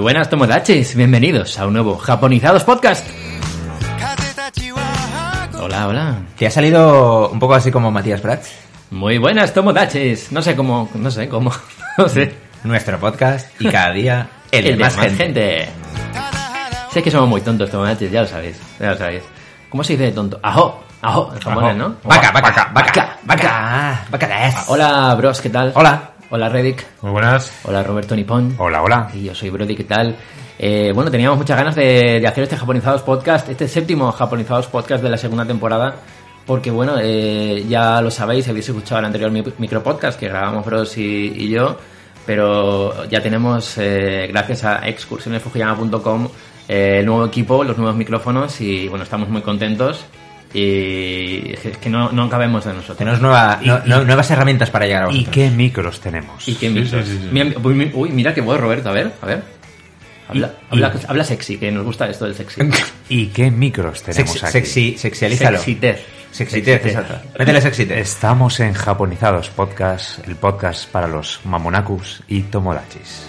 buenas tomodachis, bienvenidos a un nuevo Japonizados Podcast. Hola, hola. Que ha salido un poco así como Matías Prats. Muy buenas tomodachis. No sé cómo, no sé cómo, no sé. Nuestro podcast y cada día el, El de más gente. Sé que somos muy tontos tomodachis, ya lo sabéis, ya lo sabéis. ¿Cómo se dice de tonto? Ajo, ajo, japonés, ¿no? Vaca, vaca, vaca, vaca, vaca, vaca. Hola, bros, ¿qué tal? Hola. Hola, Reddick. Muy buenas. Hola, Roberto Nippon. Hola, hola. Y yo soy Brody, ¿qué tal? Eh, bueno, teníamos muchas ganas de, de hacer este Japonizados Podcast, este séptimo Japonizados Podcast de la segunda temporada, porque bueno, eh, ya lo sabéis, habéis escuchado el anterior mi- micropodcast que grabamos Bros y, y yo, pero ya tenemos, eh, gracias a excursionesfujiyama.com, eh, el nuevo equipo, los nuevos micrófonos y bueno, estamos muy contentos y es que no, no cabemos de nosotros. Tenemos nueva- no- nuevas herramientas para llegar a ¿Y vosotros. qué micros tenemos? ¿Y qué micros? sí, sí, sí. Mira, uy, mi- uy, mira qué voz, Roberto, a ver, a ver. Habla, Y- habla, habla sexy, que nos gusta esto del sexy. ¿Y qué micros tenemos Sexy, aquí? sexy, sexialízalo. Sexitez. Sexitez, exacto. Métele sexitez. Estamos en Japonizados Podcast, el podcast para los mamonakus y tomodachis.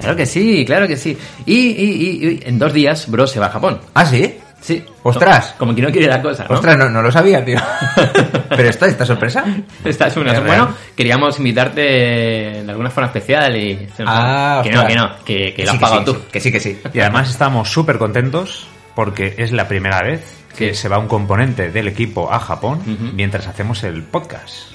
Claro que sí, claro que sí. Y, y- y- y en dos días, bro, se va a Japón. ¿Ah, sí? Sí. Ostras. Como, como que no quiere la cosa, ¿no? Ostras, no, no lo sabía, tío. Pero esto, esta sorpresa. Esta es una... Es Bueno, real. queríamos invitarte de alguna forma especial y... Ah, que no, que no, que, que lo sí, has pagado sí, tú. Que sí, que sí. Y además estamos súper contentos porque es la primera vez que se va un componente del equipo a Japón mientras hacemos el podcast.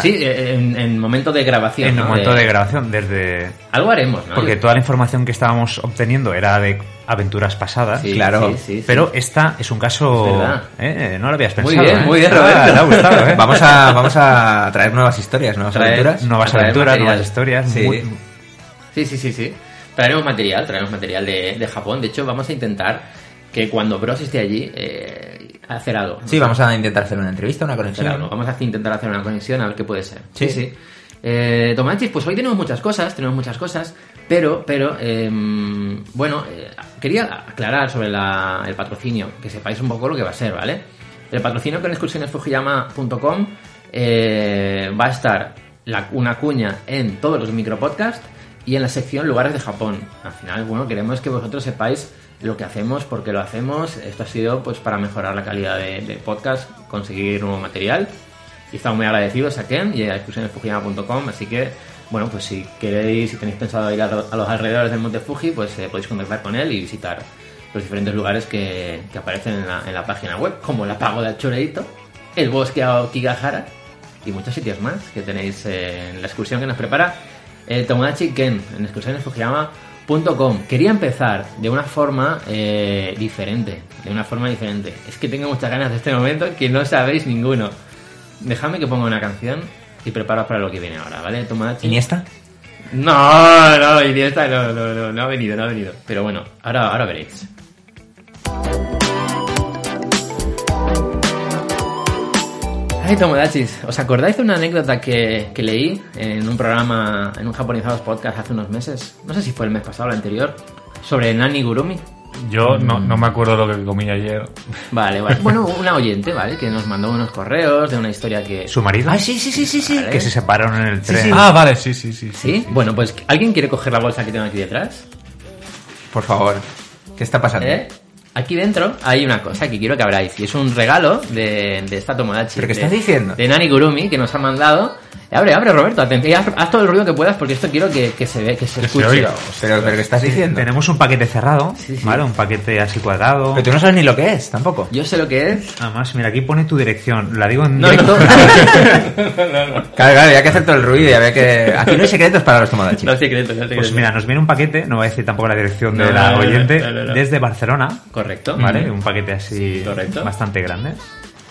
Sea, Sí, en, en momento de grabación. en el ¿no? momento De- de grabación, desde... Algo haremos, ¿no? Porque toda la información que estábamos obteniendo era de aventuras pasadas. Sí, claro. sí, sí, sí. Pero esta es un caso... Eh, no lo habías Muy pensado. bien, ¿eh? muy bien, Ah, Roberto. te ha gustado, ¿eh? Vamos a, vamos a traer nuevas historias, nuevas Traer aventuras. Nuevas a traer aventuras, material. nuevas historias. Sí. muy- Sí, sí, sí, sí. Traeremos material, traeremos material de, de Japón. De hecho, vamos a intentar que cuando Bros esté allí, eh, hacer algo. Sí, vamos a intentar hacer una entrevista, una conexión. Vamos a intentar hacer una conexión a ver qué puede ser. Sí. sí. Eh, Tomachis, pues hoy tenemos muchas cosas, tenemos muchas cosas, pero, pero, em, bueno, eh, quería aclarar sobre la- el patrocinio, que sepáis un poco lo que va a ser, ¿vale? El patrocinio con excursionesfujiyama.com eh, va a estar la- una cuña en todos los micropodcasts y en la sección lugares de Japón. Al final, bueno, queremos que vosotros sepáis lo que hacemos, por qué lo hacemos. Esto ha sido pues para mejorar la calidad de, de podcast, conseguir nuevo material. Y estamos muy agradecidos a Ken y a excursionesfujiyama.com. Así que, bueno, pues si queréis, si tenéis pensado ir a, a los alrededores del Monte Fuji, pues eh, podéis contactar con él y visitar los diferentes lugares que, que aparecen en la, en la página web, como la Pagoda del Choreito, el Bosque Aokigahara y muchos sitios más que tenéis eh, en la excursión que nos prepara el Tomodachi Ken en excursionesfujiyama.com. Quería empezar de una forma eh, diferente, de una forma diferente. Es que tengo muchas ganas de este momento que no sabéis ninguno. Dejadme que ponga una canción y preparaos para lo que viene ahora, ¿vale? Tomodachi. ¿Iniesta? No, no, Iniesta no, no, no, no ha venido, no ha venido. Pero bueno, ahora, ahora veréis. Ay, Tomodachis, ¿os acordáis de una anécdota que, que leí en un programa, en un Japonizados podcast hace unos meses? No sé si fue el mes pasado o el anterior, sobre Nani Gurumi. Yo no, no me acuerdo lo que comí ayer. Vale, vale. Bueno, una oyente, ¿vale? Que nos mandó unos correos de una historia que... ¿Su marido? Ah, sí, sí, sí, sí, sí. Vale. Que se separaron en el tren. sí. Ah, vale, sí, sí, sí. ¿Sí? Bueno, pues ¿alguien quiere coger la bolsa que tengo aquí detrás? Por favor. ¿Qué está pasando? ¿Eh? Aquí dentro hay una cosa que quiero que abráis y es un regalo de, de esta Tomodachi. ¿Pero qué de- estás diciendo? De Nani Gurumi que nos ha mandado. Abre, abre, Roberto, haz, haz todo el ruido que puedas porque esto quiero que, que se ve, que se Que se escuche. oiga. Pero, pero ¿qué estás diciendo? Tenemos un paquete cerrado, Sí, sí. ¿vale? Un paquete así cuadrado. Pero tú no sabes ni lo que es, tampoco. Yo sé lo que es. Además, mira, aquí pone tu dirección. La digo en No, directo. Claro, claro, había que hacer todo el ruido y había que... Aquí no hay secretos para los tomodachi. No es secreto, no es secreto. Pues mira, nos viene un paquete, no voy a decir tampoco la dirección de No, la no, no, oyente, no, no, no. desde Barcelona, Correcto. ¿vale? Un paquete así Correcto. bastante grande.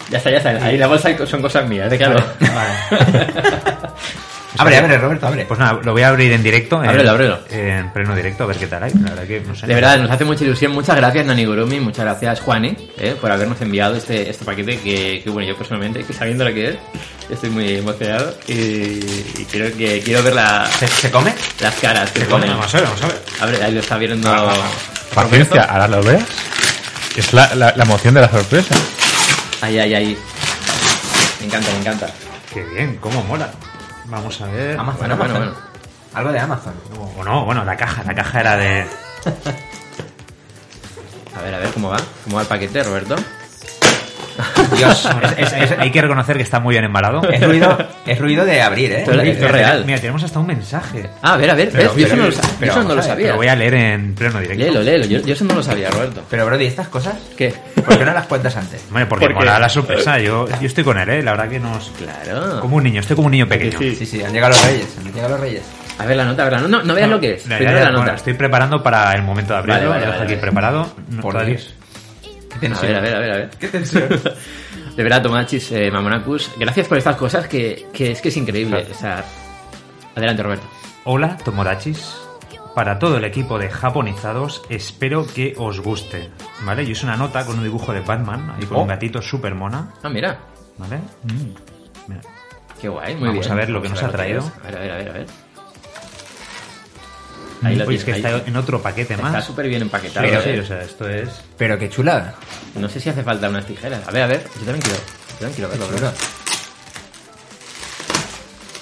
Ya está, ya está. Ahí la bolsa son cosas mías, ¿eh? claro. Abre, abre, Roberto, abre. Pues nada, lo voy a abrir en directo. en- Ábrelo, ábrelo. En pleno directo, a ver qué tal hay. La verdad que no sé. De verdad, nos hace mucha ilusión. Muchas gracias, Nani Gurumi. Muchas gracias, Juani, eh, por habernos enviado este, este paquete que, que, bueno, yo personalmente, que sabiendo lo que es, estoy muy emocionado y, y quiero, que, quiero ver la- ¿Se, se come? las caras que Bueno, ponen. vamos a ver, vamos a ver. Abre, ahí lo está viendo. Ah, Paciencia, ahora lo veas. Es la, la, la emoción de la sorpresa. Ahí, ahí, ahí. Me encanta, me encanta. Qué bien, cómo mola. Vamos a ver. Amazon, Bueno, bueno, Amazon. bueno. Algo de Amazon. O no, bueno, la caja, la caja era de... A ver, a ver, ¿cómo va? ¿Cómo va el paquete, Roberto? Dios, Es- es- es- hay que reconocer que está muy bien embalado. es ruido, es ruido de abrir, ¿eh? Esto es- real. Mira, tenemos hasta un mensaje. Ah, a ver, a ver, yo eso no lo, sa- yo pero eso no lo sabía. Lo voy a leer en pleno directo. Léelo, léelo, yo, yo eso no lo sabía, Roberto. Pero, Brody, ¿estas cosas? ¿Qué? ¿Por qué no las cuentas antes? Hombre, porque ¿Por mola la sorpresa. Yo, yo estoy con él, ¿eh? La verdad que nos... Claro. Como un niño, estoy como un niño pequeño. Sí. Sí, sí, han llegado los reyes. Han llegado los reyes. A ver la nota, a ver la nota. No, no veas lo que es. Ya, Primero ya, la bueno, nota. estoy preparando para el momento de abrirlo. Vale, vale, lo dejo vale, aquí vale. preparado. Por Dios. Qué A tensión. ver, a ver, a ver, a ver. Qué tensión. De verdad, Tomachis, eh, Mamonacus, gracias por estas cosas que, que es que es increíble. O sea, adelante, Roberto. Hola, Tomodachis. Para todo el equipo de japonizados, espero que os guste. ¿Vale? Y es una nota con un dibujo de Batman, ahí con Oh. un gatito super mona. Ah, mira. ¿Vale? Mm. Mira. Qué guay, muy Vamos bien. a ver lo que Vamos nos ha traído. A ver, a ver, a ver, a ver. Ahí lo Oye, es que está en otro paquete Está más. súper bien empaquetado. Pero ¿eh? sí, o sea, esto es... Pero qué chulada. No sé si hace falta unas tijeras. A ver, a ver. Yo también quiero, yo también quiero verlo. Chulo.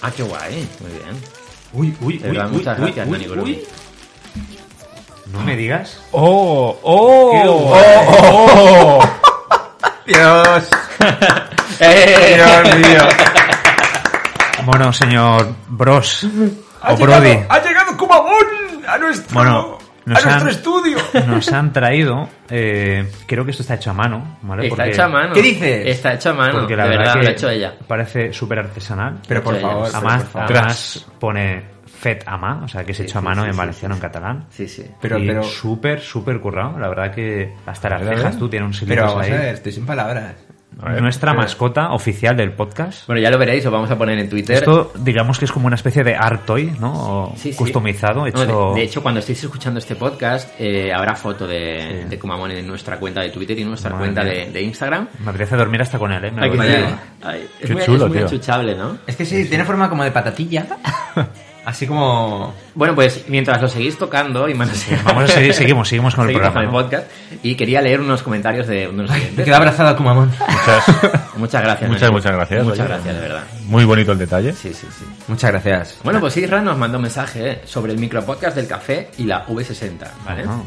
Ah, qué guay. Muy bien. Uy, uy, uy, uy, muchas uy, gracias, uy, Colón. uy. No me digas. ¡Oh! ¡Oh! Qué ¡Oh! oh. Dios. ¡Eh! Dios mío. Bueno, señor Bros. o Brody. ha llegado Kumamon a nuestro, Bueno, nos a nuestro estudio. Nos han traído, eh, creo que esto está hecho a mano, ¿vale? Está Porque- hecho a mano. ¿Qué dices? Está hecho a mano. Porque la de verdad verdad, que lo ha hecho ella. parece súper artesanal. Pero por favor, además, por favor. atrás pone fet a mano, o sea, que es Sí, hecho a sí, mano sí, en sí, valenciano, sí. en catalán. Sí, sí. Pero, y pero, súper, súper currado. La verdad que hasta las cejas ver. tú tienes un pero silencio vamos ahí. a ver, estoy sin palabras. Ver, Nuestra pero- mascota oficial del podcast. Bueno, ya lo veréis, lo vamos a poner en Twitter. Esto, digamos que es como una especie de art toy, ¿no? O Sí, sí. customizado, No, de, de hecho, cuando estéis escuchando este podcast, eh, habrá foto de, de Kumamon en nuestra cuenta de Twitter y en nuestra Madre cuenta de, de Instagram. Me apetece dormir hasta con él, ¿eh? Me Ay, sí. Es, Qué muy, chulo, es muy tío. enchuchable, ¿no? Es que sí, tiene forma como de patatilla. Así como... Bueno, pues mientras lo seguís tocando y manoseando, Vamos a seguir, seguimos, seguimos con el seguimos programa. con el ¿no? podcast. Y quería leer unos comentarios de unos Me oyentes. quedo abrazado a Kumamon. Muchas, Muchas gracias. Muchas, muchas gracias, Muchas gracias, de verdad. muy bonito el detalle. Sí, sí, sí. Muchas gracias. Bueno, pues Isra nos mandó un mensaje eh, sobre el micropodcast del café y la V60, ¿vale? Ajá.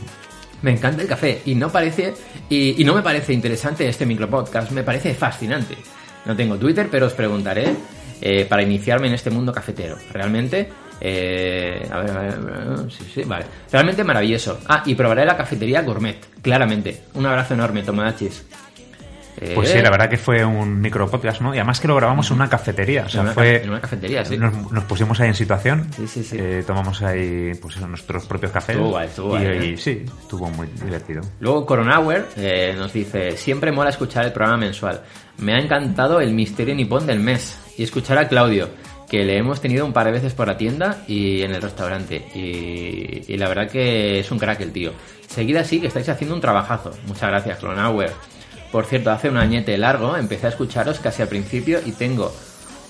Me encanta el café y no parece y, y no me parece interesante este micropodcast, me parece fascinante. No tengo Twitter, pero os preguntaré eh, para iniciarme en este mundo cafetero. Realmente, eh, a ver, a ver, a ver, sí, sí, vale. Realmente maravilloso. Ah, y probaré la cafetería gourmet, claramente. Un abrazo enorme, Tomodachis. Eh, Pues sí, la verdad que fue un micro podcast, ¿no? Y además que lo grabamos en una cafetería. O sea, en una, fue. en una cafetería, sí. Nos, nos pusimos ahí en situación. Sí, sí, sí. eh, tomamos ahí, pues eso, nuestros propios cafés. Estuvo guay, estuvo y, guay, y ¿eh? sí, estuvo muy divertido. Luego Coronauer eh, nos dice, siempre mola escuchar el programa mensual. Me ha encantado el misterio nipón del mes y escuchar a Claudio, que le hemos tenido un par de veces por la tienda y en el restaurante. Y, y la verdad que es un crack el tío. Seguid así que estáis haciendo un trabajazo. Muchas gracias, Coronauer. Por cierto, hace un añete largo empecé a escucharos casi al principio y tengo...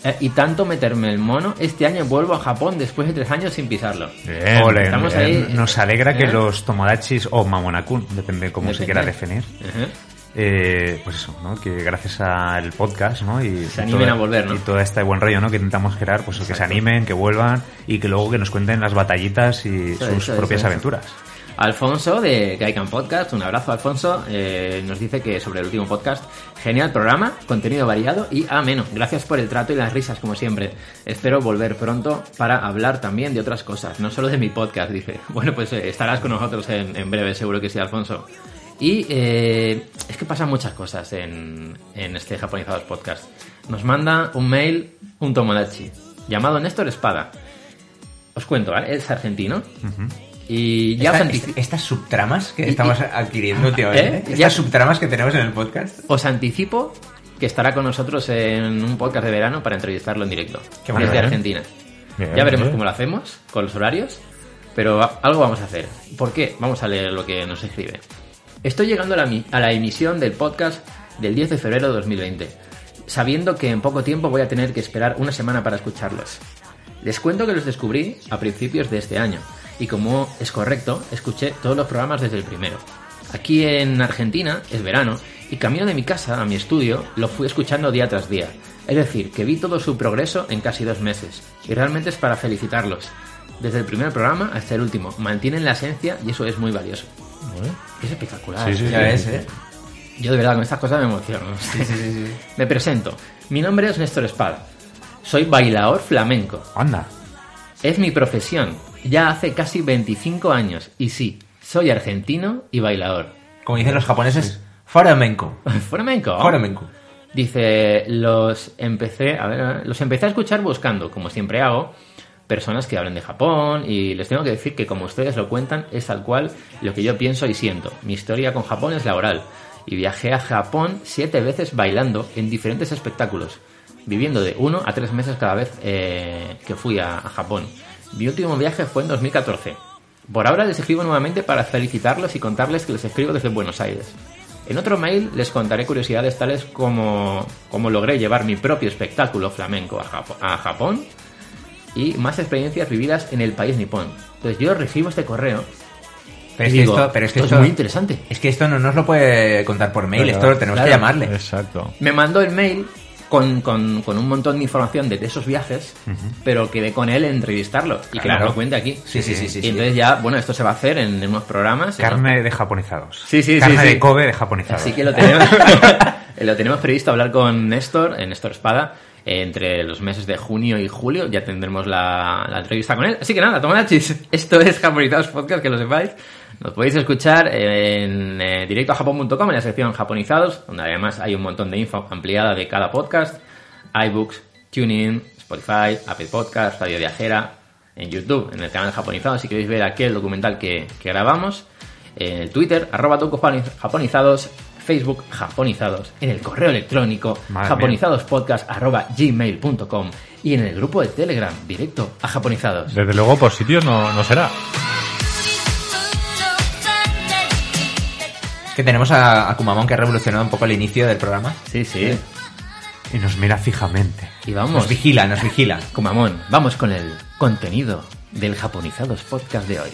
eh, y tanto meterme el mono, este año vuelvo a Japón después de tres años sin pisarlo. Bien, Ole, estamos eh, ahí. Nos alegra que ¿Eh? los Tomodachis o Mamonakun, depende cómo se quiera Depende. definir. Ujú. Eh, pues eso, ¿no? Que gracias al podcast, ¿no? Y Se animen a volver, ¿no? Y todo este buen rollo, ¿no? Que intentamos crear, pues que se animen, que vuelvan y que luego que nos cuenten las batallitas y Eso, sus eso, propias eso. aventuras. Alfonso de Gaikan Podcast, un abrazo Alfonso, eh, nos dice que sobre el último podcast, genial programa, contenido variado y ameno. Gracias por el trato y las risas como siempre. Espero volver pronto para hablar también de otras cosas, no solo de mi podcast, dice. Bueno, pues eh, estarás con nosotros en, en breve, seguro que sí, Alfonso. Y eh, es que pasan muchas cosas en, en este Japonizados Podcast. Nos manda un mail un Tomodachi llamado Néstor Espada. Os cuento, ¿vale? Es argentino. Y ya os Esta- estas subtramas que Y- estamos y- adquiriendo últimamente, ¿Eh? estas Ya- subtramas que tenemos en el podcast. Os anticipo que estará con nosotros en un podcast de verano para entrevistarlo en directo. Qué desde. Argentina. Bien, ya veremos bien. cómo lo hacemos con los horarios, pero algo vamos a hacer. ¿Por qué? Vamos a leer lo que nos escribe. Estoy llegando a la, emisión del podcast del 10 de febrero de 2020, sabiendo que en poco tiempo voy a tener que esperar una semana para escucharlos. Les cuento que los descubrí a principios de este año y como es correcto, escuché todos los programas desde el primero. Aquí en Argentina es verano y camino de mi casa a mi estudio lo fui escuchando día tras día. Es decir, que vi todo su progreso en casi dos meses y realmente es para felicitarlos. desde el primer programa hasta el último. Mantienen la esencia y eso es muy valioso. Es espectacular. Sí, sí, Ya sí, ves, ¿eh? Yo de verdad con estas cosas me emociono. Sí, sí, sí, sí. Me presento. Mi nombre es Néstor Espada. Soy bailador flamenco. Anda. Es mi profesión. Ya hace casi 25 años. Y sí, soy argentino y bailador. Como dicen los japoneses, flamenco. ¿Flamenco? Flamenco. Dice, los empecé, a ver, los empecé a escuchar buscando, como siempre hago, personas que hablen de Japón y les tengo que decir que como ustedes lo cuentan es tal cual lo que yo pienso y siento. Mi historia con Japón es laboral y viajé a Japón siete veces bailando en diferentes espectáculos, viviendo de uno a tres meses cada vez eh, que fui a, a Japón. Mi último viaje fue en 2014. Por ahora les escribo nuevamente para felicitarlos y contarles que les escribo desde Buenos Aires. En otro mail les contaré curiosidades tales como cómo logré llevar mi propio espectáculo flamenco a, Japón y más experiencias vividas en el país nipón. Entonces yo recibo este correo Pero es y que digo, esto, pero es que esto esto- es muy interesante. Es que esto no nos lo puede contar por mail, Claro, esto tenemos claro. que llamarle. Exacto. Me mandó el mail con, con- con un montón de información de esos viajes, pero quedé con él en entrevistarlo y que Claro. nos lo cuente aquí. Sí, sí, sí, sí, Y sí. entonces ya, bueno, esto se va a hacer en, en unos programas. Carne de japonizados. Sí, sí, sí, Carne sí. de Kobe de japonizados. Así que lo tenemos, lo tenemos previsto hablar con Néstor, en Néstor Espada, eh, entre los meses de junio y julio. Ya tendremos la, entrevista con él. Así que nada, Tomodachis, esto es Japonizados Podcast, que lo sepáis. Nos podéis escuchar en eh, directoajapón.com, en la sección Japonizados, donde además hay un montón de info ampliada de cada podcast, iBooks, TuneIn, Spotify, Apple Podcast, Radio Viajera, en YouTube, en el canal Japonizados, si queréis ver aquel documental que, que grabamos, en el Twitter, arroba japonizados, Facebook japonizados, en el correo electrónico Madre japonizadospodcast arroba gmail.com y en el grupo de Telegram, directo a japonizados. Desde luego, por sitios no, no será. Que tenemos a, a Kumamon que ha revolucionado un poco el inicio del programa. Sí, sí. Y nos mira fijamente. Y vamos, Nos vigila, nos vigila. Kumamon, vamos con el contenido del Japonizados Podcast de hoy.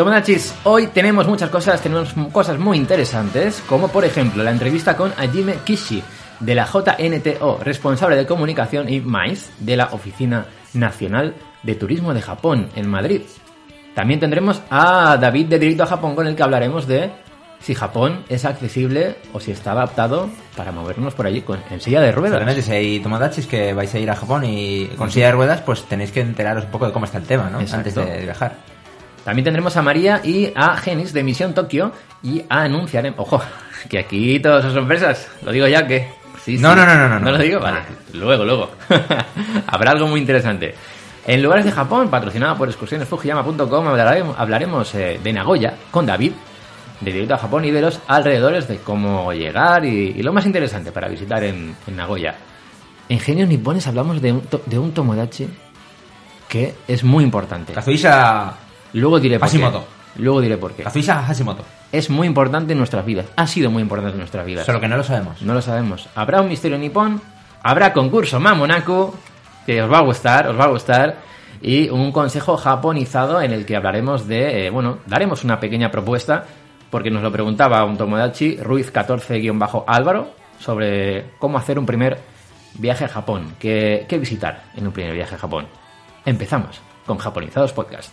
Tomodachis, hoy tenemos muchas cosas, tenemos cosas muy interesantes, como por ejemplo la entrevista con Hajime Kishi de la JNTO, responsable de comunicación y MAIS de la Oficina Nacional de Turismo de Japón en Madrid. También tendremos a David de Directo a Japón con el que hablaremos de si Japón es accesible o si está adaptado para movernos por allí con, en silla de ruedas. Exactamente, si hay tomodachis que vais a ir a Japón y con silla de ruedas, pues tenéis que enteraros un poco de cómo está el tema, ¿no? Exacto. Antes de viajar. También tendremos a María y a Genis de Misión Tokio y a anunciaremos... Ojo, que aquí todas son sorpresas. Lo digo ya que... Sí, No, sí. no, no, no, no, ¿No lo digo? Vale. Luego, luego. Habrá algo muy interesante. En lugares de Japón, patrocinado por excursionesfujiyama.com, hablaremos, eh, de Nagoya con David, de directo a Japón y de los alrededores de cómo llegar y, y lo más interesante para visitar en, en Nagoya. En Genios Nipones hablamos de un, to- de un Tomodachi que es muy importante. Kazuisha, Luego diré por Hashimoto. qué. Luego diré por qué. Hashimoto. Es muy importante en nuestras vidas. Ha sido muy importante en nuestras vidas. Solo que no lo sabemos. No lo sabemos. Habrá un misterio nipón, habrá concurso Mamonaku, que os va a gustar, os va a gustar, y un consejo japonizado en el que hablaremos de, eh, bueno, daremos una pequeña propuesta, porque nos lo preguntaba un Tomodachi, Ruiz 14-Álvaro, sobre cómo hacer un primer viaje a Japón, qué, qué visitar en un primer viaje a Japón. Empezamos con Japonizados Podcast.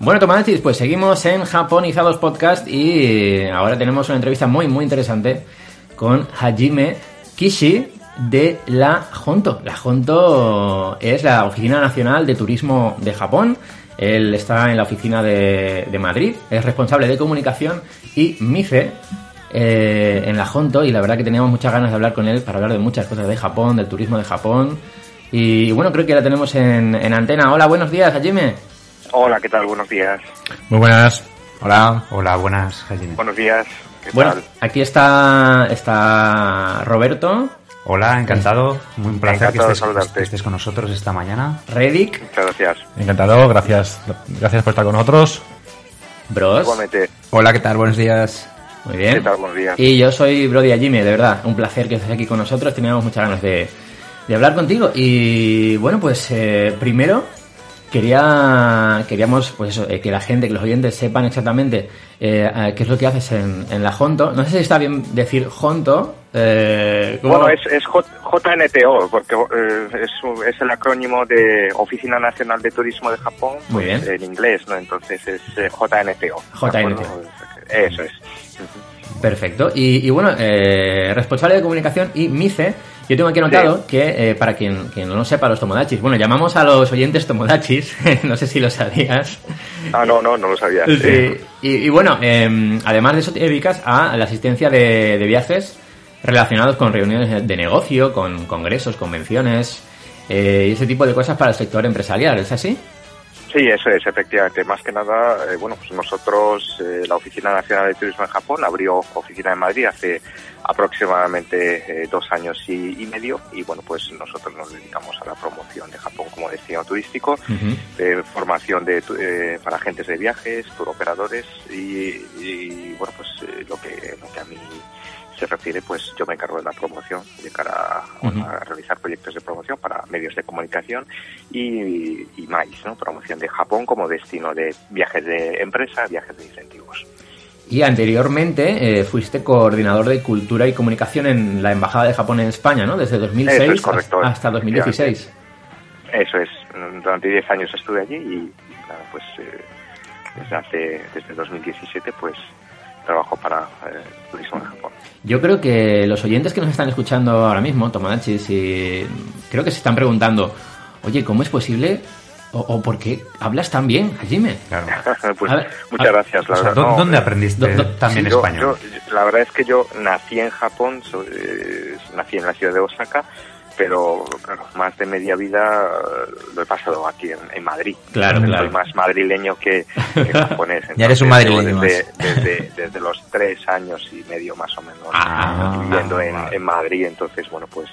Bueno, Tomodachis, pues seguimos en Japonizados Podcast y ahora tenemos una entrevista muy, muy interesante con Hajime Kishi de la Honto. La Honto es la Oficina Nacional de Turismo de Japón. Él está en la oficina de, Madrid, es responsable de comunicación y MICE eh, en la Honto y la verdad que teníamos muchas ganas de hablar con él para hablar de muchas cosas de Japón, del turismo de Japón Y bueno, creo que la tenemos en, en antena. Hola, buenos días, Hajime. Hola, ¿qué tal? Buenos días. Muy buenas. Hola. Hola, buenas, Hajime. Buenos días. ¿Qué Bueno, tal? aquí está, está Roberto, Hola, encantado. Muy un placer que estés, saludarte. que estés con nosotros esta mañana. Reddick, Muchas gracias. Encantado, gracias. Gracias por estar con nosotros. Bros. Igualmente. Hola, ¿qué tal? Buenos días. Muy ¿Qué bien. tal? Buenos días. Y yo soy Brody Hajime, de verdad. Un placer que estés aquí con nosotros. Teníamos muchas ganas de, de hablar contigo. Y bueno, pues eh, primero quería queríamos pues eso, eh, que la gente, que los oyentes sepan exactamente eh, eh, qué es lo que haces en, en la Honto. No sé si está bien decir Honto. Eh. Bueno, es, es J- JNTO, porque eh, es, es el acrónimo de Oficina Nacional de Turismo de Japón, Muy pues, bien. en inglés, ¿no? Entonces es eh, JNTO. JNTO. Eso es. Perfecto. Y, y bueno, eh, responsable de comunicación y MICE, yo tengo aquí anotado que, eh, para quien, quien no lo sepa, los tomodachis, bueno, llamamos a los oyentes tomodachis, no sé si lo sabías. Ah, no, no, no lo sabía. Sí. Y, y bueno, eh, además de eso te dedicas a la asistencia de, de viajes relacionados con reuniones de negocio, con congresos, convenciones eh, y ese tipo de cosas para el sector empresarial, ¿es así? Sí, eso es, efectivamente. Más que nada, eh, bueno, pues nosotros, eh, la Oficina Nacional de Turismo en Japón abrió oficina en Madrid hace aproximadamente eh, dos años y, y medio y bueno, pues nosotros nos dedicamos a la promoción de Japón como destino turístico, de formación de, eh, para agentes de viajes, turoperadores y, y, bueno, pues lo que lo que a mí se refiere, pues yo me encargo de la promoción de cara a, realizar proyectos de promoción para medios de comunicación y, y más, ¿no? Promoción de Japón como destino de viajes de empresa, viajes de incentivos. Y anteriormente eh, fuiste coordinador de cultura y comunicación en la Embajada de Japón en España, ¿no? Desde 2006 Eso es correcto, hasta 2016. Eso es, durante 10 años estuve allí y nada, pues eh, desde hace, desde 2017 pues trabajo para eh, Turismo de Japón. Yo creo que los oyentes que nos están escuchando ahora mismo, Tomodachis, y creo que se están preguntando, oye, ¿cómo es posible o, o por qué hablas tan bien, Hajime? Claro. pues ver, muchas a- gracias, la O sea, verdad. ¿dó- no, ¿Dónde aprendiste do- do- también Sí, español? yo- la verdad es que yo nací en Japón, so- eh, nací en la ciudad de Osaka, pero claro, más de media vida eh, lo he pasado aquí en, en Madrid. Claro, Entonces, claro. Soy más madrileño que, que japonés. Ya eres un Entonces, madrileño Desde, desde, desde los tres años y medio más o menos Ah, viviendo en Madrid, entonces bueno pues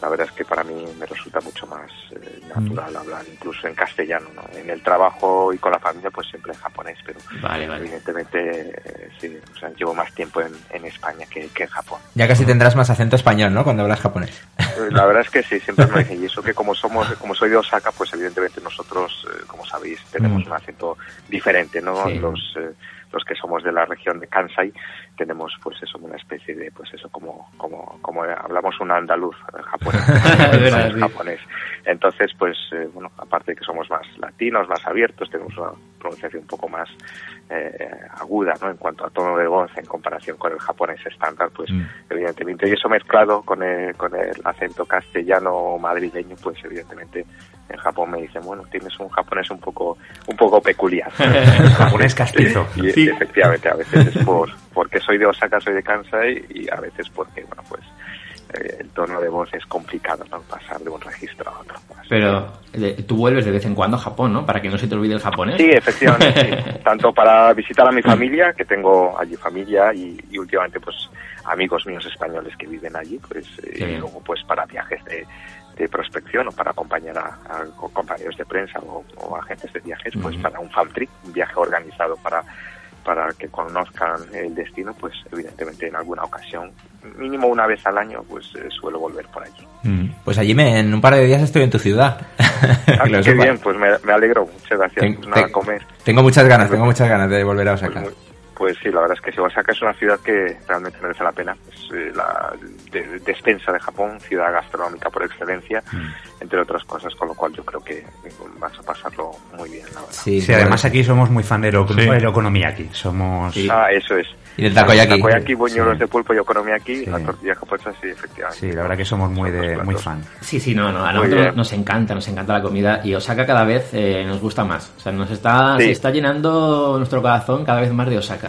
la verdad es que para mí me resulta mucho más eh, natural Mm. hablar incluso en castellano, ¿no? En el trabajo y con la familia pues siempre en japonés, pero Vale, vale. evidentemente eh, sí, o sea, llevo más tiempo en, en España que, que en Japón. Ya casi tendrás más acento español, ¿no? Cuando hablas japonés. Eh, La verdad es que sí, siempre me dicen, y eso que como somos, como soy de Osaka, pues evidentemente nosotros, eh, como sabéis, tenemos Mm. un acento diferente, ¿no? Sí. Los, los que somos de la región de Kansai tenemos pues eso, una especie de, pues eso, como, como, como hablamos un andaluz eh, japonés, Es verdad, sí. japonés. Entonces, pues, eh, bueno, aparte de que somos más latinos, más abiertos, tenemos una pronunciación un poco más eh, aguda, ¿no? En cuanto a tono de voz en comparación con el japonés estándar, pues, Mm. evidentemente, y eso mezclado con el, con el acento castellano madrileño, pues, evidentemente, en Japón me dicen, bueno, tienes un japonés un poco, un poco peculiar. Japonés castizo. Y Sí. efectivamente, a veces es por, porque soy de Osaka, soy de Kansai, y a veces porque, bueno, pues, eh, el tono de voz es complicado, ¿no? Pasar de un registro a otro. Así Pero eh, tú vuelves de vez en cuando a Japón, ¿no? Para que no se te olvide el japonés. Sí, efectivamente. sí. Tanto para visitar a mi familia, que tengo allí familia, y, y últimamente pues amigos míos españoles que viven allí, pues eh, y bien. luego pues para viajes de, de prospección o para acompañar a, a co- compañeros de prensa o, o agentes de viajes, pues para un fan trip, un viaje organizado para para que conozcan el destino, pues evidentemente en alguna ocasión, mínimo una vez al año, pues eh, suelo volver por allí. Mm. Pues allí me, en un par de días estoy en tu ciudad. Ah, qué bien, pues me, me alegro, muchas gracias. Ten- Pues nada, ten- a comer. Tengo muchas ganas, tengo muchas ganas de volver a Pues, Osaka. muy- pues sí, la verdad es que sí. Osaka es una ciudad que realmente merece la pena. Es eh, la de- despensa de Japón, ciudad gastronómica por excelencia, entre otras cosas, con lo cual yo creo que vas a pasarlo muy bien, la verdad. Sí, Sí, además aquí somos muy fan de lo, Sí. de lo economiyaki. Somos... Sí. Ah, eso es. Y del takoyaki. Takoyaki, buñuelos Sí. de pulpo y okonomiyaki, Sí. la tortilla japonesa, sí, efectivamente. Sí, la verdad que somos muy, de, muy fan. Sí, sí, no, no, a nosotros nos encanta, nos encanta la comida y Osaka cada vez eh, nos gusta más. O sea, nos está, Sí. se está llenando nuestro corazón cada vez más de Osaka.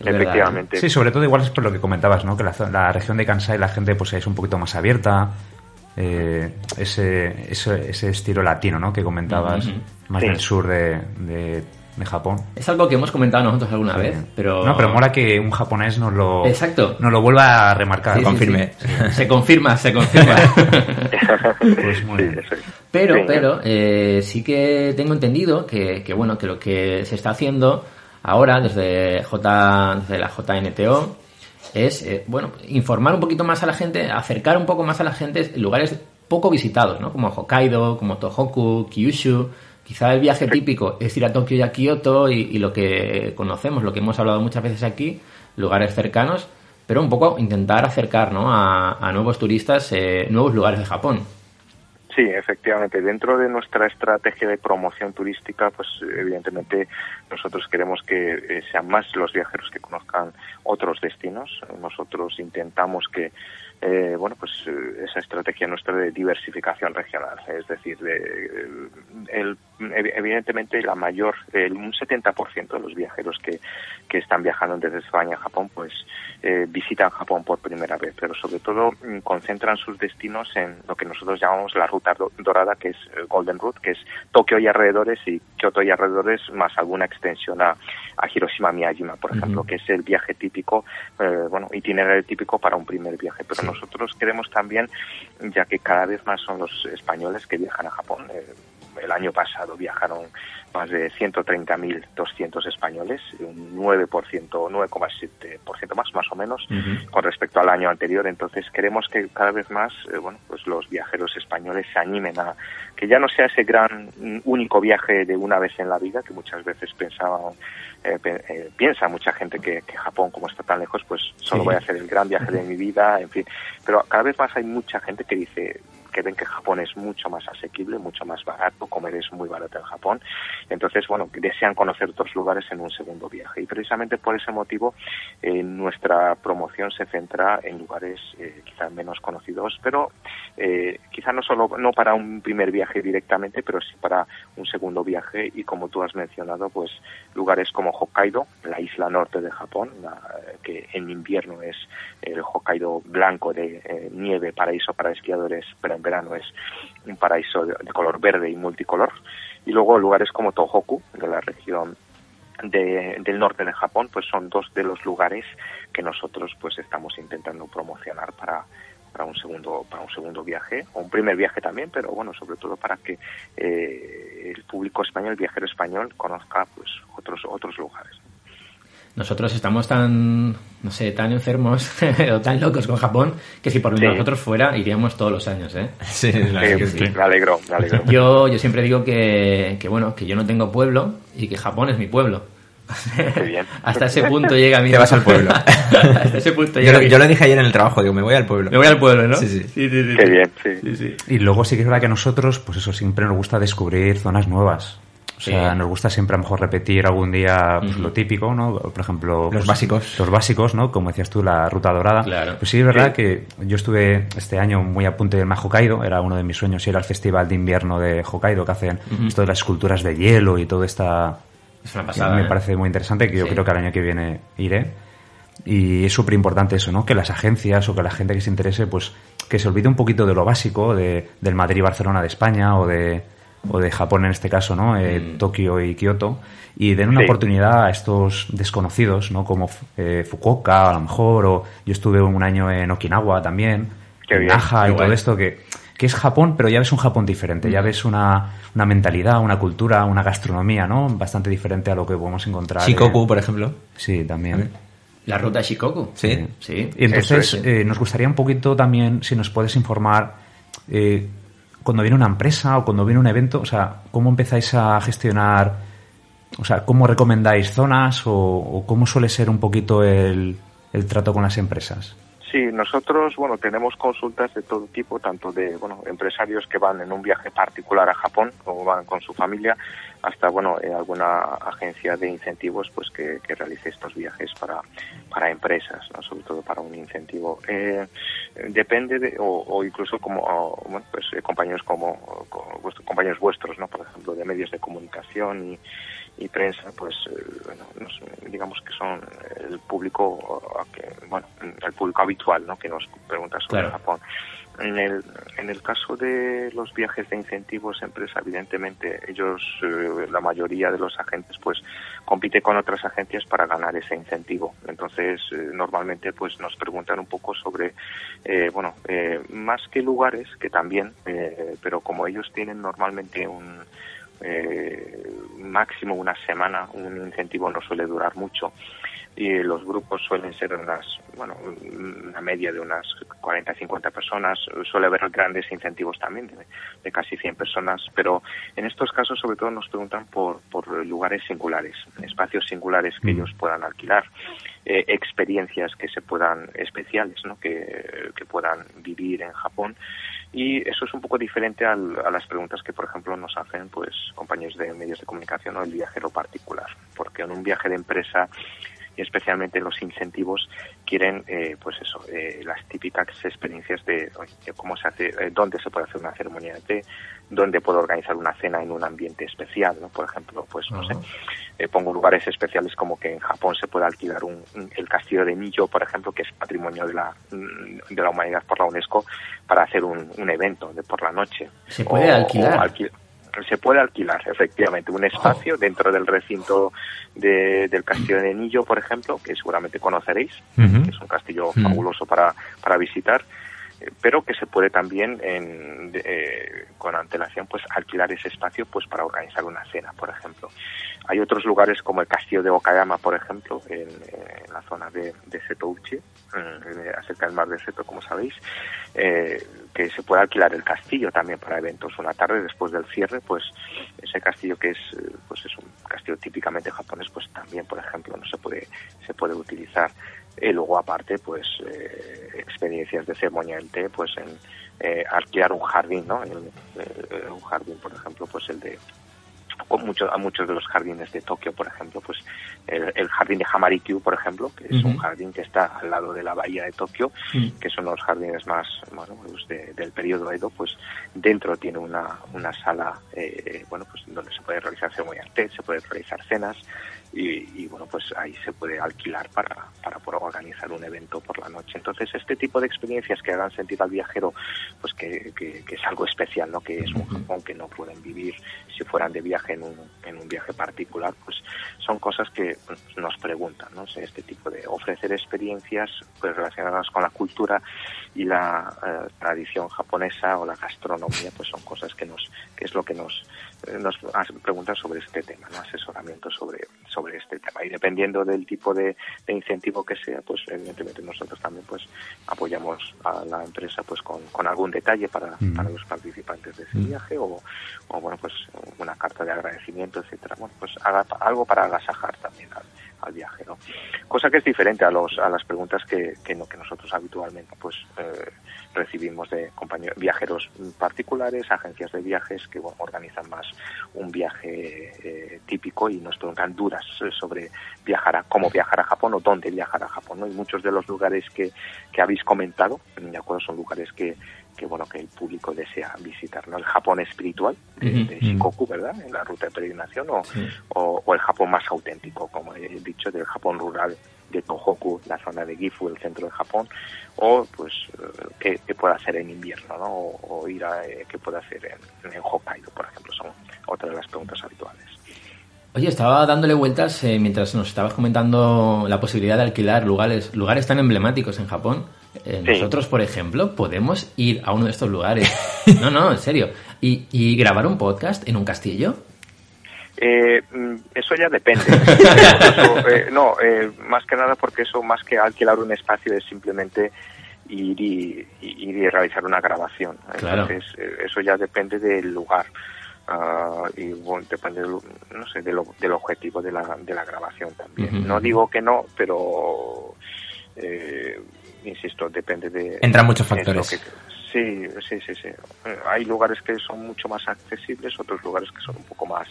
Verdad, ¿eh? Efectivamente. Sí, sobre todo igual es por lo que comentabas, ¿no? Que la, la región de Kansai la gente pues es un poquito más abierta, eh, ese, ese, ese estilo latino, ¿no? Que comentabas, más Sí. del sur de, de, de Japón. Es algo que hemos comentado nosotros alguna vez, pero... No, pero mola que un japonés nos lo, Exacto. nos lo vuelva a remarcar. Sí, sí, confirme. sí. Se confirma, se confirma. Pues muy Sí, bien. Pero, Sí, pero eh, sí que tengo entendido que, que, bueno, que lo que se está haciendo ahora desde J, desde la JNTO es eh, bueno informar un poquito más a la gente, acercar un poco más a la gente en lugares poco visitados, ¿no? Como Hokkaido, como Tohoku, Kyushu. Quizá el viaje típico es ir a Tokio y a Kioto y, lo que conocemos, lo que hemos hablado muchas veces aquí, lugares cercanos, pero un poco intentar acercar ¿no? a, a nuevos turistas eh, nuevos lugares de Japón. Sí, efectivamente. Dentro de nuestra estrategia de promoción turística, pues evidentemente nosotros queremos que eh, sean más los viajeros que conozcan otros destinos. Nosotros intentamos que, eh, bueno, pues eh, esa estrategia nuestra de diversificación regional, es decir, de, eh, el, evidentemente la mayor, el, un 70% de los viajeros que, que están viajando desde España a Japón, pues eh, visitan Japón por primera vez, pero sobre todo mm, concentran sus destinos en lo que nosotros llamamos la ruta do- dorada, que es eh, Golden Route, que es Tokio y alrededores y Kyoto y alrededores, más alguna extensión a, a Hiroshima Miyajima, por ejemplo, que es el viaje típico, eh, bueno, itinerario típico para un primer viaje. Pero nosotros queremos también, ya que cada vez más son los españoles que viajan a Japón, eh, el año pasado viajaron más de 130.200 españoles, un 9%, 9,7% más, más o menos, con respecto al año anterior. Entonces queremos que cada vez más, eh, bueno, pues los viajeros españoles se animen a que ya no sea ese gran mm, único viaje de una vez en la vida que muchas veces pensaban eh, eh, piensa mucha gente que, que Japón, como está tan lejos, pues solo voy a hacer el gran viaje de mi vida, en fin. Pero cada vez más hay mucha gente que dice que ven que Japón es mucho más asequible, mucho más barato, comer es muy barato en Japón. Entonces, bueno, desean conocer otros lugares en un segundo viaje. Y precisamente por ese motivo, eh, nuestra promoción se centra en lugares eh, quizás menos conocidos, pero eh, quizá no solo no para un primer viaje directamente, pero sí para un segundo viaje y como tú has mencionado, pues lugares como Hokkaido, la isla norte de Japón, la- que en invierno es el Hokkaido blanco de eh, nieve, paraíso para esquiadores, pero en verano es un paraíso de color verde y multicolor. Y luego lugares como Tohoku, de la región de- del norte de Japón, pues son dos de los lugares que nosotros pues estamos intentando promocionar para para un segundo para un segundo viaje o un primer viaje también pero bueno sobre todo para que eh, el público español el viajero español conozca pues otros otros lugares Nosotros estamos tan, no sé, tan enfermos o tan locos con Japón que si por Sí. nosotros fuera iríamos todos los años, ¿eh? Sí, la verdad Sí, que sí, sí. me alegro me alegro Yo, yo siempre digo que, que, bueno, que yo no tengo pueblo y que Japón es mi pueblo. Qué bien. Hasta ese punto llega mi... Te vas al pueblo. Hasta ese punto Yo, llega mi- yo lo dije ayer en el trabajo, digo, me voy al pueblo. Me voy al pueblo, ¿no? Sí, sí. sí, sí, sí. Qué bien, sí. Sí, sí. Y luego sí que es verdad que a nosotros, pues eso, siempre nos gusta descubrir zonas nuevas. O sea, Sí. nos gusta siempre a lo mejor repetir algún día pues, Ujú. lo típico, ¿no? Por ejemplo... Los pues, básicos. Los básicos, ¿no? Como decías tú, la ruta dorada. Claro. Pues sí, es verdad Sí. que yo estuve este año muy a punto de irme a Hokkaido. Era uno de mis sueños ir al festival de invierno de Hokkaido que hacen Ujú. esto de las esculturas de hielo y todo esta... Es una pasada. me ¿eh? parece muy interesante que yo Sí. creo que al año que viene iré. Y es súper importante eso, ¿no? Que las agencias o que la gente que se interese, pues que se olvide un poquito de lo básico, de, del Madrid-Barcelona de España o de, o de Japón en este caso, ¿no? Eh, Mm. Tokio y Kioto. Y den una Sí. oportunidad a estos desconocidos, ¿no? Como eh, Fukuoka, a lo mejor, o yo estuve un año en Okinawa también, Qué en bien, Naha qué y todo esto, que, que es Japón, pero ya ves un Japón diferente, Mm. ya ves una, una mentalidad, una cultura, una gastronomía, ¿no? Bastante diferente a lo que podemos encontrar. en- Shikoku, por ejemplo. Sí, también. La ruta Shikoku. Sí. Sí. Y entonces eh, nos gustaría un poquito también, si nos puedes informar, eh, cuando viene una empresa o cuando viene un evento, o sea, ¿cómo empezáis a gestionar, o sea, cómo recomendáis zonas o, o cómo suele ser un poquito el, el trato con las empresas? Sí, nosotros, bueno, tenemos consultas de todo tipo, tanto de, bueno, empresarios que van en un viaje particular a Japón o van con su familia, hasta, bueno, eh, alguna agencia de incentivos, pues que, que realice estos viajes para, para empresas, ¿no? sobre todo para un incentivo. Eh, depende de, o, o incluso como, o, bueno, pues eh, compañeros como, como vuestros- compañeros vuestros, ¿no? Por ejemplo, de medios de comunicación y, y prensa, pues eh, bueno, digamos que son el público, bueno, el público habitual, ¿no? Que nos pregunta sobre Claro. Japón. En el, en el caso de los viajes de incentivos empresa, evidentemente ellos, eh, la mayoría de los agentes, pues compite con otras agencias para ganar ese incentivo. Entonces, eh, normalmente, pues nos preguntan un poco sobre, eh, bueno, eh, más que lugares, que también, eh, pero como ellos tienen normalmente un eh, máximo una semana, un incentivo no suele durar mucho y los grupos suelen ser unas, bueno, una media de unas 40, 50 personas, suele haber grandes incentivos también de, de casi 100 personas, pero en estos casos sobre todo nos preguntan por, por lugares singulares, espacios singulares que ellos puedan alquilar, eh, experiencias que se puedan, especiales, ¿no? que, que puedan vivir en Japón. Y eso es un poco diferente al- a las preguntas que, por ejemplo, nos hacen pues compañeros de medios de comunicación o el viajero particular, porque en un viaje de empresa y especialmente los incentivos quieren eh, pues eso eh, las típicas experiencias de cómo se hace eh, dónde se puede hacer una ceremonia de té dónde puedo organizar una cena en un ambiente especial no por ejemplo pues no sé eh, pongo lugares especiales como que en Japón se puede alquilar un, un- el castillo de Nijo por ejemplo que es patrimonio de la mm, de la humanidad por la UNESCO para hacer un, un evento de por la noche. ¿Se puede alquilar? alqui- se puede alquilar, efectivamente, un espacio dentro del recinto de- del castillo de Nillo, por ejemplo, que seguramente conoceréis, que es un castillo fabuloso para, para visitar, pero que se puede también en- eh, con antelación pues alquilar ese espacio pues para organizar una cena, por ejemplo. Hay otros lugares como el castillo de Okayama, por ejemplo, en, en la zona de, de Setouchi, mm, de- acerca del mar de Seto, como sabéis, eh, que se puede alquilar el castillo también para eventos. Una tarde después del cierre, pues ese castillo que es eh, pues es un castillo típicamente japonés, pues también, por ejemplo, no se puede se puede utilizar. Y luego aparte, pues eh, experiencias de té, pues en eh, alquilar un jardín, ¿no? El- eh, un jardín, por ejemplo, pues el de con muchos a muchos de los jardines de Tokio, por ejemplo, pues el, el jardín de Hamarikyu, por ejemplo, que es un jardín que está al lado de la bahía de Tokio, Mm. que son los jardines más bueno, pues de- del periodo Edo, pues dentro tiene una, una sala, eh, bueno, pues donde se puede realizar té, se puede realizar cenas y, y, bueno, pues ahí se puede alquilar para, para poder organizar un evento por la noche. Entonces, este tipo de experiencias que hagan sentir al viajero, pues que, que- que es algo especial, ¿no? Que es un Japón que no pueden vivir si fueran de viaje en un, en un viaje particular, pues son cosas que pues, nos preguntan, ¿no? O sea, este tipo de ofrecer experiencias pues relacionadas con la cultura y la eh, tradición japonesa o la gastronomía, pues son cosas que nos, que es lo que nos, nos hacen preguntas sobre este tema, ¿no? Asesoramiento sobre, sobre este tema. Y dependiendo del tipo de, de incentivo que sea, pues evidentemente nosotros también pues apoyamos a la empresa pues con, con algún detalle para, Mm. para los participantes de ese viaje o, o bueno pues una carta de agradecimiento, etcétera. Bueno, pues haga algo para agasajar también al, al viajero. Cosa que es diferente a los a las preguntas que, que, no- que nosotros habitualmente pues eh, recibimos de compañeros viajeros particulares, agencias de viajes que bueno, organizan más un viaje eh, típico y nos preguntan dudas sobre viajar a cómo viajar a Japón o dónde viajar a Japón. ¿no? Y muchos de los lugares que, que habéis comentado, de acuerdo, son lugares que, que bueno que el público desea visitar, ¿no? El Japón espiritual de, de Shikoku, ¿verdad? En la ruta de peregrinación o, Sí. o, o el Japón más auténtico, como he dicho, del Japón rural de Tohoku, la zona de Gifu, el centro de Japón, o pues eh, qué puede hacer en invierno, ¿no? O, o ir a eh, qué puede hacer en, en Hokkaido, por ejemplo, son otras de las preguntas habituales. Oye, estaba dándole vueltas eh, mientras nos estabas comentando la posibilidad de alquilar lugares, lugares tan emblemáticos en Japón. Eh, Sí. Nosotros, por ejemplo, podemos ir a uno de estos lugares. No, no, en serio. Y, y grabar un podcast en un castillo. Eh, mm, eso ya depende. Eso, eh, no, eh, más que nada porque eso, más que alquilar un espacio, es simplemente ir y, ir y realizar una grabación. Entonces, eh, eso ya depende del lugar. Ah, y bueno, depende del, no sé, del, del objetivo de la, de la grabación también. No digo que no, pero eh, insisto, depende de... Entran muchos factores. que- Sí, sí, sí, sí. Eh, Hay lugares que son mucho más accesibles, otros lugares que son un poco más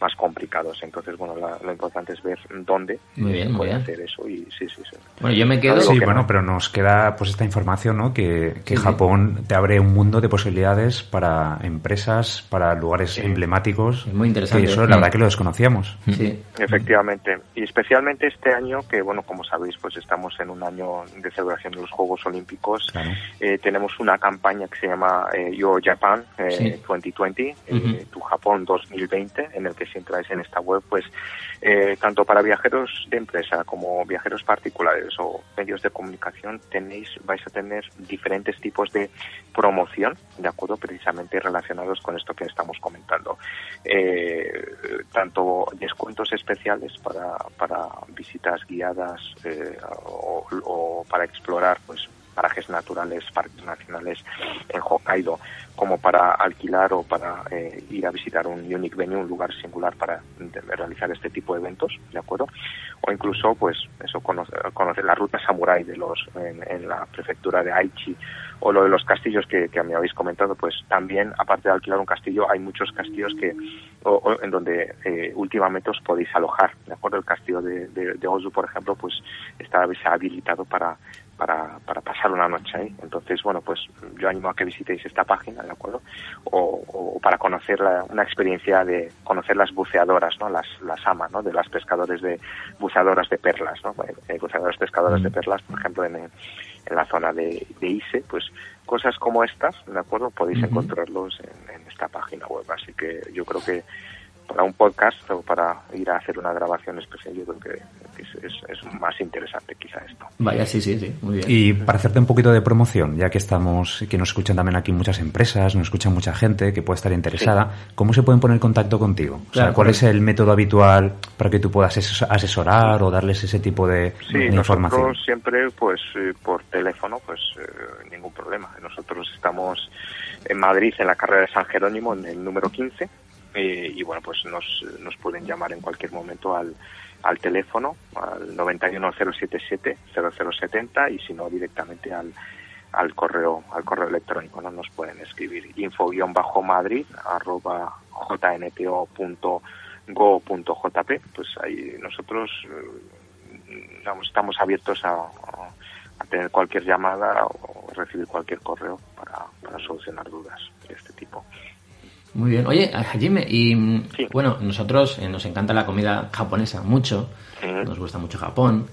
más complicados. Entonces, bueno, la- lo importante es ver dónde Muy bien, muy puede bien. hacer eso y sí, sí, sí. Bueno, yo me quedo. Sí, que bueno, no. pero nos queda pues esta información, ¿no? Que, que Sí, sí. Japón te abre un mundo de posibilidades para empresas, para lugares emblemáticos. Es muy interesante. Que eso la verdad que lo desconocíamos. Sí. Efectivamente. Y especialmente este año, que bueno, como sabéis, pues estamos en un año de celebración de los Juegos Olímpicos. Claro. Eh, tenemos una, cam- campaña que se llama eh, Your Japan eh, Sí. 2020, eh, Ujú. Tu Japón 2020, en el que si entráis en esta web, pues eh, tanto para viajeros de empresa como viajeros particulares o medios de comunicación tenéis vais a tener diferentes tipos de promoción, de acuerdo, precisamente relacionados con esto que estamos comentando. Eh, tanto descuentos especiales para, para visitas guiadas eh, o, o para explorar pues parajes naturales, parques nacionales en Hokkaido, como para alquilar o para eh, ir a visitar un unique venue, un lugar singular para realizar este tipo de eventos, ¿de acuerdo? O incluso, pues, eso, conocer, conocer la ruta samurai de los, en, la prefectura de Aichi, o lo de los castillos que, que me habéis comentado, pues también, aparte de alquilar un castillo, hay muchos castillos que, o, en donde eh, últimamente os podéis alojar, ¿de acuerdo? El castillo de, de, Ozu, por ejemplo, pues está habilitado para, para, para pasar una noche ahí. Entonces, bueno, pues yo animo a que visitéis esta página, ¿de acuerdo? O, o para conocer la- una experiencia de conocer las buceadoras, ¿no? Las, las AMA, ¿no? De las pescadores de buceadoras de perlas, ¿no? Eh, buceadores pescadores de perlas, por ejemplo, en, en la zona de, de Ise, pues cosas como estas, ¿de acuerdo? Podéis encontrarlos en, en esta página web. Así que yo creo que para un podcast o para ir a hacer una grabación especial, yo creo que, es, es- es más interesante quizá esto. Vaya, sí, sí, sí, muy bien. Y para hacerte un poquito de promoción, ya que estamos, que nos escuchan también aquí muchas empresas, nos escuchan mucha gente que puede estar interesada, ¿cómo se pueden poner en contacto contigo? O sea, Claro, ¿cuál correcto. es el método habitual para que tú puedas ases- asesorar o darles ese tipo de, Sí, de información? nosotros siempre, pues, eh, por teléfono, pues, eh, ningún problema. Nosotros estamos en Madrid, en la carrera de San Jerónimo, en el número 15, eh, y bueno, pues nos, nos pueden llamar en cualquier momento al, al teléfono, al 91077-0070, y si no, directamente al, al correo al correo electrónico, ¿no? Nos pueden escribir info-madrid arroba jnpo.go.jp, pues ahí nosotros eh, estamos abiertos a- a tener cualquier llamada o recibir cualquier correo para, para solucionar dudas de este tipo. Muy bien. Oye, Hajime, y mm, Sí. bueno, nosotros eh, nos encanta la comida japonesa mucho, nos gusta mucho Japón,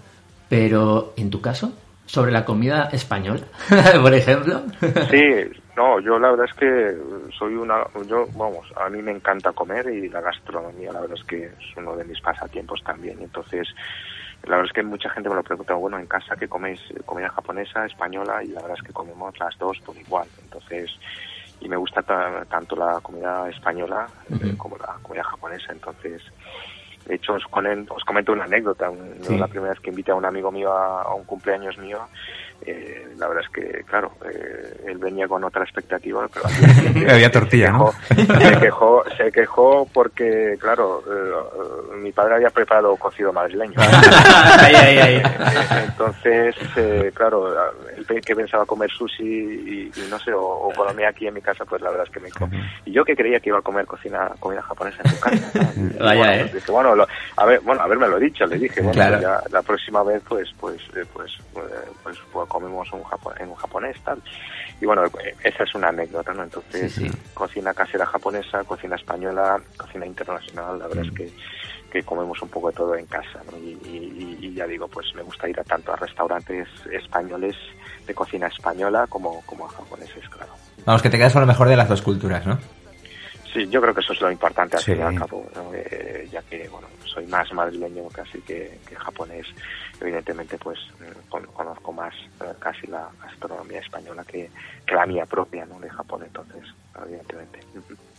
pero en tu caso, sobre la comida española, por ejemplo. Sí, no, yo la verdad es que soy una, yo, vamos, a mí me encanta comer y la gastronomía, la verdad es que es uno de mis pasatiempos también. Entonces, la verdad es que mucha gente me lo pregunta, bueno, en casa que coméis Eh, comida japonesa, española, y la verdad es que comemos las dos por igual. Entonces, y me gusta ta- tanto la comida española eh, como la comida japonesa. Entonces, de hecho, os, comento una anécdota. Sí. La primera vez que invité a un amigo mío a, a un cumpleaños mío, eh, la verdad es que, claro, eh, él venía con otra expectativa, pero Había se tortilla, ¿no? quejó- Se quejó, se quejó porque, claro, eh, mi padre había preparado cocido madrileño. Ay, ay, ay. Entonces, eh, claro, el pe- que pensaba comer sushi y, y no sé, o, o aquí en mi casa, pues la verdad es que me dijo. Y yo que creía que iba a comer cocina, comida japonesa en tu casa. ¿no? Vaya, bueno, ¿eh? pues dije, bueno, lo- a ver, bueno, haberme lo dicho, le dije, bueno, Claro. pues ya la próxima vez, pues, pues, eh, pues, eh, pues, pues comemos un japo- en un japonés, tal. Y bueno, esa es una anécdota, ¿no? Entonces, Sí, sí. cocina casera japonesa, cocina española, cocina internacional, la Mm. verdad es que que comemos un poco de todo en casa ¿no? y, y- y ya digo pues me gusta ir a tanto a restaurantes españoles de cocina española como, como a japoneses claro Vamos, que te quedas con lo mejor de las dos culturas, ¿no? Sí yo creo que eso es lo importante al Sí. fin y al cabo ¿no? Eh, ya que bueno soy más madrileño casi que, que japonés evidentemente pues mm, con- conozco más eh, casi la gastronomía española que, que la mía propia no de Japón entonces evidentemente.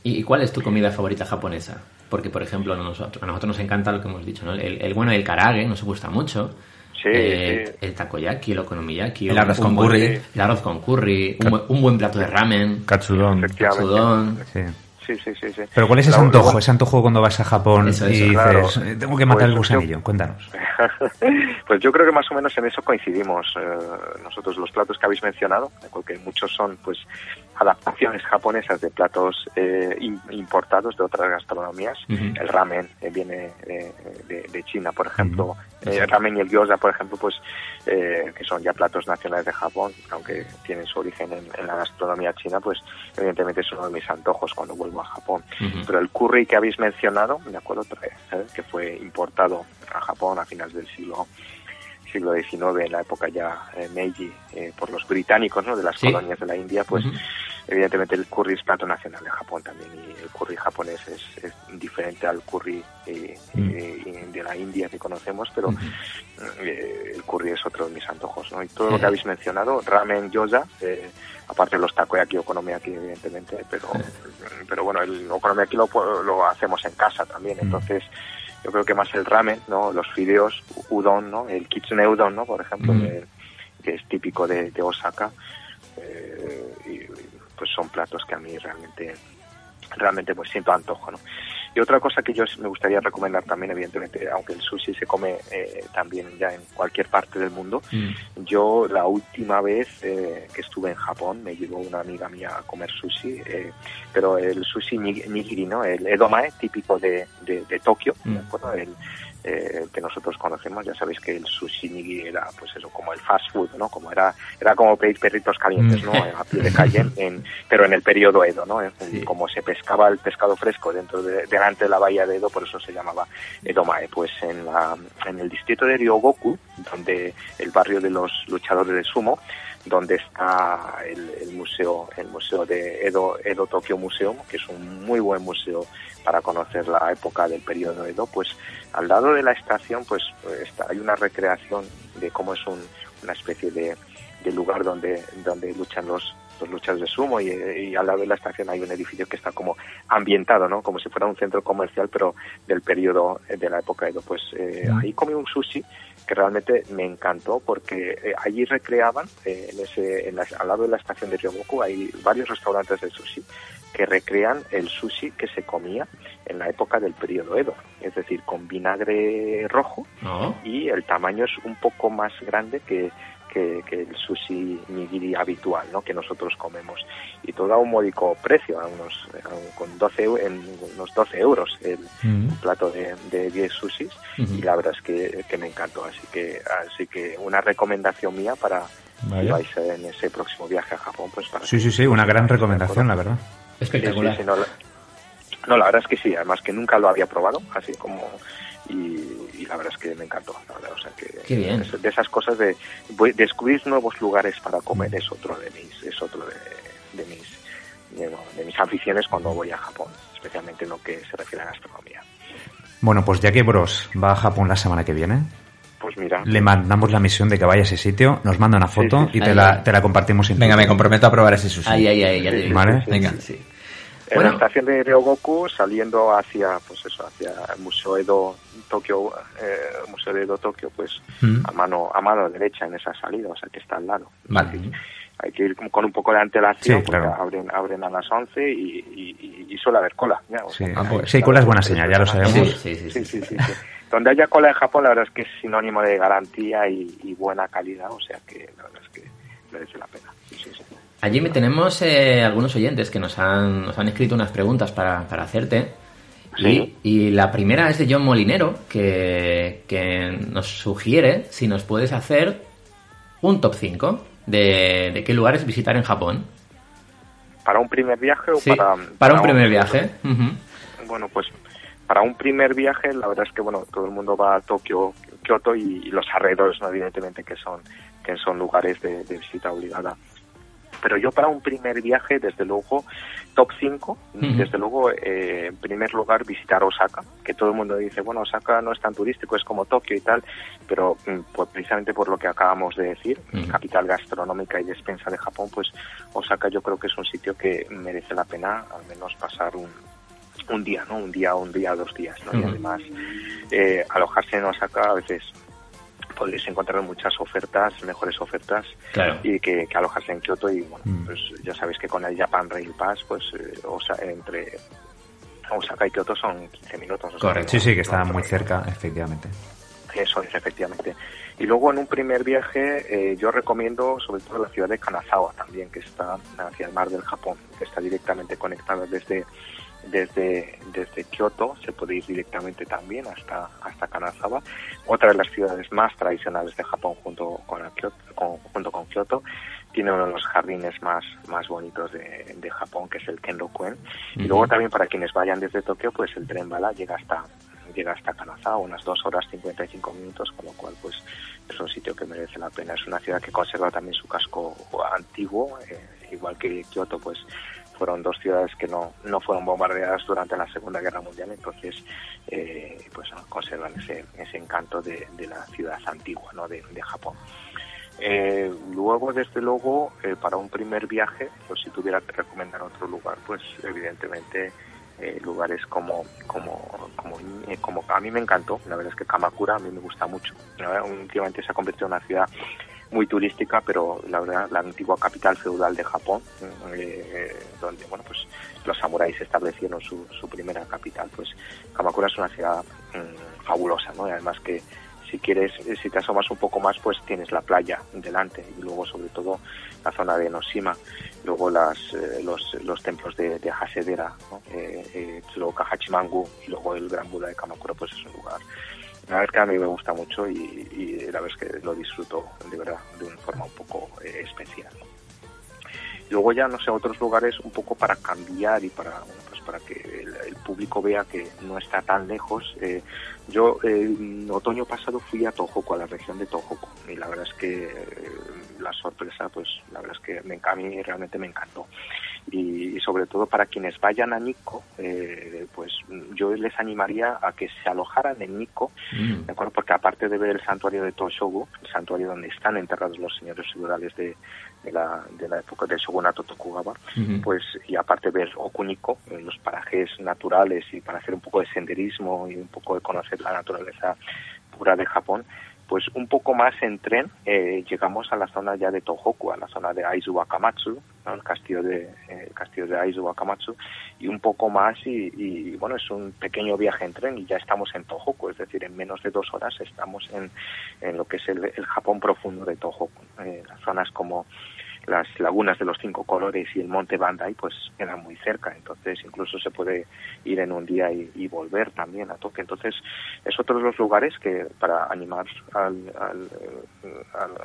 ¿Y cuál es tu comida favorita japonesa? Porque, por ejemplo, a nosotros, a nosotros nos encanta lo que hemos dicho, ¿no? El, el bueno, el karage nos gusta mucho. Sí, Eh, sí. El takoyaki, el okonomiyaki. El arroz con buen- curry. El arroz con curry. Un, buen- un buen plato de ramen. Katsudon. Katsudon. Sí. Sí sí sí sí Pero ¿cuál es ese antojo? bueno- Ese antojo cuando vas a Japón Eso, y dices, claro. "Eh, tengo que matar el Pues yo- gusanillo. Cuéntanos. pues yo creo que más o menos en eso coincidimos eh, nosotros los platos que habéis mencionado porque muchos son pues adaptaciones japonesas de platos eh, im- importados de otras gastronomías el ramen eh, viene de, de- de China por ejemplo Eh, el ramen y el gyoza por ejemplo pues eh, que son ya platos nacionales de Japón aunque tienen su origen en, en la gastronomía china pues evidentemente es uno de mis antojos cuando vuelvo a Japón pero el curry que habéis mencionado, de acuerdo, Trae, ¿eh? que fue importado a Japón a finales del siglo siglo XIX, en la época ya eh, Meiji, eh, por los británicos, ¿no? De las Sí. colonias de la India, pues evidentemente el curry es plato nacional de Japón también y el curry japonés es, es diferente al curry eh, Mm. eh, de la India que conocemos, pero eh, el curry es otro de mis antojos, ¿no? Y todo lo que habéis mencionado, ramen, gyoza, eh, aparte de los takoyaki, okonomiyaki, evidentemente, pero, pero bueno, el okonomiyaki lo, lo hacemos en casa también, Mm. entonces yo creo que más el ramen, ¿no? Los fideos, udon, ¿no? El kitsune udon, ¿no? Por ejemplo, Mm. que es típico de, de Osaka, eh, y pues son platos que a mí realmente realmente pues siento antojo, ¿no? Y otra cosa que yo me gustaría recomendar también, evidentemente, aunque el sushi se come eh, también ya en cualquier parte del mundo, Mm. yo la última vez eh, que estuve en Japón me llevó una amiga mía a comer sushi, eh, pero el sushi ni- nigiri, ¿no? El edomae típico de, de, de Tokio, ¿de Mm. acuerdo? El, eh, que nosotros conocemos, ya sabéis que el sushi era pues eso, como el fast food, ¿no? Como era, era como pedir perritos calientes, ¿no? A pie de calle, en, pero en el periodo Edo, ¿no? En- Sí. Como se pescaba el pescado fresco dentro de, delante de la bahía de Edo, por eso se llamaba Edomae. Pues en, la, en el distrito de Ryogoku, donde el barrio de los luchadores de sumo, donde está el, el museo, el museo de Edo, Edo Tokyo Museum, que es un muy buen museo para conocer la época del periodo Edo, pues al lado de la estación pues está, hay una recreación de cómo es un, una especie de, de lugar donde, donde luchan los, los luchadores de sumo y, y al lado de la estación hay un edificio que está como ambientado, ¿no? Como si fuera un centro comercial, pero del periodo de la época Edo. Pues eh, ahí comí un sushi que realmente me encantó porque eh, allí recreaban, eh, en ese, en la- al lado de la estación de Ryogoku, hay varios restaurantes de sushi que recrean el sushi que se comía en la época del periodo Edo, es decir, con vinagre rojo No. y el tamaño es un poco más grande que, que, que el sushi nigiri habitual ¿no? que nosotros comemos y todo a un módico precio, a unos, a un- con 12, eu- en unos 12 euros el Mm. plato de, de 10 sushis y la verdad es que, que me encantó, así que así que una recomendación mía para Vaya. si vais en ese próximo viaje a Japón, pues para Sí, que- sí, sí, una gran recomendación, la verdad. Espectacular. Sí, sí, sí, no, la, no, la verdad es que sí, además que nunca lo había probado, así como y, y la verdad es que me encantó, la verdad, o sea que Qué bien. es de esas cosas de voy- descubrir nuevos lugares para comer es otro de mis es otro de, de mis de, de mis aficiones cuando voy a Japón, especialmente en lo que se refiere a gastronomía. Bueno, pues ya que Bros va a Japón la semana que viene, Pues mira, le mandamos la misión de que vaya a ese sitio, nos manda una foto sí, sí. y te Ahí, la, te la compartimos Venga, me comprometo a probar ese sushi. Ahí, ahí, ahí, ya te digo. Vale, Sí, venga. Sí, sí. en Bueno. la estación de Ryogoku saliendo hacia pues eso hacia el Museo Edo Tokio eh, Museo de Edo Tokio pues Mm. a mano a mano derecha en esa salida o sea que está al lado Vale. hay que ir con un poco de antelación Sí, claro. porque abren abren a las 11 y, y, y- y suele haber cola ya, o Sí, sea, Ah, pues, sí, cola es buena señal, ya lo sabemos. Sí, sí, sí, Sí, sí. sí, sí, sí. Donde haya cola en Japón, la verdad es que es sinónimo de garantía y, y buena calidad, o sea que la verdad es que merece la pena. Allí tenemos eh, algunos oyentes que nos han, nos han escrito unas preguntas para, para hacerte. Sí. Y, y la primera es de John Molinero, que, que nos sugiere si nos puedes hacer un top 5 de, de qué lugares visitar en Japón. ¿Para un primer viaje o Sí, para...? para un primer viaje. Bueno, pues para un primer viaje, la verdad es que bueno, todo el mundo va a Tokio, Kioto y, y los alrededores, ¿no? evidentemente, que son, que son lugares de, de visita obligada. Pero yo para un primer viaje, desde luego, top 5, Ujú. desde luego, eh, en primer lugar, visitar Osaka, que todo el mundo dice, bueno, Osaka no es tan turístico, es como Tokio y tal, pero mm, pues, precisamente por lo que acabamos de decir, capital gastronómica y despensa de Japón, pues Osaka yo creo que es un sitio que merece la pena al menos pasar un, un día, ¿no? Un día, un día, dos días, ¿no? Y además, eh, alojarse en Osaka a veces podréis encontrar muchas ofertas, mejores ofertas, Claro. y que, que alojarse en Kioto y bueno, Mm. pues ya sabéis que con el Japan Rail Pass, pues eh, entre Osaka y Kioto son 15 minutos. o sea, Correcto. Sí, sí, que está muy cerca, efectivamente. Eso es, efectivamente. Y luego en un primer viaje eh, yo recomiendo sobre todo la ciudad de Kanazawa también, que está hacia el mar del Japón, que está directamente conectada desde desde desde Kioto, se puede ir directamente también hasta hasta Kanazawa, otra de las ciudades más tradicionales de Japón junto con, Kyoto, con- junto con Kioto, tiene uno de los jardines más más bonitos de, de Japón, que es el Kenrokuen. Y luego también para quienes vayan desde Tokio, pues el tren bala llega hasta llega hasta Kanazawa, unas 2 horas 55 minutos, con lo cual pues es un sitio que merece la pena. Es una ciudad que conserva también su casco antiguo, eh, igual que Kioto, pues fueron dos ciudades que no, no fueron bombardeadas durante la Segunda Guerra Mundial, entonces eh, pues no, conservan ese, ese encanto de, de la ciudad antigua ¿no? de, de Japón. Eh, luego, desde luego, eh, para un primer viaje, pues si tuviera que recomendar otro lugar, pues evidentemente eh, lugares como como como eh, como a mí me encantó la verdad es que Kamakura a mí me gusta mucho últimamente se ha convertido en una ciudad muy turística pero la verdad la antigua capital feudal de Japón eh, donde bueno pues los samuráis establecieron su, su primera capital pues Kamakura es una ciudad mm, fabulosa no y además que si quieres, si te asomas un poco más, pues tienes la playa delante y luego sobre todo la zona de Noshima, luego las, eh, los, los templos de, de Hasedera, ¿no? eh, eh, luego Kahachimangu y luego el Gran Buda de Kamakura, pues es un lugar. La verdad que a mí me gusta mucho y, la verdad es que lo disfruto de verdad de una forma un poco eh, especial. luego ya, no sé, otros lugares un poco para cambiar y para, bueno, pues para que el, público vea que no está tan lejos. Eh, yo eh, otoño pasado fui a Tohoku, a la región de Tohoku, y la verdad es que eh, la sorpresa, pues la verdad es que me, a mí realmente me encantó. Y, y sobre todo para quienes vayan a Nikko, eh, pues yo les animaría a que se alojaran en Nikko, Mm. ¿de acuerdo? Porque aparte de ver el santuario de Toshogu, el santuario donde están enterrados los señores feudales de, de la, de la época del shogunato Tokugawa, pues y aparte ver Okuniko, en los parajes naturales y para hacer un poco de senderismo y un poco de conocer la naturaleza pura de Japón, pues un poco más en tren eh, llegamos a la zona ya de Tohoku, a la zona de Aizu Wakamatsu, el castillo de eh, el castillo de Aizu Wakamatsu y un poco más y, y, bueno es un pequeño viaje en tren y ya estamos en Tohoku, es decir en menos de dos horas estamos en, en lo que es el, el Japón profundo de Tohoku, eh, las zonas como las lagunas de los cinco colores y el monte Bandai pues quedan muy cerca. Entonces incluso se puede ir en un día y, y volver también a Tokio entonces es otro de los lugares que para animar al, al, al-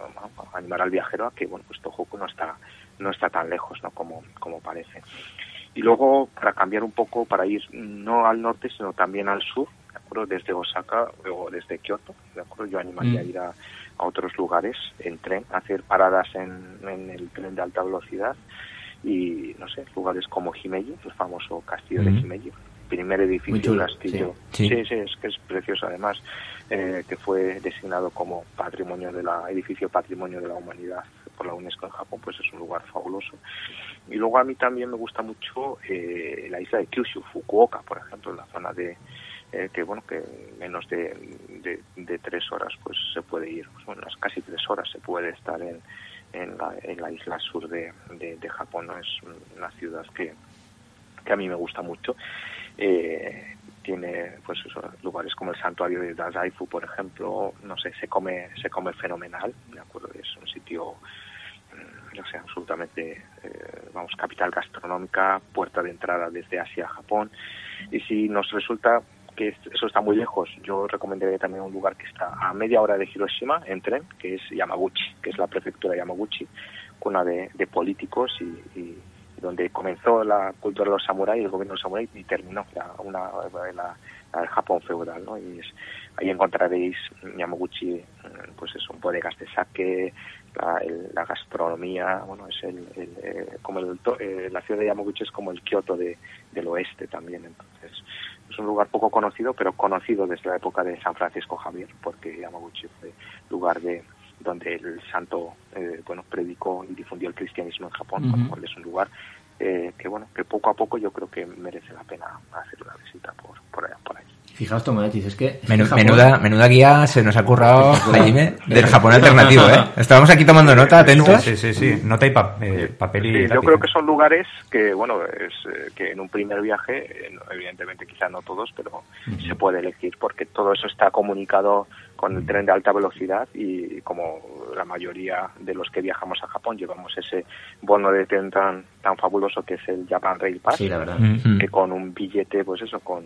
animar al viajero a que bueno pues Tohoku no está no está tan lejos no como como parece. Y luego para cambiar un poco para ir no al norte sino también al sur de acuerdo desde Osaka o desde Kioto de acuerdo yo animaría Mm. a ir a, a otros lugares en tren hacer paradas en, en el tren de alta velocidad y no sé lugares como Himeji el famoso castillo de. Himeji primer edificio chulo, castillo sí. sí, sí, es que es precioso además eh, que fue designado como patrimonio de la edificio patrimonio de la humanidad por la UNESCO en Japón pues es un lugar fabuloso y luego a mí también me gusta mucho eh, la isla de Kyushu Fukuoka por ejemplo la zona de eh, que bueno que en menos de, de, tres horas pues se puede ir. Pues, bueno, casi tres horas se puede estar en, en, la, en la isla sur de, de, Japón ¿no? es una ciudad que, que a mí me gusta mucho. Eh, tiene pues lugares como el santuario de Dazaifu por ejemplo no sé se come se come fenomenal de acuerdo es un sitio mm, no sé absolutamente eh, vamos capital gastronómica puerta de entrada desde Asia a Japón. Y si nos resulta que es- eso está muy lejos, yo recomendaría también un lugar que está a media hora de Hiroshima en tren, que es Yamaguchi, que es la prefectura de Yamaguchi, cuna de, de políticos y, y donde comenzó la cultura de los samuráis, el gobierno de los samuráis y terminó la, una, la, Japón feudal, ¿no? Y es, ahí encontraréis en Yamaguchi, mm, pues es un bodegas de sake, la, el- la gastronomía, bueno, es el, el, eh, como el, eh, la ciudad de Yamaguchi es como el Kioto de, del oeste también, entonces es un lugar poco conocido, pero conocido desde la época de San Francisco Javier, porque Yamaguchi fue lugar de donde el santo eh, bueno predicó y difundió el cristianismo en Japón, con lo cual es un lugar eh, que bueno que poco a poco yo creo que merece la pena hacer una visita por por, allá, por ahí. Fijaos, Tomodachi, es que... Menu- Japón- menuda, menuda guía se nos ha currado. Jaime, del Japón alternativo, ¿eh? Estábamos aquí tomando nota, atentos. Sí, sí, sí. Nota y pa- eh, papel y Sí, yo creo que son lugares que, bueno, es eh, que en un primer viaje, evidentemente quizá no todos, pero se puede elegir porque todo eso está comunicado con el tren de alta velocidad y como la mayoría de los que viajamos a Japón llevamos ese bono de tren tan, tan fabuloso que es el Japan Rail Pass, Sí, la verdad. Mm. que con un billete, pues eso, con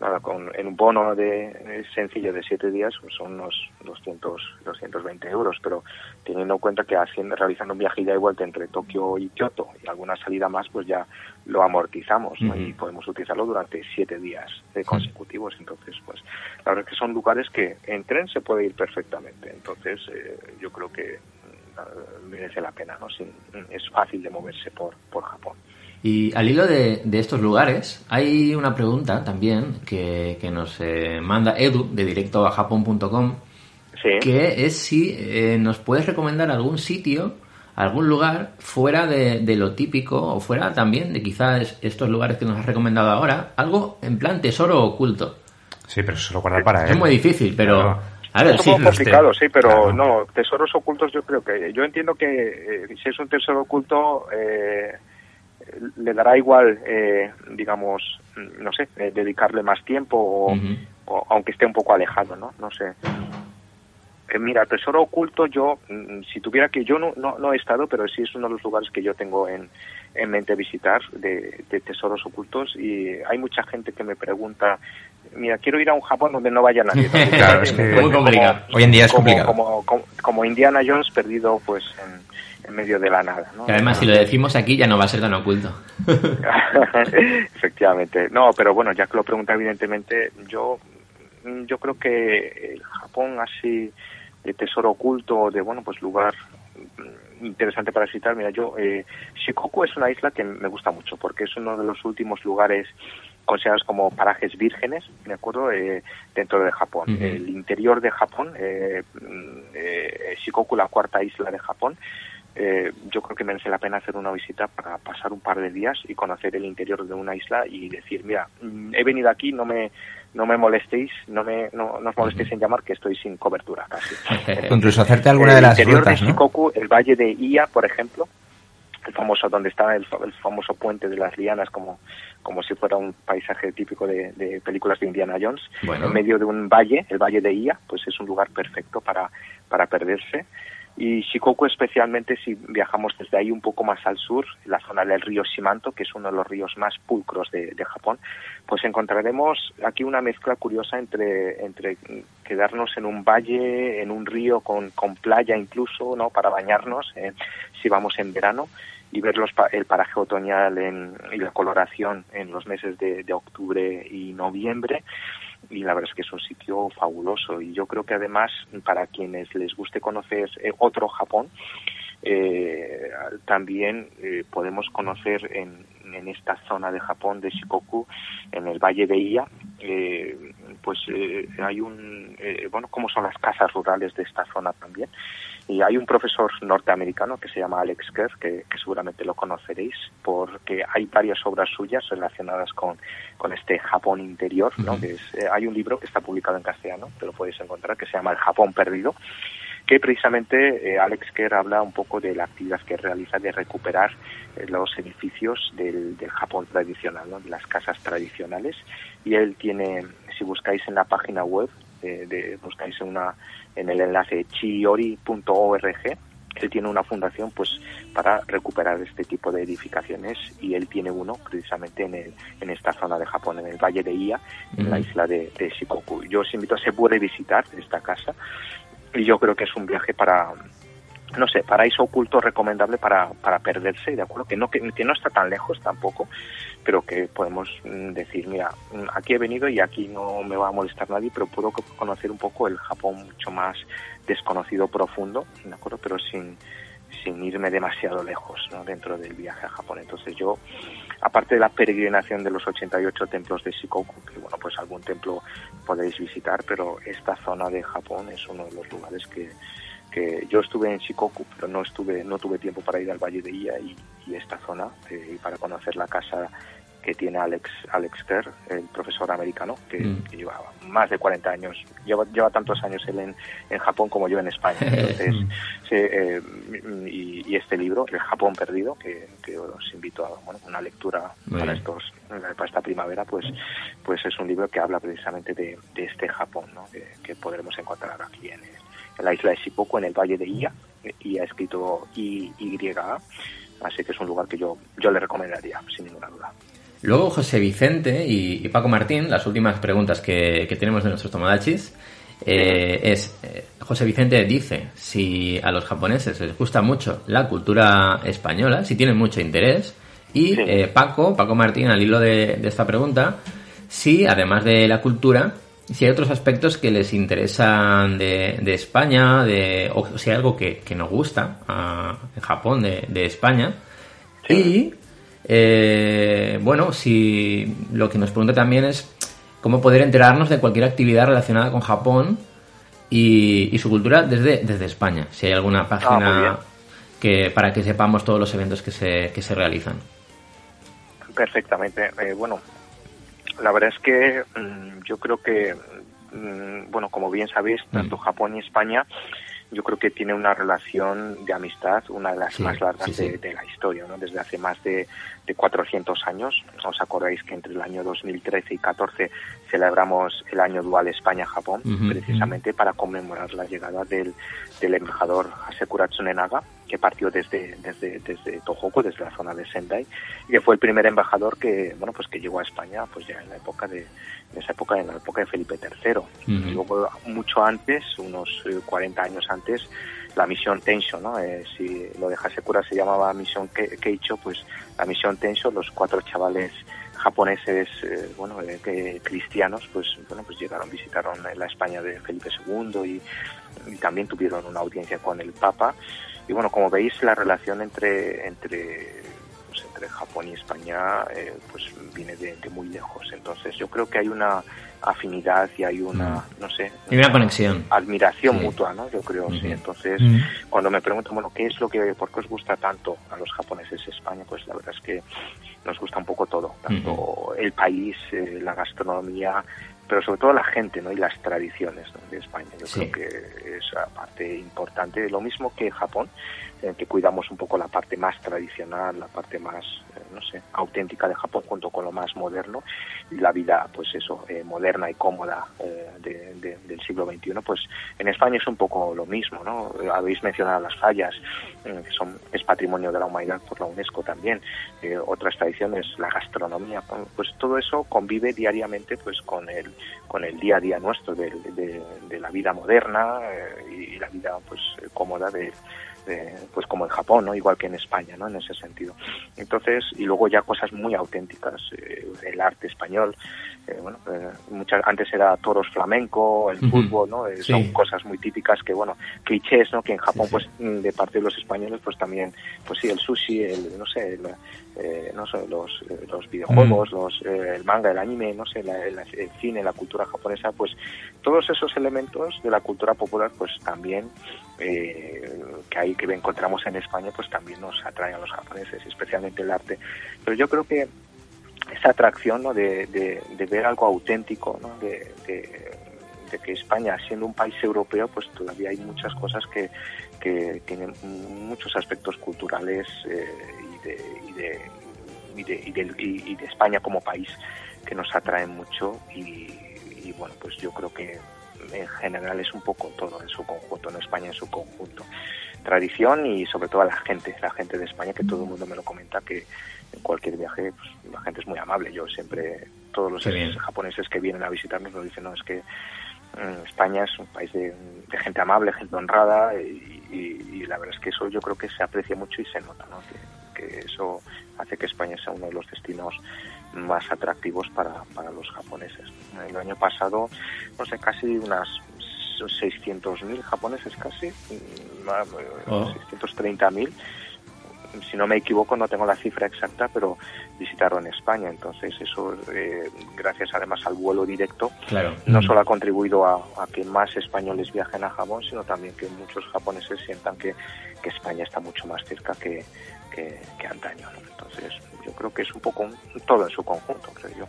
nada, con, en un bono de eh, sencillo de siete días pues son unos 200, 220 euros, pero teniendo en cuenta que haciendo, realizando un viaje ida y vuelta entre Tokio y Kioto y alguna salida más, pues ya lo amortizamos ¿no? y podemos utilizarlo durante siete días eh, consecutivos. Entonces, pues la verdad es que son lugares que en tren se puede ir perfectamente. Entonces, eh, yo creo que mm, merece la pena, ¿no? Sin- es fácil de moverse por, por Japón. Y al hilo de, de estos lugares, hay una pregunta también que, que nos eh, manda Edu de directo a japón.com, Sí. que es si eh, nos puedes recomendar algún sitio, algún lugar fuera de, de lo típico o fuera también de quizás estos lugares que nos has recomendado ahora, algo en plan tesoro oculto. Sí, pero eso lo guardar para él. Es muy difícil, pero... Claro. Es un poco complicado, sí, pero Claro. no, tesoros ocultos yo creo que, yo entiendo que eh, si es un tesoro oculto, eh, le dará igual, eh, digamos, no sé, eh, dedicarle más tiempo o, aunque esté un poco alejado, ¿no? No sé. Eh, mira, tesoro oculto, yo, mm, si tuviera que, yo no, no, no he estado, pero sí es uno de los lugares que yo tengo en, en mente visitar de, de tesoros ocultos y hay mucha gente que me pregunta, mira, quiero ir a un Japón donde no vaya nadie. Claro, es muy complicado. como- Hoy en día es como, complicado. Como, como, como Indiana Jones perdido pues en, en medio de la nada. ¿no? Y además, si lo decimos aquí, ya no va a ser tan oculto. Efectivamente. No, pero bueno, ya que lo pregunta evidentemente, yo yo creo que el Japón así de tesoro oculto, de bueno, pues lugar interesante para visitar. Mira, yo eh, Shikoku es una isla que me gusta mucho porque es uno de los últimos lugares considerados como parajes vírgenes, ¿de acuerdo? Eh, dentro de Japón. El interior de Japón, eh, mm, eh, Shikoku, la cuarta isla de Japón, eh, yo creo que merece la pena hacer una visita para pasar un par de días y conocer el interior de una isla y decir, mira, mm, he venido aquí, no me no me molestéis, no me no, no os molestéis en llamar que estoy sin cobertura casi. Incluso hacerte alguna el de las interior rutas, de ¿no? Shikoku, el valle de Ia, por ejemplo, el famoso donde está el, fa- el famoso puente de las lianas como como si fuera un paisaje típico de, de películas de Indiana Jones Bueno. en medio de un valle el valle de Ia pues es un lugar perfecto para para perderse y Shikoku especialmente si viajamos desde ahí un poco más al sur, en la zona del río Shimanto, que es uno de los ríos más pulcros de, de Japón, pues encontraremos aquí una mezcla curiosa entre, entre quedarnos en un valle, en un río con, con playa incluso, ¿no? Para bañarnos, eh, si vamos en verano, y ver los el paraje otoñal en, y la coloración en los meses de, octubre y noviembre y la verdad es que es un sitio fabuloso. Y yo creo que además para quienes les guste conocer eh, otro Japón eh, también eh, podemos conocer en, en esta zona de Japón de Shikoku en el valle de Iya eh, pues eh, hay un eh, bueno cómo son las casas rurales de esta zona también y hay un profesor norteamericano que se llama Alex Kerr, que, que seguramente lo conoceréis, porque hay varias obras suyas relacionadas con, con este Japón interior. ¿no? que es, eh, hay un libro que está publicado en castellano, te lo podéis encontrar, que se llama El Japón Perdido, que precisamente eh, Alex Kerr habla un poco de la actividad que realiza de recuperar eh, los edificios del, del Japón tradicional, ¿no? de las casas tradicionales. Y él tiene, si buscáis en la página web, eh, de, buscáis en, una, en el enlace chiori.org, él tiene una fundación pues para recuperar este tipo de edificaciones y él tiene uno precisamente en, el, en esta zona de Japón, en el valle de Ia, en la isla de, de Shikoku. Yo os invito a se puede visitar esta casa y yo creo que es un viaje para no sé, paraíso oculto recomendable para, para perderse, ¿de acuerdo? Que no, que, que no está tan lejos tampoco, pero que podemos mm, decir, mira, mm, aquí he venido y aquí no me va a molestar nadie, pero puedo co- conocer un poco el Japón mucho más desconocido, profundo, ¿de acuerdo? Pero sin, sin irme demasiado lejos, ¿no? Dentro del viaje a Japón. Entonces yo, aparte de la peregrinación de los 88 templos de Shikoku, que bueno, pues algún templo podéis visitar, pero esta zona de Japón es uno de los lugares que, que yo estuve en Shikoku, pero no estuve, no tuve tiempo para ir al Valle de Iya y, y esta zona eh, y para conocer la casa que tiene Alex Alex Kerr, el profesor americano, que, Mm. que lleva más de 40 años, lleva, lleva tantos años él en, en Japón como yo en España. Entonces, sí, eh, y, y este libro, El Japón Perdido, que, que os invito a bueno, una lectura Muy para estos para esta primavera, pues pues es un libro que habla precisamente de, de este Japón, ¿no? que, que podremos encontrar aquí en, en la isla de Shikoku, en el valle de Iya, y ha escrito I, YA, así que es un lugar que yo, yo le recomendaría, sin ninguna duda. Luego José Vicente y, y Paco Martín, las últimas preguntas que, que tenemos de nuestros tomodachis, eh, es, eh, José Vicente dice si a los japoneses les gusta mucho la cultura española, si tienen mucho interés, y Sí. eh, Paco, Paco Martín, al hilo de, de esta pregunta, si además de la cultura, si hay otros aspectos que les interesan de, de España, de, o si hay algo que, que nos gusta ah, en Japón de, de España, y eh, bueno, si lo que nos pregunta también es cómo poder enterarnos de cualquier actividad relacionada con Japón y, y su cultura desde, desde España. Si hay alguna Ah, página que para que sepamos todos los eventos que se, que se realizan. Perfectamente. Eh, bueno, la verdad es que mm, yo creo que, mm, bueno, como bien sabéis, tanto Japón y España, yo creo que tiene una relación de amistad, una de las Sí, más largas sí, sí. De, de la historia, ¿no? Desde hace más de, de 400 años. ¿Os acordáis que entre el año 2013 y 14 celebramos el año dual España-Japón, precisamente para conmemorar la llegada del, del embajador Hasekura Tsunenaga, que partió desde, desde, desde Tohoku, desde la zona de Sendai, y que fue el primer embajador que, bueno, pues que llegó a España, pues ya en la época de, en esa época, en la época de Felipe III. Luego, mucho antes, unos eh, 40 años antes, la misión Tensho, ¿no? Eh, si lo de Hasekura se llamaba misión Ke- Keicho, pues la misión Tensho, los cuatro chavales japoneses, eh, bueno, eh, cristianos, pues bueno, pues llegaron, visitaron la España de Felipe II y, y también tuvieron una audiencia con el Papa. Y bueno, como veis, la relación entre entre entre Japón y España eh, pues viene de, de muy lejos. Entonces yo creo que hay una afinidad y hay una, no sé, Hay una conexión. admiración Sí. mutua, ¿no? Yo creo, sí. Entonces, Mm. cuando me preguntan, bueno, ¿qué es lo que, por qué os gusta tanto a los japoneses España? Pues la verdad es que nos gusta un poco todo, tanto el país, eh, la gastronomía, pero sobre todo la gente, ¿no? Y las tradiciones ¿no? de España. Yo Sí. creo que es parte importante, lo mismo que Japón, eh, que cuidamos un poco la parte más tradicional, la parte más, eh, no sé, auténtica de Japón junto con lo más moderno y la vida, pues eso, eh, moderna y cómoda eh, de- de- del siglo XXI, pues en España es un poco lo mismo, ¿no? Eh, Habéis mencionado las fallas, eh, que son, es patrimonio de la humanidad por la UNESCO también, otras tradiciones, la gastronomía, pues todo eso convive diariamente pues con el, con el día a día nuestro de, de- la vida moderna y la vida pues cómoda de, de, pues como en Japón, ¿no? Igual que en España, ¿no? En ese sentido. Entonces, y luego ya cosas muy auténticas, eh, el arte español, eh, bueno, eh, muchas, antes era toros flamenco, el fútbol, ¿no? Sí. Son cosas muy típicas que, bueno, clichés, ¿no? Que en Japón, Sí, sí. pues, mm, de parte de los españoles, pues también, pues sí, el sushi, el, no sé, el, eh, no sé, los, eh, los videojuegos, los, eh, el manga, el anime, no sé, la- el, el cine, la cultura japonesa, pues todos esos elementos de la cultura popular, pues también eh, que hay que encontramos en España, pues también nos atraen a los japoneses, especialmente el arte. Pero yo creo que esa atracción ¿no? de, de, de ver algo auténtico, ¿no? de, de, de que España, siendo un país europeo, pues todavía hay muchas cosas que, que tienen muchos aspectos culturales eh, y, de, de, y, de, y, de, y- de España como país que nos atraen mucho y, y bueno, pues yo creo que en general es un poco todo en su conjunto, en España en su conjunto. Tradición y sobre todo a la gente, la gente de España, que todo el mundo me lo comenta, que en cualquier viaje pues, la gente es muy amable. Yo siempre, todos los bien. japoneses que vienen a visitarnos nos dicen, no, es que mm, España es un país de, de gente amable, gente honrada y, y- y la verdad es que eso yo creo que se aprecia mucho y se nota, ¿no? que, que eso hace que España sea uno de los destinos más atractivos para, para los japoneses. El año pasado, no sé, casi unas 600.000 japoneses casi, mm, ah, Oh. 630.000 si no me equivoco, no tengo la cifra exacta, pero visitaron España. Entonces, eso, eh, gracias además al vuelo directo, Claro. no solo ha contribuido a, a que más españoles viajen a Japón, sino también que muchos japoneses sientan que, que España está mucho más cerca que, que, que antaño. ¿no? Entonces, yo creo que es un poco un- todo en su conjunto, creo yo.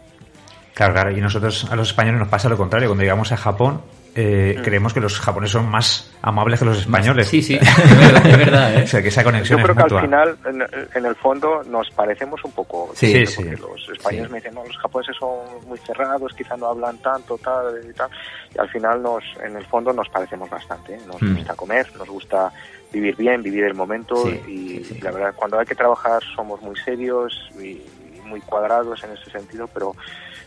Claro, claro, y nosotros a los españoles nos pasa lo contrario. Cuando llegamos a Japón, eh, Mm. creemos que los japoneses son más amables que los españoles. Sí, sí, es verdad, es verdad, ¿eh? O sea, que esa Yo conexión creo es que mutua. al final, en, en el fondo, nos parecemos un poco. Sí, sí. Porque los españoles Sí. me dicen, no, los japoneses son muy cerrados, quizá no hablan tanto, tal y tal. Y al final, nos, en el fondo, nos parecemos bastante. ¿eh? Nos Mm. gusta comer, nos gusta vivir bien, vivir el momento. Sí, y, sí, sí. y la verdad, cuando hay que trabajar, somos muy serios y muy cuadrados en ese sentido, pero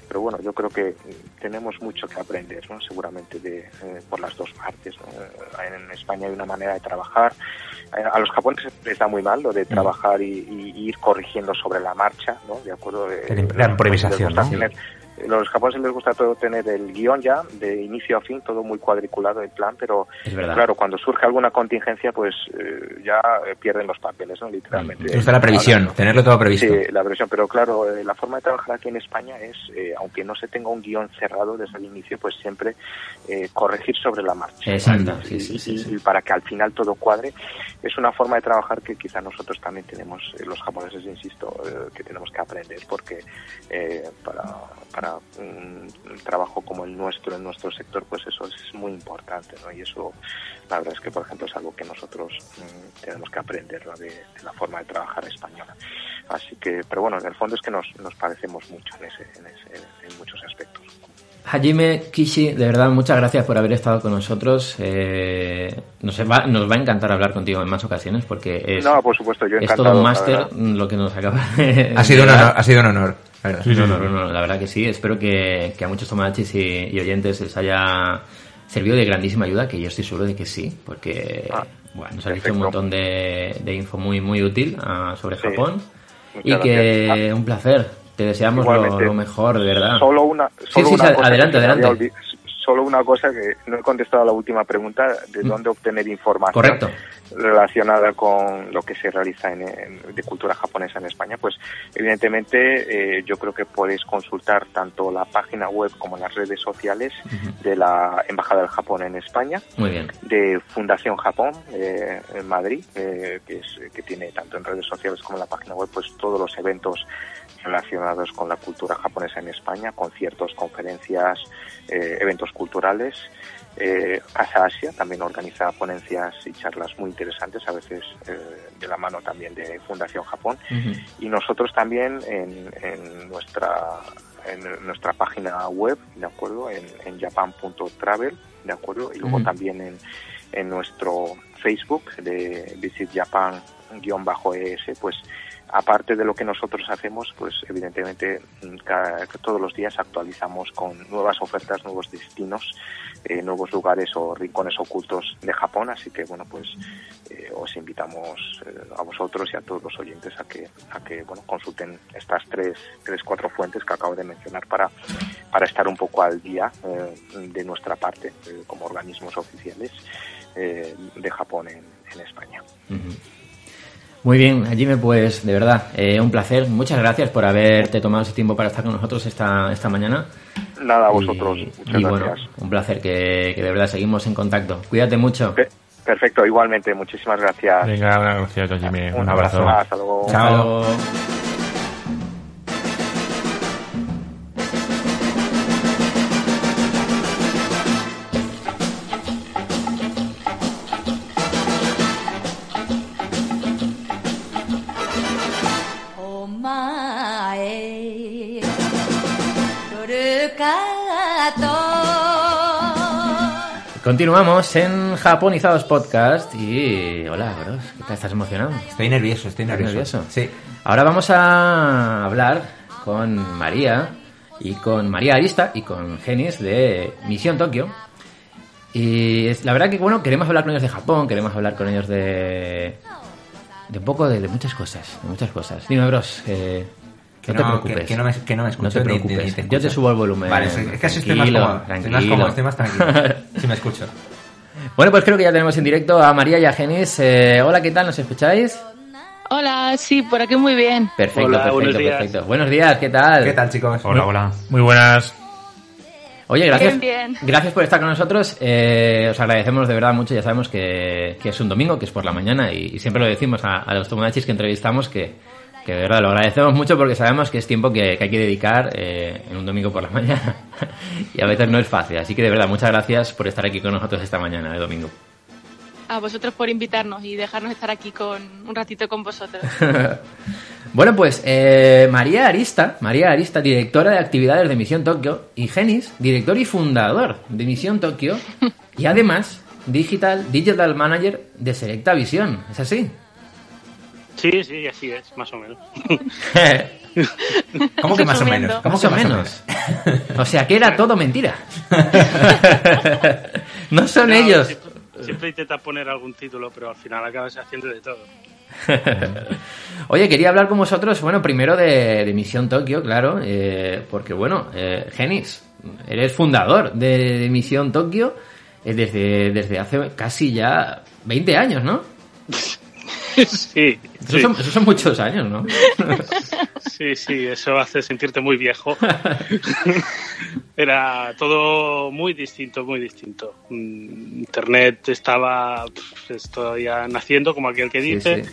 pero bueno, yo creo que tenemos mucho que aprender, ¿no? seguramente de, eh, por las dos partes. ¿no? En España hay una manera de trabajar. Eh, A los japoneses les da muy mal lo de trabajar y, ir corrigiendo sobre la marcha, ¿no? De acuerdo. Eh, La im- la improvisación. Tener- los japoneses les gusta todo tener el guion ya, de inicio a fin, todo muy cuadriculado el plan, pero claro, cuando surge alguna contingencia, pues eh, ya pierden los papeles, ¿no? Literalmente. Me gusta la previsión, Ahora, tenerlo todo previsto. Sí, la previsión, pero claro, eh, la forma de trabajar aquí en España es, eh, aunque no se tenga un guion cerrado desde el inicio, pues siempre eh, corregir sobre la marcha. Exacto, sí, sí, sí, sí. para que al final todo cuadre, es una forma de trabajar que quizá nosotros también tenemos, eh, los japoneses, insisto, eh, que tenemos que aprender, porque eh, para, para un, un trabajo como el nuestro, en nuestro sector, pues eso es muy importante, ¿no? Y eso, la verdad es que, por ejemplo, es algo que nosotros mm, tenemos que aprender, ¿no? de, de la forma de trabajar española. Así que, pero bueno, en el fondo es que nos, nos parecemos mucho en, ese, en, ese, en muchos aspectos. Hajime Kishi, de verdad, muchas gracias por haber estado con nosotros. Eh, nos, va, nos va a encantar hablar contigo en más ocasiones porque es, no, por supuesto, yo es encantado. todo un máster lo que nos acaba de Ha sido un honor, ha sido un honor. La verdad. No, no, no, no, la verdad que sí. Espero que, que a muchos tomachis y, y oyentes les haya servido de grandísima ayuda, que yo estoy seguro de que sí, porque Ah, bueno, nos ha dicho un montón de, de info muy, muy útil ah, sobre Sí. Japón. Muchas Y que gracias. un placer. Te deseamos lo, mejor, de verdad. Solo una, solo sí, una cosa adelante, que se me había adelante. olvi- Solo una cosa que no he contestado a la última pregunta, de dónde obtener información Mm. Correcto. Relacionada con lo que se realiza en, en- de cultura japonesa en España. Pues evidentemente eh, yo creo que podéis consultar tanto la página web como las redes sociales de la Embajada del Japón en España Muy bien. de Fundación Japón eh, en Madrid, eh, que, es, que tiene tanto en redes sociales como en la página web pues todos los eventos relacionados con la cultura japonesa en España, conciertos, conferencias, eh, eventos culturales. Eh, Casa Asia también organiza ponencias y charlas muy interesantes, a veces eh, de la mano también de Fundación Japón. Y nosotros también en, en nuestra en nuestra página web de acuerdo en, en japan.travel de acuerdo y luego también en, en nuestro Facebook de Visit Japan bajo ES pues aparte de lo que nosotros hacemos pues evidentemente mm, ca- todos los días actualizamos con nuevas ofertas nuevos destinos eh, nuevos lugares o rincones ocultos de Japón así que bueno pues eh, os invitamos eh, a vosotros y a todos los oyentes a que a que bueno consulten estas tres tres cuatro fuentes que acabo de mencionar para para estar un poco al día eh, de nuestra parte eh, como organismos oficiales de Japón en, en España. Muy bien, Jimmy, pues de verdad, eh, un placer. Muchas gracias por haberte tomado ese tiempo para estar con nosotros esta, esta mañana. nada a vosotros y, muchas gracias un placer que, que de verdad seguimos en contacto. Cuídate mucho. Pe- perfecto igualmente muchísimas gracias Venga, gracias, Jimmy. Un abrazo. hasta luego Hasta luego.「Continuamos en Japonizados Podcast y... Hola, bros, ¿qué tal? ¿Estás emocionado? Estoy nervioso, estoy ¿Estás nervioso. nervioso? Sí. Ahora vamos a hablar con María y con María Arista y con Genis de Misión Tokio. Y es- la verdad que, bueno, queremos hablar con ellos de Japón, queremos hablar con ellos de... De un poco de, de muchas cosas, de muchas cosas. Dime, bros, eh, Que no te preocupes. que, que no me, que no me escucho. No te ni- preocupes. ni te Yo te subo el volumen. Vale, es es que así estoy más Tranquilo, cómodo. Estoy más tranquilo. cómodo, estoy más tranquilo. Si me escucho. Bueno, pues creo que ya tenemos en directo a María y a Genis. Eh, hola, ¿qué tal? ¿Nos escucháis? Hola, sí, por aquí muy bien. Perfecto, Hola, perfecto, buenos días. perfecto. Buenos días, ¿qué tal? ¿Qué tal, chicos? Hola, hola. Muy buenas. Oye, gracias. Bien, bien. Gracias por estar con nosotros. Eh, os agradecemos de verdad mucho. Ya sabemos que, que es un domingo, que es por la mañana, y, y siempre lo decimos a, a los tomodachis que entrevistamos que, que de verdad lo agradecemos mucho porque sabemos que es tiempo que, que hay que dedicar eh, en un domingo por la mañana. y a veces no es fácil. Así que de verdad, muchas gracias por estar aquí con nosotros esta mañana de domingo. A vosotros por invitarnos y dejarnos estar aquí con un ratito con vosotros. Bueno, pues eh, María Arista, María Arista, directora de actividades de Misión Tokio, y Genis, director y fundador de Misión Tokio, y además digital, digital manager de Selecta Visión. ¿Es así? Sí, sí, así es, más o menos. ¿Cómo que más o menos? ¿Cómo Más que o menos. O sea que era todo mentira. no son No, ellos. Siempre, siempre intentas poner algún título, pero al final acabas haciendo de todo. Oye, quería hablar con vosotros, bueno, primero de, de Misión Tokio, claro, eh, porque bueno, eh, Genis, eres fundador de, de Misión Tokio eh, desde, desde hace casi ya 20 años, ¿no? sí, Esos, sí, son, son muchos años, ¿no? sí, sí, eso hace sentirte muy viejo. Era todo muy distinto, muy distinto. Mm, Internet estaba pues, todavía naciendo, como aquel que dice. sí.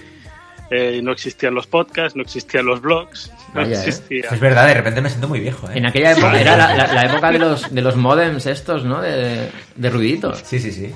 Eh, no existían los podcasts, no existían los blogs, no Vaya, ¿eh? existía. Es verdad, de repente me siento muy viejo, ¿eh? En aquella época era la, la- la época de los, de los modems estos, ¿no? De, de ruiditos. Sí, sí, sí.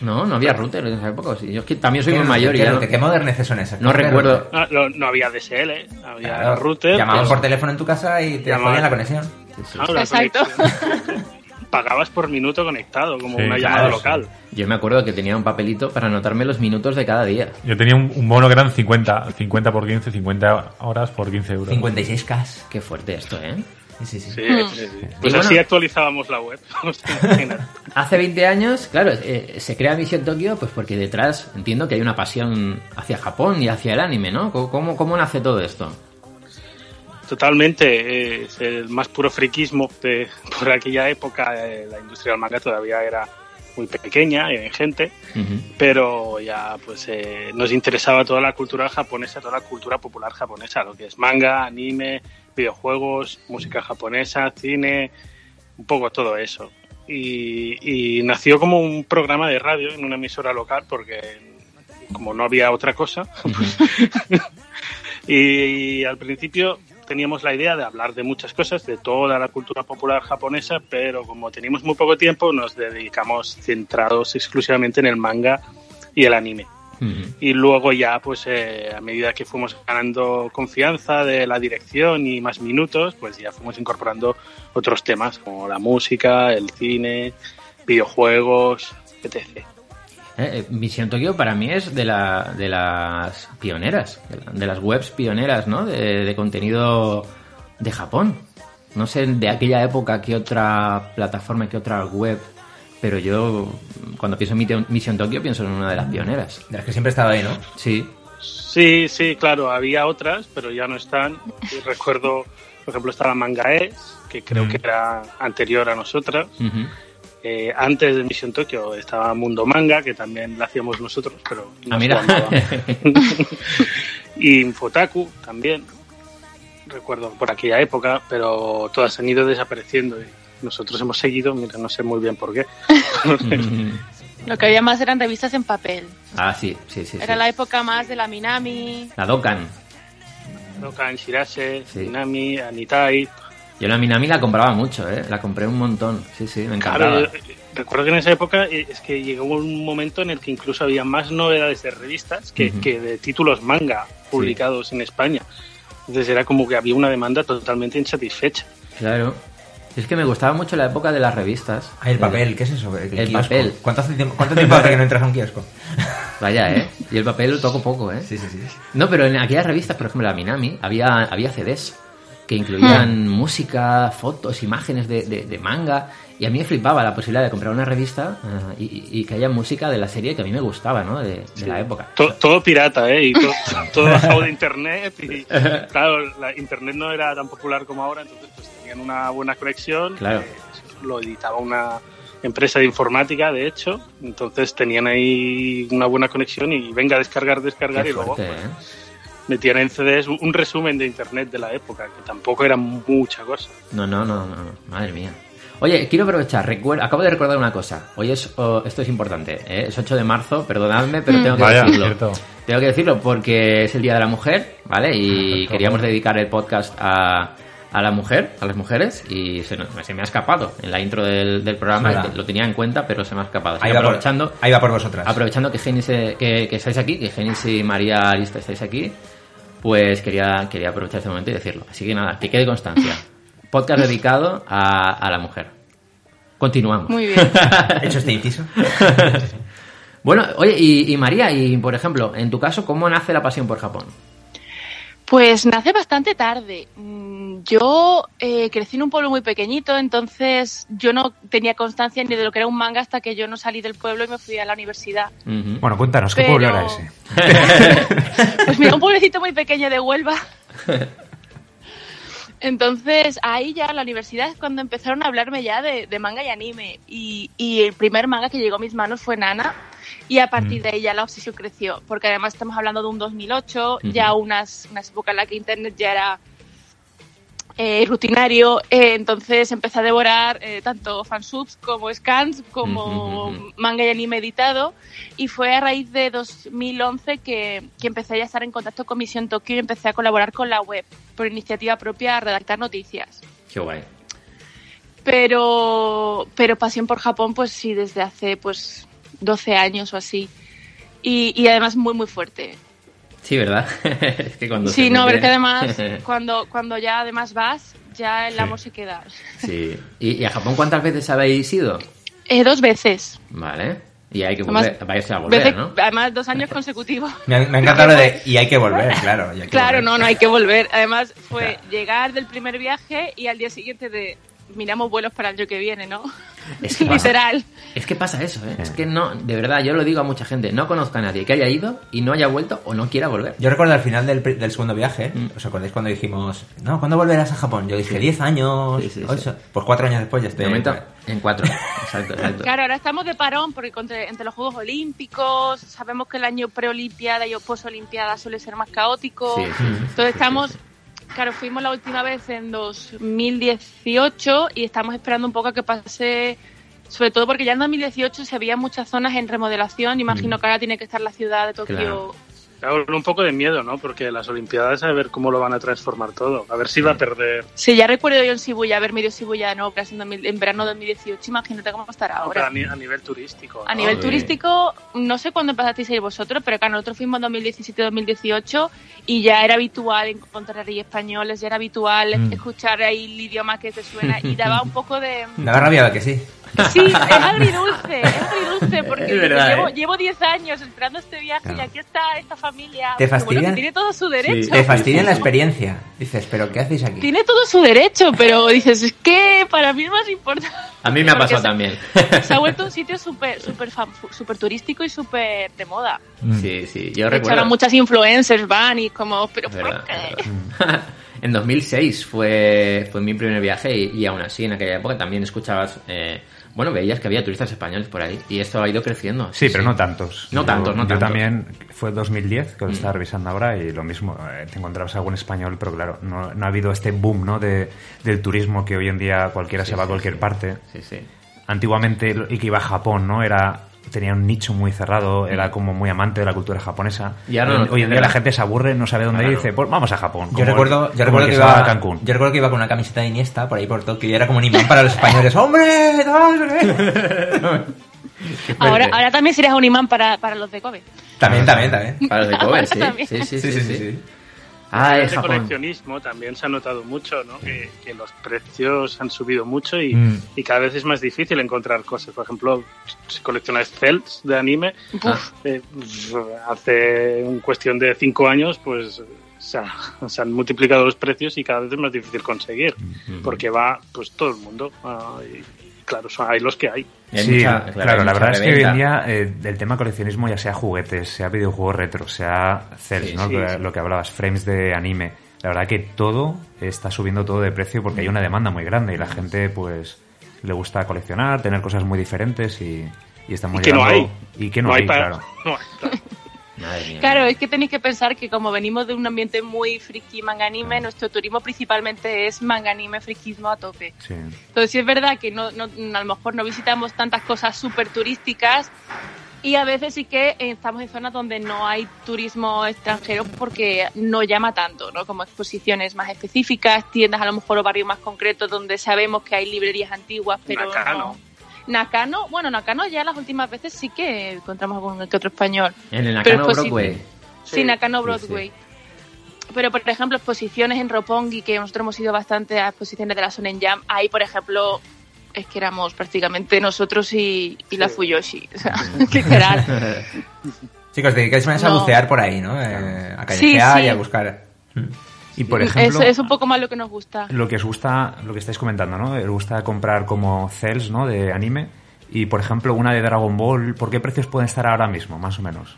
No, no había router en esa época. sí. Yo es que también soy ¿Qué, muy mayor y qué, ya no, qué moderneces son esas? no ¿Qué recuerdo. Ah, no, no había DSL, había Claro, router. Llamaban pues, por teléfono en tu casa y te Llamaban. jodían la conexión. claro, la Exacto. conexión. Pagabas por minuto conectado, como Sí, una claro, llamada sí. local. Yo me acuerdo que tenía un papelito para anotarme los minutos de cada día. Yo tenía un, un bono que eran 50, 50 por 15, 50 horas por 15 euros. 56K. Qué fuerte esto, ¿eh? Sí, sí, sí. Sí, Mm. sí, sí. Pues así actualizábamos la web. Hace 20 años, claro, eh, se crea Misión Tokio pues porque detrás entiendo que hay una pasión hacia Japón y hacia el anime, ¿no? ¿Cómo, cómo, nace todo esto? Totalmente, eh, es el más puro friquismo. de- por aquella época eh, la industria del manga todavía era muy pequeña en gente, pero ya pues eh, nos interesaba toda la cultura japonesa, toda la cultura popular japonesa, lo que es manga, anime, videojuegos, música japonesa, cine, un poco todo eso. Y, y nació como un programa de radio en una emisora local porque como no había otra cosa, y, al principio teníamos la idea de hablar de muchas cosas, de toda la cultura popular japonesa, pero como teníamos muy poco tiempo, nos dedicamos centrados exclusivamente en el manga y el anime. Y luego ya, pues eh, a medida que fuimos ganando confianza de la dirección y más minutos, pues ya fuimos incorporando otros temas como la música, el cine, videojuegos, etc. Eh, eh, Misión Tokio para mí es de, la, de las pioneras, de, la- de las webs pioneras, ¿no? De, de contenido de Japón. No sé de aquella época qué otra plataforma, qué otra web, pero yo cuando pienso en Mite- Misión Tokio pienso en una de las pioneras. De las que siempre he estado ahí, ¿no? Sí. Sí, sí, claro, había otras, pero ya no están. Y recuerdo, por ejemplo, estaba Mangaes, que creo Mm. que era anterior a nosotras. Eh, antes de Misión Tokio estaba Mundo Manga, que también la hacíamos nosotros, pero no Ah, mira. y Infotaku también, recuerdo por aquella época, pero todas han ido desapareciendo y nosotros hemos seguido, mira, no sé muy bien por qué. Lo que había más eran revistas en papel. ah, sí, sí, sí. sí. Era la época más de la Minami. La Dokkan. Dokan, Shirase, Sí. Minami, Anitai. Yo la Minami la compraba mucho, ¿eh? La compré un montón. Sí, sí, me encantaba. Claro, eh, recuerdo que en esa época eh, es que llegó un momento en el que incluso había más novedades de revistas que, que de títulos manga publicados en España. Entonces era como que había una demanda totalmente insatisfecha. Claro. Es que me gustaba mucho la época de las revistas. Ah, el papel, ¿qué es eso? El, el papel. ¿Cuánto, hace tiempo, ¿Cuánto tiempo hace que no entras a un kiosco? Vaya, ¿eh? Y el papel lo toco poco, ¿eh? Sí, sí, sí. No, pero en aquellas revistas, por ejemplo, la Minami, había, había CDs que incluían música, fotos, imágenes de, de- de manga. Y a mí me flipaba la posibilidad de comprar una revista eh, y, y que haya música de la serie que a mí me gustaba, ¿no? De, de la época. To- todo pirata, ¿eh? Y to- todo bajado de internet. Y claro, la internet no era tan popular como ahora, entonces pues tenían una buena conexión. Claro. eh, lo editaba una empresa de informática, de hecho. Entonces tenían ahí una buena conexión y venga a descargar, descargar Qué y luego fuerte, pues, ¿eh? metían en CDs un, resumen de internet de la época, que tampoco era mucha cosa. No, no, no, no, no. madre mía. Oye, quiero aprovechar, recuer- acabo de recordar una cosa. Hoy es, oh, esto es importante, ¿eh? es 8 de marzo, perdonadme, pero tengo que Vaya, decirlo. cierto. Tengo que decirlo porque es el Día de la Mujer, ¿vale? Y queríamos dedicar el podcast a, a la mujer, a las mujeres, y se, nos- se me ha escapado en la intro del, del programa, lo tenía en cuenta, pero se me ha escapado. Así Ahí va, por, aprovechando, ahí va por vosotras. aprovechando que Genis, que, que estáis aquí, que Genis y María Arista estáis aquí, pues quería, quería aprovechar este momento y decirlo. Así que nada, que quede constancia. Podcast dedicado a, a la mujer. Continuamos. Muy bien. ¿Hecho este inciso? Bueno, oye, y, y María, y por ejemplo, en tu caso, ¿cómo nace la pasión por Japón? Pues nace bastante tarde. Mm, Yo eh, crecí en un pueblo muy pequeñito, entonces yo no tenía constancia ni de lo que era un manga hasta que yo no salí del pueblo y me fui a la universidad. Bueno, cuéntanos, ¿qué Pero- pueblo era ese? Pues mira, un pueblecito muy pequeño de Huelva. Entonces, ahí ya la universidad es cuando empezaron a hablarme ya de, de manga y anime. Y, y el primer manga que llegó a mis manos fue Nana. Y a partir de ahí ya la obsesión creció. Porque además estamos hablando de un 2008, ya unas, unas épocas en las que Internet ya era eh, rutinario. eh, entonces empecé a devorar eh, tanto fansubs como scans, como manga y anime editado. Y fue a raíz de 2011 que, que empecé ya a estar en contacto con Misión Tokio y empecé a colaborar con la web por iniciativa propia a redactar noticias. Qué guay. Pero, pero pasión por Japón, pues sí, desde hace pues 12 años o así. Y, y además muy, muy fuerte. Sí, ¿verdad? es que cuando Sí, no, mete- pero es que además cuando, cuando ya además vas, ya el Sí. amor se queda. sí. ¿Y, y a Japón cuántas veces habéis ido? Eh, dos veces. Vale. Y hay que Además, volver, vais a volver, Veces- ¿no? Además, dos años consecutivos. Me ha, me ha encantado lo de. Y hay que volver, claro. y hay que Claro, volver. no, no hay que volver. Además, fue llegar del primer viaje y al día siguiente de miramos vuelos para el año que viene, ¿no? Es que pasa- Literal. Es que pasa eso, ¿eh? Es que no, de verdad, yo lo digo a mucha gente, no conozco a nadie que haya ido y no haya vuelto o no quiera volver. Yo recuerdo al final del, del segundo viaje, Mm. ¿os acordáis cuando dijimos, no, ¿cuándo volverás a Japón? Yo dije, 10 años, Sí. Pues cuatro años después ya De estoy. momento, en cuatro. Exacto, exacto. Claro, ahora estamos de parón porque entre, entre los Juegos Olímpicos, sabemos que el año preolimpiada y posolimpiada suele ser más caótico. Sí, sí, sí, sí, Entonces sí, estamos, sí. Claro, fuimos la última vez en 2018 y estamos esperando un poco a que pase, sobre todo porque ya en 2018 se había muchas zonas en remodelación. Imagino que ahora tiene que estar la ciudad de Tokio. Mm. Claro. Claro, un poco de miedo, ¿no? Porque las Olimpiadas, a ver cómo lo van a transformar todo. A ver si va a perder. Sí, ya recuerdo yo en Shibuya haber medio Shibuya no, en, 2000 en verano de 2018. Imagínate cómo estará Pero ahora. a, ni- a nivel turístico. A ¿no? nivel Sí. turístico, no sé cuándo empezasteis a ir vosotros, pero claro, nosotros fuimos en 2017-2018 y ya era habitual encontrar ahí españoles, ya era habitual Mm. escuchar ahí el idioma que te suena y daba un poco de... Me da rabia que sí. Sí, es agridulce, es agridulce porque Es verdad, llevo, ¿eh? llevo 10 años esperando este viaje y Claro. aquí está esta familia. ¿Te que, bueno, fastidian? que tiene todo su derecho. Te fastidia la experiencia. Dices, ¿pero qué hacéis aquí? Tiene todo su derecho, pero dices, es que para mí es más importante. A mí me ha pasado se- también. Se ha vuelto un sitio súper super, super turístico y súper de moda. Mm. Sí, sí, yo De hecho, ahora recuerdo. muchas influencers van y como, pero ¿por qué? en 2006 fue, fue mi primer viaje y, y aún así en aquella época también escuchabas, eh, bueno, veías que había turistas españoles por ahí y esto ha ido creciendo. Sí, pero no tantos. No Yo- tantos, no Yo tantos. también, fue 2010, que lo Mm. estaba revisando ahora, y lo mismo, eh, te encontrabas algún español, pero claro, no, no ha habido este boom ¿no? de, del turismo que hoy en día cualquiera Sí, se va a cualquier parte. Sí, sí. Antiguamente, el que iba a Japón, ¿no? Era tenía un nicho muy cerrado, era como muy amante de la cultura japonesa. Mm. Y ahora no, hoy, hoy en día la gente se aburre, no sabe dónde ir y Claro. dice, pues vamos a Japón. Yo recuerdo, el- yo recuerdo que iba a Cancún. Yo recuerdo que iba con una camiseta de Iniesta por ahí por Tokio y era como un imán para los españoles. ¡Hombre! Ahora, ahora también serías un imán para, para los de Kobe. También, también, también. Para los de cover, sí. También. Sí, sí, sí, Sí, sí, sí, sí. sí. Ah, El coleccionismo también se ha notado mucho, ¿no? Que, que los precios han subido mucho y, Mm. y cada vez es más difícil encontrar cosas. Por ejemplo, si coleccionas celts de anime, eh, hace un cuestión de cinco años, pues se, ha- se han multiplicado los precios y cada vez es más difícil conseguir, porque va pues todo el mundo. ah, y claro, son, hay los que hay. Hay Sí, mucha- claro, hay la verdad es que hoy en día eh, el tema coleccionismo, ya sea juguetes, sea videojuegos retro, sea CELS, Sí, ¿no? sí, lo, sí. lo que hablabas, frames de anime. La verdad que todo está subiendo todo de precio porque hay una demanda muy grande y la gente pues le gusta coleccionar, tener cosas muy diferentes y, y estamos Y que no llegando- hay. Y que no, hay, para- claro. no hay, claro. Claro, es que tenéis que pensar que como venimos de un ambiente muy friki manga anime, nuestro turismo principalmente es manga anime friquismo a tope. Sí. Entonces sí es verdad que no, no- a lo mejor no visitamos tantas cosas súper turísticas y a veces sí que estamos en zonas donde no hay turismo extranjero porque no llama tanto, ¿no? Como exposiciones más específicas, tiendas a lo mejor o barrios más concretos donde sabemos que hay librerías antiguas, pero no. Nakano, bueno, Nakano ya las últimas veces sí que encontramos algún que otro español. En el Nakano Broadway. Sí, Nakano Sí, Broadway. Pero, por ejemplo, exposiciones en Roppongi, que nosotros hemos ido bastante a exposiciones de la Sonen Jam, ahí, por ejemplo, es que éramos prácticamente nosotros y, y la Fuyoshi. O sea, literal. Sí, que os dedicáis más a bucear por ahí, ¿no? Eh, a Sí, callejear sí. y a buscar. Y por es, ejemplo, es un poco más lo que nos gusta. lo que os gusta, lo que estáis comentando, ¿no? Os gusta comprar como cells, ¿no? De anime. Y por ejemplo, una de Dragon Ball, ¿por qué precios pueden estar ahora mismo, más o menos?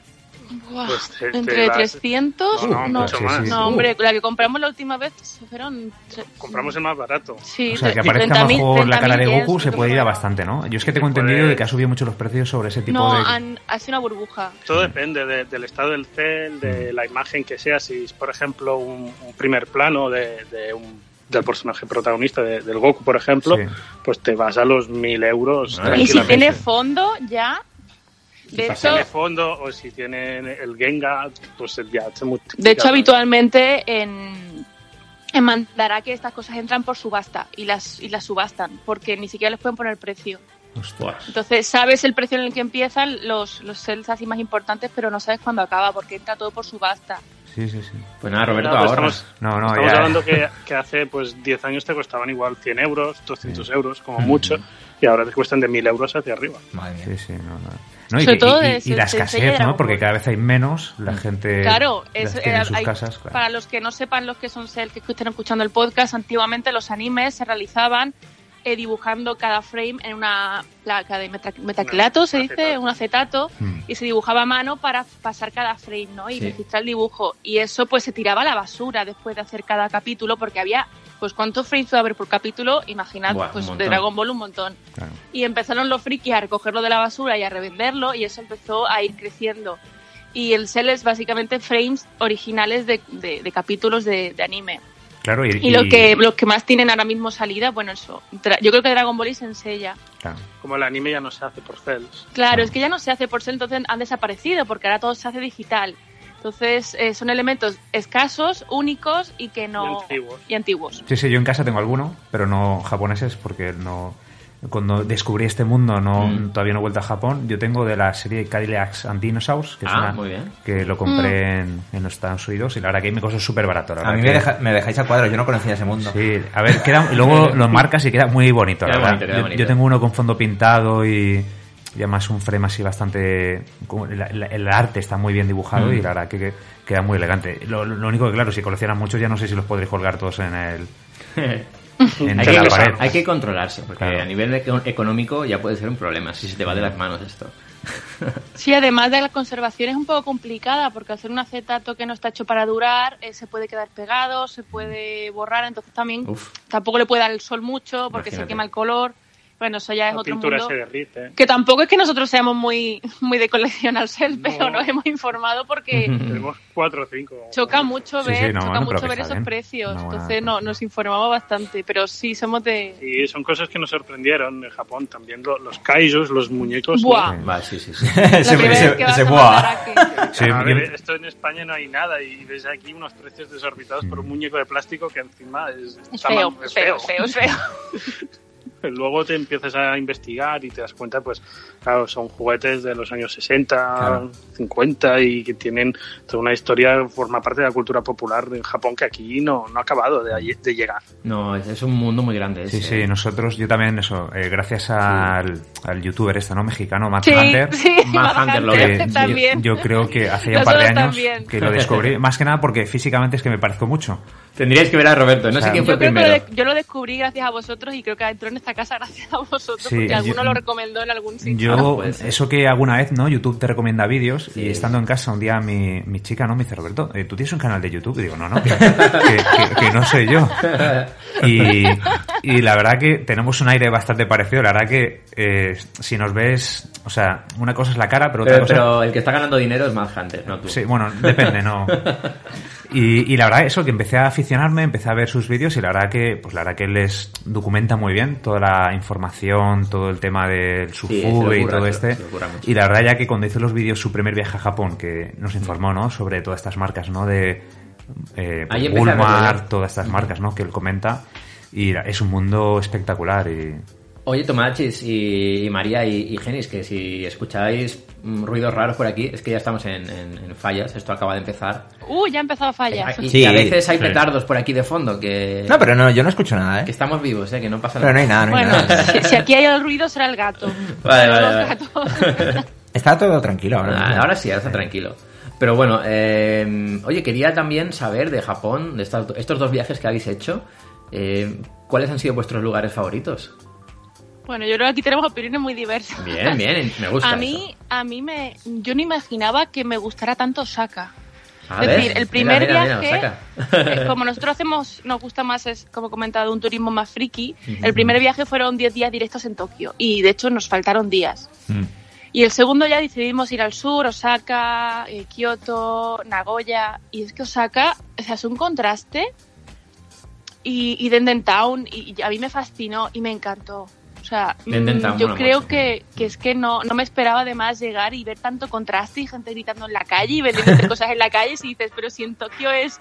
Pues te- te entre las- 300, No, no, no, mucho más. no, hombre, la que compramos la última vez fueron... tre- Compramos el más barato. Sí, O sea, que aparezca 30.000, mejor la cara de 30.000 Goku se puede ir a bastante, ¿no? Yo es que tengo entendido puede- de que ha subido mucho los precios sobre ese tipo No, de... han, ha sido una burbuja. Todo depende de- del estado del cel, Mm. de la imagen que sea. Si es, por ejemplo, un, un primer plano de, de un- del personaje protagonista de- del Goku, por ejemplo, Sí. pues te vas a los mil euros. Ah, Y si tiene fondo, ya... De Si hecho, tiene fondo o si tiene el Genga, pues ya se multiplica. de hecho habitualmente en, en Mandarake estas cosas entran por subasta y las, y las subastan, porque ni siquiera les pueden poner precio. Entonces, sabes el precio en el que empiezan los, los sales así más importantes, pero no sabes cuándo acaba, porque entra todo por subasta. Sí, sí, sí. Pues nada, Roberto, Claro, ahora. estamos, No, no, estamos ya. hablando que, que hace pues 10 años te costaban igual 100 euros, 200 euros, Mm. como mucho, y ahora te cuestan de 1000 euros hacia arriba. Madre mía. Sí, sí, no, no. No, y, que- y- y la enseña escasez, ¿no? Porque cada vez hay menos, la gente Claro, las es, tiene en sus hay- casas, claro. para los que no sepan los que son sales, que estén escuchando el podcast, antiguamente los animes se realizaban eh, dibujando cada frame en una placa de meta- metacrilato, se dice, acetato. un acetato, Mm. y se dibujaba a mano para pasar cada frame, ¿no? Y Sí. registrar el dibujo. Y eso pues se tiraba a la basura después de hacer cada capítulo, porque había, pues ¿cuántos frames puede haber por capítulo? Imaginad, Buah, pues de. Dragon Ball un montón. Claro. Y empezaron los frikis a recogerlo de la basura y a revenderlo, y eso empezó a ir creciendo. Y el sell es básicamente frames originales de, de- de capítulos de, de anime. Claro, y, Y, lo que los que más tienen ahora mismo salida, bueno, eso. Yo creo que Dragon Ball y Senseiya. claro. Como el anime ya no se hace por cells. Claro, es que ya no se hace por ser, entonces han desaparecido, porque ahora todo se hace digital. Entonces eh, son elementos escasos, únicos y que no. Y antiguos. y antiguos. Sí, sí, yo en casa tengo alguno, pero no japoneses porque no... Cuando descubrí este mundo, no Mm. todavía no he vuelto a Japón. Yo tengo de la serie Cadillacs and Dinosaurs, que es Ah, una muy bien. que lo compré en, en los Estados Unidos y la verdad que ahí me costó súper barato. la A verdad mí que- me, deja- me dejáis a cuadros, yo no conocía ese mundo. Sí, a ver, queda, y luego lo marcas y queda muy bonito, la verdad. bonito, yo, bonito. yo tengo uno con fondo pintado y, y además un frame así bastante... como la- la- el arte está muy bien dibujado Mm. y la verdad que, que queda muy elegante. Lo, lo único que, claro, si coleccionas muchos ya no sé si los podréis colgar todos en el... Hay, la que, pared. hay que controlarse, porque Claro. a nivel eco- económico ya puede ser un problema si se te va de las manos esto. Sí, además de la conservación es un poco complicada, porque hacer un acetato que no está hecho para durar, eh, se puede quedar pegado, se puede borrar, entonces también Uf. tampoco le puede dar el sol mucho, porque se quema el color. Bueno, eso ya es La otro pintura mundo. se derrite. Que tampoco es que nosotros seamos muy, muy de coleccionar sel, No. pero nos hemos informado porque Tenemos cuatro o cinco. choca mucho Sí, ver, sí, no, choca mucho ver esos bien. precios. Buena Entonces no, nos informamos bastante, pero sí somos de... Y son cosas que nos sorprendieron en Japón. También lo- los kaijus, los muñecos. Buah. Vale, sí, sí, sí. La primera vez que buah. Sí, A ver, esto en España no hay nada y ves aquí unos precios desorbitados por un muñeco de plástico que encima es, Es feo, es feo, feo, es feo. Luego te empiezas a investigar y te das cuenta, pues, claro, son juguetes de los años 60, Claro. 50 y que tienen toda una historia, forma parte de la cultura popular en Japón que aquí no, no ha acabado de, de llegar. No, es, es un mundo muy grande. Sí, ese. sí, nosotros, yo también, eso, eh, gracias al, al youtuber este, ¿no? Mexicano, Matt Sí, Hunter. sí, Mad Hunter lo que también. Yo, yo creo que hace ya un par de años también. que lo descubrí, más que nada porque físicamente es que me parezco mucho. Tendríais que ver a Roberto, no O sea, sé quién fue Yo creo que lo, primero. de- yo lo descubrí gracias a vosotros y creo que entró en esta casa gracias a vosotros Sí, porque yo- alguno lo recomendó en algún sitio. Yo, eso que alguna vez, ¿no? YouTube te recomienda vídeos Sí. y estando en casa un día mi, mi chica, ¿no? Me dice, Roberto, eh, ¿tú tienes un canal de YouTube? Y digo, no, no, que, que- que- que no soy yo. Y, y la verdad que tenemos un aire bastante parecido. La verdad que eh, si nos ves, o sea, una cosa es la cara, pero otra Pero, cosa... pero el que está ganando dinero es Mad Hunter, no tú. Sí, bueno, depende, ¿no? Y, y la verdad, eso, que empecé a aficionarme, empecé a ver sus vídeos y la verdad que, pues la verdad que él les documenta muy bien toda la información, todo el tema del Sí, Sufu le y todo este. Y la verdad ya que cuando hizo los vídeos su primer viaje a Japón, que nos informó, ¿no? Sobre todas estas marcas, ¿no? De eh, Ahí Walmart, ya. todas estas marcas, ¿no? Que él comenta. Y es un mundo espectacular y Oye, Tomachis y, y María y, y Genis, que si escucháis mm, ruidos raros por aquí, es que ya estamos en, en- en fallas, esto acaba de empezar. Uh, ya ha empezado a fallar. Y, Sí. y a veces hay Sí. petardos por aquí de fondo, que, No, pero no, yo no escucho nada, que ¿eh? estamos vivos, ¿eh? que no pasa Pero nada. no hay nada, no hay Bueno, nada. si, si aquí hay el ruido será el gato. Vale, Los vale, vale. gatos. Está todo tranquilo ahora. Ah, ahora sí, ahora está tranquilo. Pero bueno, eh, oye, quería también saber de Japón, de estas- estos dos viajes que habéis hecho, eh, ¿cuáles han sido vuestros lugares favoritos? Bueno, yo creo que aquí tenemos opiniones muy diversas. Bien, bien, me gusta. A mí, a mí me, yo no imaginaba que me gustara tanto Osaka. A es ver, decir, el primer mira, mira, viaje, eh, como nosotros hacemos, nos gusta más, es, como he comentado, un turismo más friki, el primer viaje fueron 10 días directos en Tokio y de hecho nos faltaron días. Mm. Y el segundo ya decidimos ir al sur, Osaka, eh, Kioto, Nagoya. Y es que Osaka, o sea, es un contraste. Y, y Denden Town, y, y a mí me fascinó y me encantó. O sea, mm, yo creo mucho. que, que es que no, no me esperaba además llegar y ver tanto contraste y gente gritando en la calle y vendiendo cosas en la calle. Y dices, pero si en Tokio es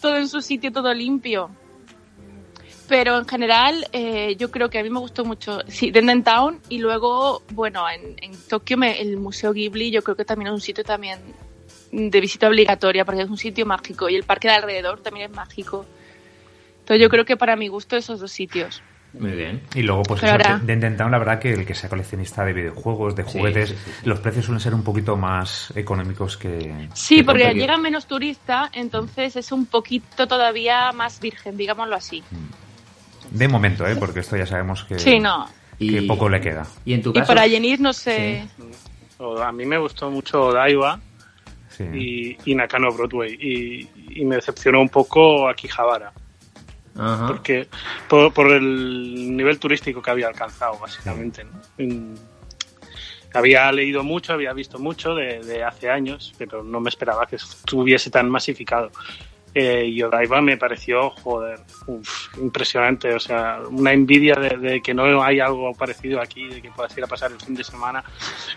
todo en su sitio, todo limpio. Pero en general, eh, yo creo que a mí me gustó mucho, sí, Denden Town y luego, bueno, en, en Tokio me- el Museo Ghibli yo creo que también es un sitio también de visita obligatoria porque es un sitio mágico y el parque de alrededor también es mágico. Entonces yo creo que para mi gusto esos dos sitios. Muy bien. Y luego, pues eso, ahora- de Denden Town, la verdad que el que sea coleccionista de videojuegos, de juguetes, sí, sí, sí. los precios suelen ser un poquito más económicos que... Sí, que porque llega menos turista, entonces es un poquito todavía más virgen, digámoslo así. De momento, ¿eh? Porque esto ya sabemos que, Sí, no. que poco le queda. Y en tu Y caso. para Yenir no sé... A mí me gustó mucho y, y Nakano Broadway y, y me decepcionó un poco Akihabara Porque por, por el nivel turístico que había alcanzado básicamente había leído mucho había visto mucho de, de hace años pero no me esperaba que estuviese tan masificado Eh, y Odaiba me pareció joder uf, impresionante o sea una envidia de, de que no hay algo parecido aquí de que puedas ir a pasar el fin de semana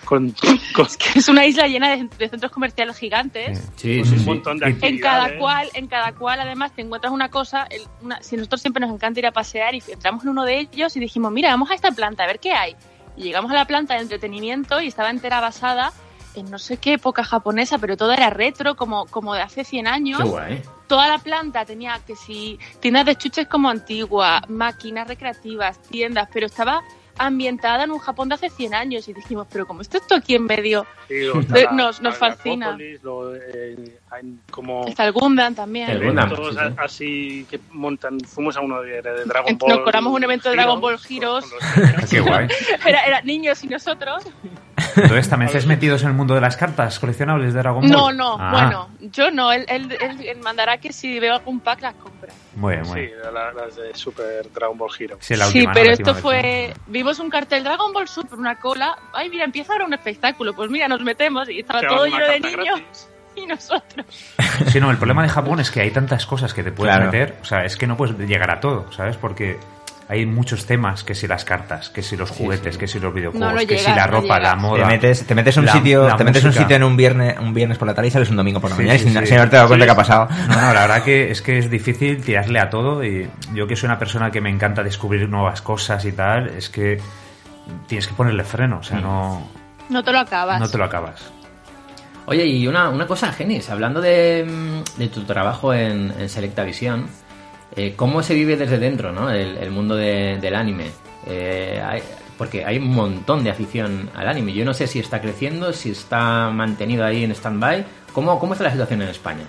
con, con Es una isla llena de, de centros comerciales gigantes. Sí, sí, un sí. montón de Y- En cada cual, en cada cual, además, te encuentras una cosa. el- una- si nosotros siempre nos encanta ir a pasear y entramos en uno de ellos y dijimos, mira, vamos a esta planta a ver qué hay. Y llegamos a la planta de entretenimiento y estaba entera basada en no sé qué época japonesa, pero todo era retro, como, como de hace 100 años. Qué guay. Toda la planta tenía que si tiendas de chuches como antigua, máquinas recreativas, tiendas, pero estaba ambientada en un Japón de hace 100 años y dijimos, pero como esto esto aquí en medio, Sí, luego está Eh, la- nos- nos la fascina. Acrópolis, luego, eh, hay como está el Gundam también. El Gundam. eventos sí, sí. así que montan. Fuimos a uno de, de Dragon Nos Ball. colamos un evento de Dragon Ball Heroes. Qué guay. Era, era niños y nosotros. Entonces, ¿también estáis metidos en el mundo de las cartas coleccionables de Dragon Ball? No, no, Ah, bueno, yo no. Él, él, él- él mandará que si veo algún pack las compra. Muy bien, muy Sí, bien. la- las de Super Dragon Ball Hero. Sí, la sí, última, pero la esto fue. Vimos un cartel Dragon Ball Super, una cola. Ay, mira, empieza ahora un espectáculo. Pues mira, nos metemos y estaba todo lleno de niños gratis. y nosotros. Sí, no, el problema de Japón es que hay tantas cosas que te puedes Claro. meter, o sea, es que no puedes llegar a todo, ¿sabes? Porque hay muchos temas, que si las cartas, que si los juguetes, que si los videojuegos, No, no que si la no ropa, la moda. Te metes, te metes un la- sitio, la te metes un sitio en un viernes, un viernes por la tarde y sales un domingo por la Sí, mañana sí, sin, sí. sin haberte dado cuenta Sí. que ha pasado. No, no, la verdad que es que es difícil tirarle a todo y yo que soy una persona que me encanta descubrir nuevas cosas y tal, es que tienes que ponerle freno, o sea, no, No te lo acabas. no te lo acabas. Oye, y una, una cosa, Genis, hablando de, de tu trabajo en, en Selecta Visión, eh, ¿cómo se vive desde dentro, ¿no? El, mundo de- del anime. Eh, hay- porque hay un montón de afición al anime. Yo no sé si está creciendo, si está mantenido ahí en stand-by. ¿Cómo, ¿Cómo está la situación en España?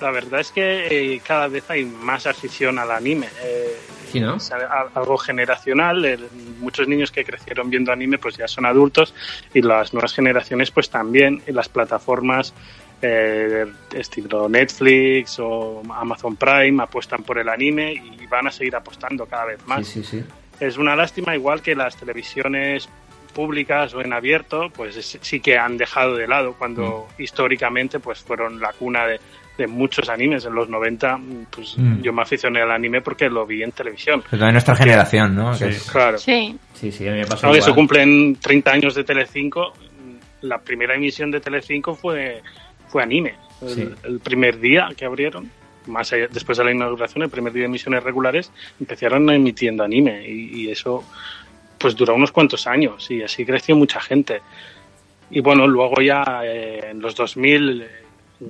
La verdad es que eh, cada vez hay más afición al anime. eh, Sí, ¿no? es algo generacional. el- muchos niños que crecieron viendo anime pues ya son adultos y las nuevas generaciones pues también. Y las plataformas eh, estilo Netflix o Amazon Prime apuestan por el anime y van a seguir apostando cada vez más. Sí, sí, sí. Es una lástima, igual que las televisiones públicas o en abierto, pues es- sí que han dejado de lado cuando históricamente pues fueron la cuna de, de muchos animes. En los 90, pues Mm. yo me aficioné al anime porque lo vi en televisión. De nuestra generación, ¿no? Sí. Que es- Claro. Sí. Sí, sí, a mí me pasó igual. se cumplen 30 años de Telecinco, la primera emisión de Telecinco fue, fue anime. El, Sí. el primer día que abrieron. más allá- después de la inauguración, el primer día de emisiones regulares, empezaron emitiendo anime y, y eso pues duró unos cuantos años y así creció mucha gente. Y bueno, luego ya eh, en los 2000, eh,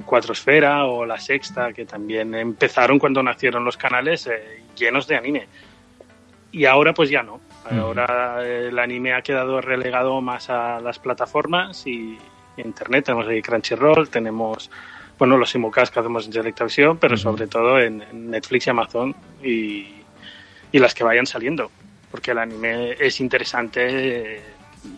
Cuatro Esfera o La Sexta, que también empezaron cuando nacieron los canales eh, llenos de anime. Y ahora pues ya no. Ahora eh, el anime ha quedado relegado más a las plataformas y internet. Tenemos ahí Crunchyroll, tenemos bueno los simulcasts que hacemos en Selectavisión, pero sobre todo en, Netflix y Amazon y, y las que vayan saliendo. Porque el anime es interesante, eh,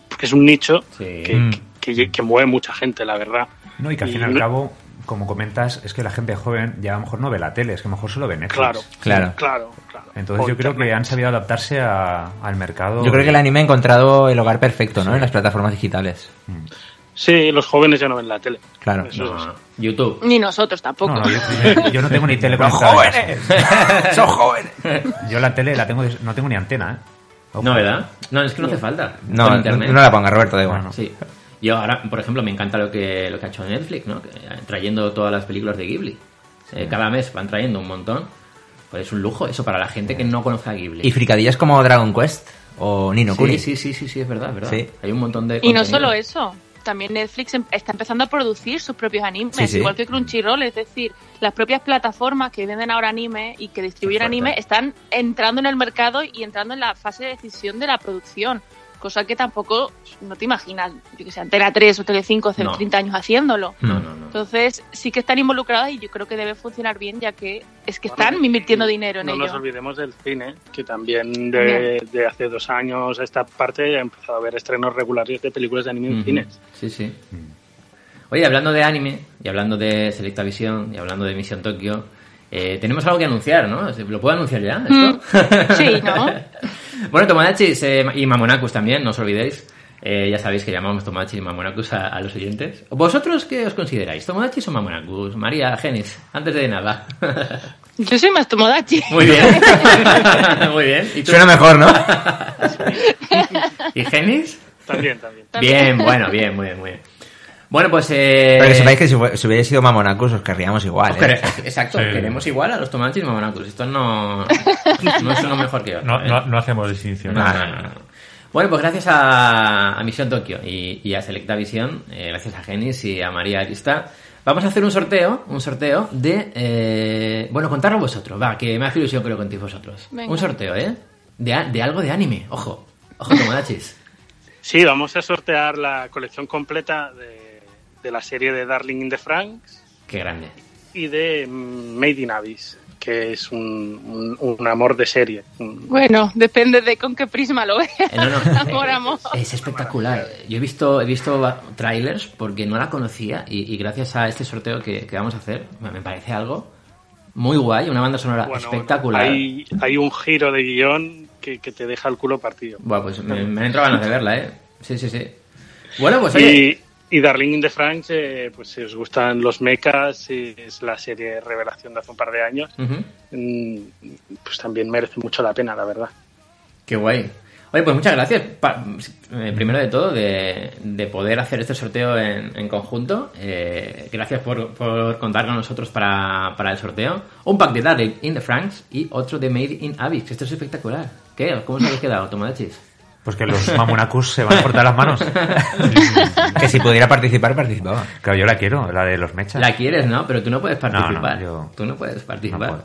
porque es un nicho Sí. que, Mm. que- que- que mueve mucha gente, la verdad. No, y que al fin y al cabo, como comentas, es que la gente joven ya a lo mejor no ve la tele, es que a lo mejor solo ve Netflix. Claro, Claro. claro, claro. Entonces O yo creo que han sabido adaptarse a- al mercado. Yo creo que el anime ha encontrado el hogar perfecto, ¿no? En las plataformas digitales. Sí, los jóvenes ya no ven la tele. Claro. Eso es así. No, YouTube. Ni nosotros tampoco. No, no, yo, yo no tengo ni tele ¡Los conectada en jóvenes! ¡Son jóvenes! Yo la tele la tengo, no tengo ni antena, ¿eh? Ojo. No, ¿verdad? No, es que no hace falta. No, no, la ponga, Roberto, da igual. Sí. Yo ahora, por ejemplo, me encanta lo que, lo que ha hecho Netflix, ¿no? Que, trayendo todas las películas de Ghibli. Eh, cada mes van trayendo un montón. Pues es un lujo eso para la gente que no conozca a Ghibli. Y fricadillas como Dragon Quest o Nino Kuni. sí, sí, sí, sí, es verdad, es verdad. Sí. Hay un montón de Y no solo eso, también Netflix em- está empezando a producir sus propios animes, Sí, sí. igual que Crunchyroll, es decir, las propias plataformas que venden ahora anime y que distribuyen anime están entrando en el mercado y entrando en la fase de decisión de la producción, cosa que tampoco no te imaginas, yo que sé, Antena 3 o Telecinco hace No. 30 años haciéndolo. No, no, no. Entonces sí que están involucradas y yo creo que debe funcionar bien ya que es que Bueno, están invirtiendo dinero en No ello. nos olvidemos del cine, que también de, de hace dos años a esta parte ha empezado a haber estrenos regulares de películas de anime en cines. Sí, sí. Oye, hablando de anime, y hablando de Selecta Visión, y hablando de Misión Tokio, eh, tenemos algo que anunciar, ¿no? ¿Lo puedo anunciar ya? esto? Mm, sí, ¿no? bueno, Tomodachis eh, y Mamonacus también, no os olvidéis. Eh, ya sabéis que llamamos Tomodachis y Mamonacus a, a los oyentes. ¿Vosotros qué os consideráis? ¿Tomodachis o Mamonacus? María, Genis, antes de nada. Yo soy más Tomodachi. Muy bien. Muy bien. ¿Y tú? Suena mejor, ¿no? ¿Y Genis? También, también. Bien, bueno, bien, muy bien, muy bien. Bueno, pues... Eh... Pero que sepáis que si, si hubiera sido Mamonacus os querríamos igual, Os ¿eh? Exacto, Sí. queremos igual a los tomates y mamonacus. Esto no, no es uno mejor que otro. No, ¿eh? no, no hacemos distinción. No, no, no, no. Bueno, pues gracias a, a Misión Tokio y, y a Selecta Visión, eh, gracias a Genis y a María Arista, vamos a hacer un sorteo, un sorteo de... eh, bueno, contarlo vosotros, va, que me hace ilusión que lo contéis vosotros. Venga. Un sorteo, ¿eh? De, de algo de anime, ojo, ojo Tomodachis. Sí, vamos a sortear la colección completa de, de la serie de Darling in the Franks Qué grande. y de mm, Made in Abyss, que es un, un- un amor de serie. Bueno, depende de con qué prisma lo veas. Eh, no, no, Amor, amor. Es espectacular. Yo he visto, he visto trailers porque no la conocía y, y gracias a este sorteo que, que vamos a hacer, me parece algo muy guay, una banda sonora Bueno, espectacular. Hay, hay un giro de guion que, que te deja el culo partido. Buah, pues me, me han entrado ganas de verla, ¿eh? Sí, sí, sí. Bueno, pues oye, Y, Darling in the Franks, eh, pues si os gustan los mechas, es la serie revelación de hace un par de años, mm, pues también merece mucho la pena, la verdad. qué guay. Oye, pues muchas gracias, pa- eh, primero de todo, de, de poder hacer este sorteo en, en conjunto. Eh, gracias por, por contar con nosotros para, para el sorteo. Un pack de Darling in the Franks y otro de Made in Abyss, esto es espectacular. ¿Qué? ¿Cómo os habéis quedado, Tomodachis? Pues que los Mamonacus se van a cortar las manos. Que si pudiera participar, participaba. Claro, yo la quiero, la de los mechas. La quieres, ¿no? Pero tú no puedes No, no, participar. yo- Tú no puedes participar. No.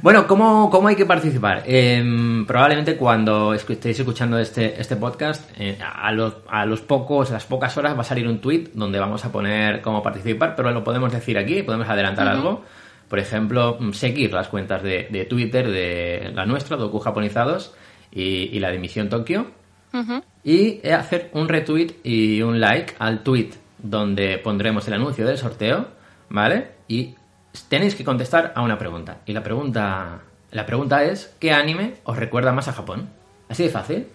Bueno, ¿cómo, ¿cómo hay que participar? Em, probablemente cuando estéis escuchando este, este podcast, eh, a, los, a los pocos, a las pocas horas va a salir un tweet donde vamos a poner cómo participar, pero lo podemos decir aquí, podemos adelantar algo. Por ejemplo, mm, seguir las cuentas de, de Twitter de la nuestra, Doku Japonizados, y, y la de Misión Tokio Ujú. y eh, hacer un retweet y un like al tweet donde pondremos el anuncio del sorteo, ¿vale? Y tenéis que contestar a una pregunta. Y la pregunta, la pregunta es, ¿qué anime os recuerda más a Japón? Así de fácil.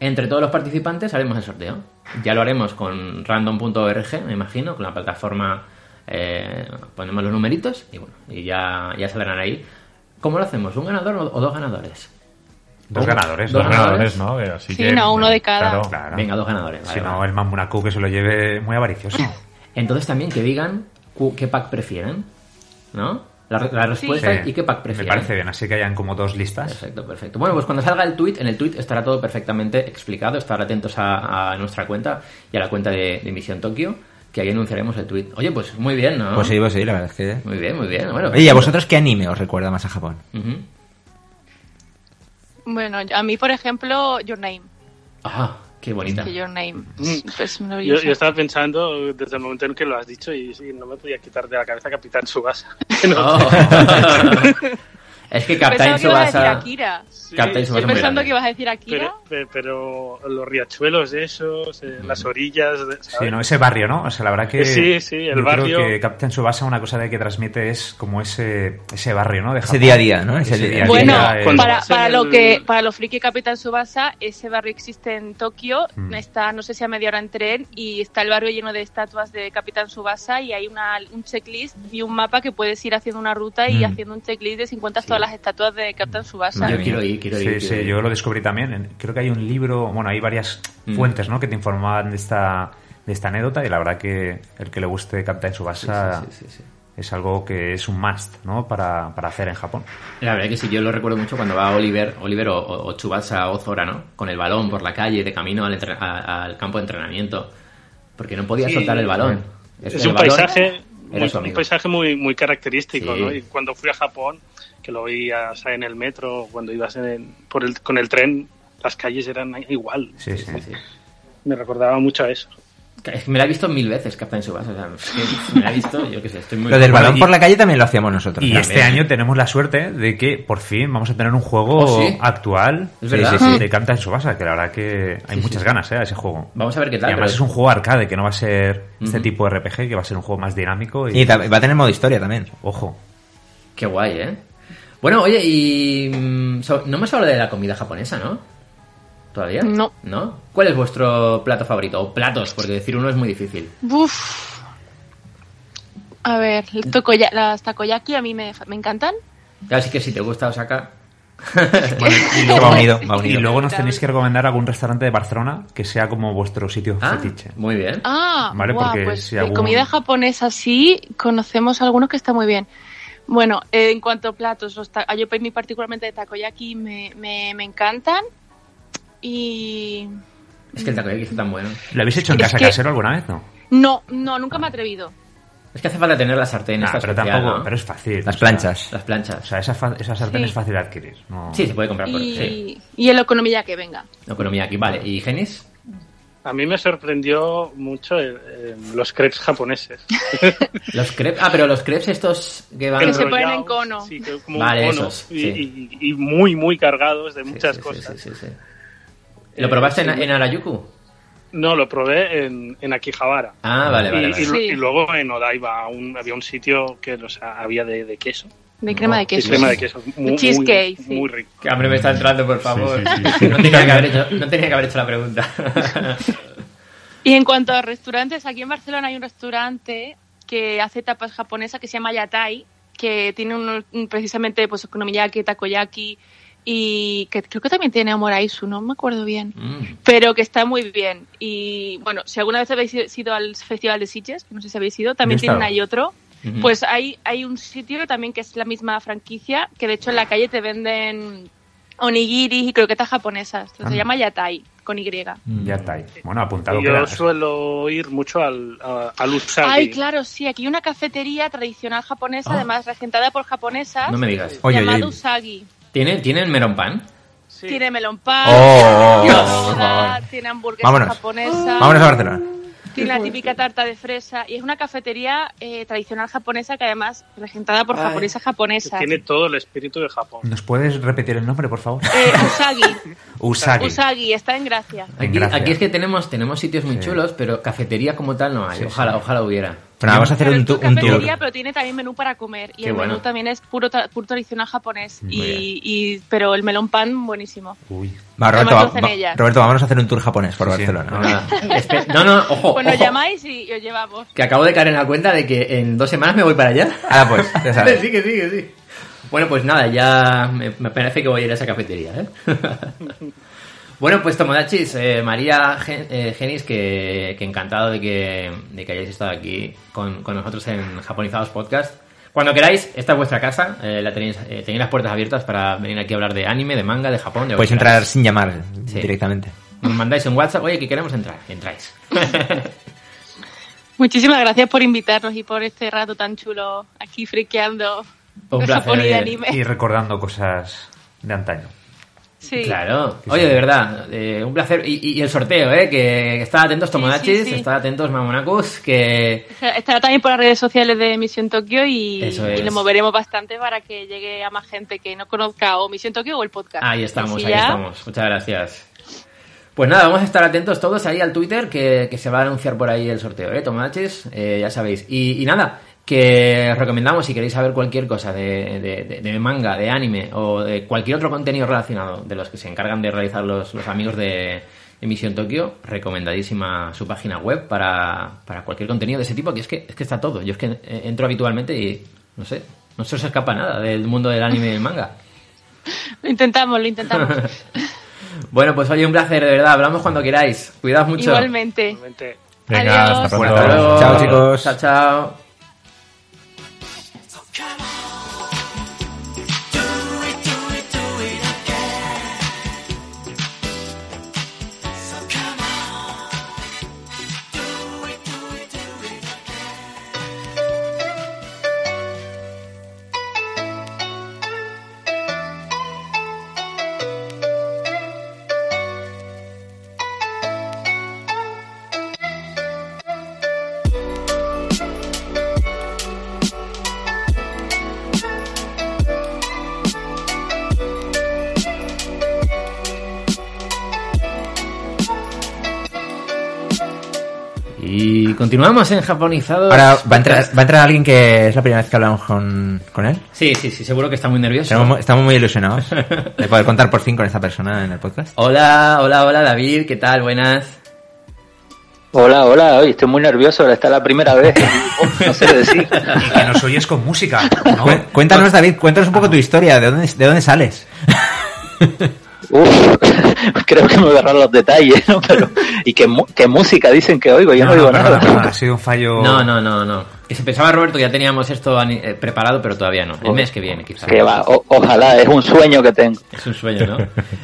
Entre todos los participantes haremos el sorteo. Ya lo haremos con random.org, me imagino, con la plataforma eh, ponemos los numeritos y bueno, y ya, ya saldrán ahí. ¿Cómo lo hacemos? ¿Un ganador o dos ganadores? Dos ganadores, Dos Dos ganadores, ¿no? Así Sí, que, no, uno de cada. Claro. Claro. Venga, dos ganadores. vale, si no, el Mamonaku que se lo lleve muy avaricioso. Entonces también que digan cu- qué pack prefieren, ¿no? la, la respuesta Sí, y qué pack Me prefieren. parece bien, así que hayan como dos listas. Perfecto, perfecto. Bueno, pues cuando salga el tweet, en el tweet estará todo perfectamente explicado. Estar atentos a, a nuestra cuenta y a la cuenta de, de Misión Tokio, que ahí anunciaremos el tweet. Oye, pues muy bien, ¿no? Pues sí, pues sí, la verdad es que... Muy bien, muy bien. Bueno, Oye, ¿y a vosotros qué anime os recuerda más a Japón? Ujú. Bueno, a mí, por ejemplo, Your Name. Ah, qué bonita. Que Your Name. Mm. Es Yo, estaba pensando desde el momento en que lo has dicho y sí, no me podía quitar de la cabeza Capitán Subasa. Oh. Es que Captain Subasa... Akira. Captain Subasa pensando que ibas a decir Akira. Pero, pero, pero los riachuelos esos, eh, las orillas, de- ¿sabes? Sí, ¿no? Ese barrio, ¿no? O sea, la verdad que. Sí, sí, el yo barrio. Creo que Captain Subasa, una cosa de que transmite es como ese, ese barrio, ¿no? De Ese día a día, ¿no? Ese Ese día. Bueno, día, eh, para, para lo que para lo friki Capitán Subasa, ese barrio existe en Tokio, Mm. está no sé si a media hora en tren y está el barrio lleno de estatuas de Capitán Subasa y hay una, un checklist y un mapa que puedes ir haciendo una ruta y Mm. haciendo un checklist de 50 todas las estatuas de Capitán Subasa. Yo quiero ir, quiero ir. Sí, quiero sí, ir. yo lo descubrí también. Creo que hay un libro, bueno, hay varias Mm. fuentes, ¿no? Que te informaban de esta, de esta anécdota y la verdad que el que le guste Captain Subasa Sí, sí, sí, sí. es algo que es un must, ¿no? Para, para hacer en Japón. La verdad que sí, yo lo recuerdo mucho cuando va Oliver, Oliver o, o, o Tsubasa o Zora, ¿no? Con el balón por la calle, de camino al, entre- a- al campo de entrenamiento. Porque no podía Sí. soltar el balón. Es el un balón paisaje, muy, un paisaje muy, muy característico, Sí. ¿no? Y cuando fui a Japón, que lo veías en el metro, cuando ibas en- por el, con el tren, las calles eran igual. Sí, sí. Sí. Me recordaba mucho a eso. Es que me la he visto mil veces, Captain Subasa. O sea, es que me la he visto, yo qué sé, estoy muy... Lo del balón y- por la calle también lo hacíamos nosotros. Y también. este año tenemos la suerte de que por fin vamos a tener un juego Oh, sí. actual Es verdad. sí, sí, sí, de Captain Subasa, que la verdad que hay Sí, muchas sí. ganas ¿eh? a ese juego. Vamos a ver qué Y tal. además pero- es un juego arcade, que no va a ser este Ujú. tipo de RPG, que va a ser un juego más dinámico y, Y va a tener modo historia también. ojo. Qué guay, ¿eh? Bueno, oye, y... mm, no hemos hablado de la comida japonesa, ¿no? ¿Todavía? No. ¿No? ¿Cuál es vuestro plato favorito? O platos, porque decir uno es muy difícil. Uf. A ver, el tokoya- las takoyaki a mí me, me encantan. Claro, sí que si te gusta Osaka... Bueno, y luego, va unido, va y unido. luego nos tenéis que recomendar algún restaurante de Barcelona que sea como vuestro sitio Ah, fetiche. muy bien. Ah, Vale, porque pues si de algún- comida japonesa sí, conocemos algunos que está muy bien. Bueno, eh, en cuanto a platos, los ta- yo mí particularmente de takoyaki me, me, me encantan. Y Es que el takoyaki está tan bueno. ¿Lo habéis hecho en Es casa que- casero alguna vez? No. no, no, nunca me he atrevido. Es que hace falta tener la sartén Nah, pero especial, tampoco, ¿no? pero es fácil. Las o sea, planchas. Las planchas. O sea, esa, esa sartén Sí. es fácil de adquirir. No... Sí, se puede comprar por... Sí. Y, y el economía que venga. Economía aquí, vale. ¿Y Genis? A mí me sorprendió mucho eh, eh, los crepes japoneses. Los crepes... Ah, pero los crepes estos que van... Que se ponen en cono. sí, que como Vale, un cono, esos, y, sí. y- y muy, muy cargados de Sí, muchas sí, sí, cosas. sí, sí, sí. ¿Lo probaste Eh, en, sí. en Harajuku? No, lo probé en, en Akihabara. Ah, vale, vale, y, vale. y- Sí. y luego en Odaiba un- había un sitio que o sea, había de, de queso. De crema de De queso. crema de queso. Muy, Cheesecake, muy, sí. muy rico. Que hambre me está entrando, por favor. Sí, sí, sí. No, tenía que haber hecho, no tenía que haber hecho la pregunta. Y en cuanto a restaurantes, aquí en Barcelona hay un restaurante que hace tapas japonesas que se llama Yatai, que tiene un, un- precisamente pues okonomiyaki, takoyaki y que creo que también tiene omoraisu, no me acuerdo bien, Mm. pero que está muy bien. Y bueno, si alguna vez habéis ido al Festival de Sitges, no sé si habéis ido, también tienen ahí otro. Pues hay, hay un sitio también que es la misma franquicia, que de hecho en la calle te venden onigiris y croquetas japonesas. Se Ah. llama Yatai, con Y. Ya está ahí. Bueno, apuntado yo suelo ir mucho al, a- al Usagi. Ay, claro, sí, aquí hay una cafetería tradicional japonesa, Ah. además regentada por japonesas, No me digas. Oye, llamada oye. Usagi. ¿Tienen, ¿tienen melon pan? Sí. Tiene melón pan, Oh, tiene oh, por favor. tiene hamburguesa Vámonos. japonesa, Vámonos a Barcelona. tiene la típica tarta de fresa y es una cafetería eh, tradicional japonesa que además regentada por japonesas japonesas. Tiene todo el espíritu de Japón. ¿Nos puedes repetir el nombre, por favor? Eh, Usagi, Usagi. Usagi, está en Gracia. En Aquí, Gracia. aquí es que tenemos, tenemos sitios muy Sí. chulos, pero cafetería como tal no hay. Sí, ojalá, sí. ojalá hubiera. Pero vamos a hacer un, un cafetería, tour. pero tiene también menú para comer y Qué el bueno. menú también es puro, tra- puro tradicional japonés y, y- pero el melón pan buenísimo. Uy. Va, Roberto, va- va-. Roberto, vámonos a hacer un tour japonés por Sí, sí. Barcelona. Espe- no, no, ojo. Pues nos ojo, llamáis y os llevamos. Que acabo de caer en la cuenta de que en dos semanas me voy para allá. Ah, pues, ya sabes. sí, que sí, que sí. Bueno, pues nada, ya me, me parece que voy a ir a esa cafetería, ¿eh? bueno, pues Tomodachis, eh, María Gen- eh, Genis, que, que encantado de que, de que hayáis estado aquí con, con nosotros en Japonizados Podcast. Cuando queráis, esta es vuestra casa, eh, la tenéis, eh, tenéis las puertas abiertas para venir aquí a hablar de anime, de manga, de Japón. De que entrar queráis. sin llamar Sí. directamente. Nos mandáis un WhatsApp, oye, que queremos entrar, entráis. Muchísimas gracias por invitarnos y por este rato tan chulo aquí friqueando Un de placer, Japón y anime. Y recordando cosas de antaño. Sí. Claro. Oye, de verdad, eh, un placer. Y, y- y el sorteo, ¿eh? Que estad atentos, Tomodachis, sí, sí. estad atentos, Mamonacus, que... Estará también por las redes sociales de Misión Tokio y, es. lo moveremos bastante para que llegue a más gente que no conozca o Misión Tokio o el podcast. Ahí estamos, ahí ya- estamos. Muchas gracias. Pues nada, vamos a estar atentos todos ahí al Twitter, que, que se va a anunciar por ahí el sorteo, ¿eh? Tomodachis, eh, ya sabéis. Y, y nada, que os recomendamos, si queréis saber cualquier cosa de, de- manga, de anime o de cualquier otro contenido relacionado de los que se encargan de realizar los, los amigos de Emisión Tokio, recomendadísima su página web para, para cualquier contenido de ese tipo, que es que, es que está todo. Yo es que eh, entro habitualmente y, no sé, no se os escapa nada del mundo del anime y del manga. Lo intentamos, lo intentamos. Bueno, pues oye, un placer, de verdad. Hablamos cuando queráis. Cuidaos mucho. Igualmente. Venga, Adiós. hasta Bueno, pronto. hasta luego. Chao, chicos. Chao, chao. Continuamos en Japonizados. Ahora va a entrar, va a entrar alguien que es la primera vez que hablamos con, con él. Sí, sí, sí, seguro que está muy nervioso. Estamos, estamos muy ilusionados de poder contar por fin con esta persona en el podcast. Hola, hola, hola, David. ¿Qué tal? Buenas. Hola, hola, hoy estoy muy nervioso, esta es la primera vez. No sé decir. Y que nos oyes con música. ¿no? Cu- Cuéntanos, David, cuéntanos un poco tu historia, ¿de dónde, de dónde sales? Uf, creo que me voy a agarrar los detalles, ¿no? Pero, ¿y qué, mu- qué música dicen que oigo? Yo no, No, digo no, nada. perdona, ha sido un fallo. No, no, no, no. Que se pensaba, Roberto, que ya teníamos esto eh, preparado, pero todavía no. El mes que viene, quizás. Que va, o- ojalá, es un sueño que tengo. Es un sueño, ¿no?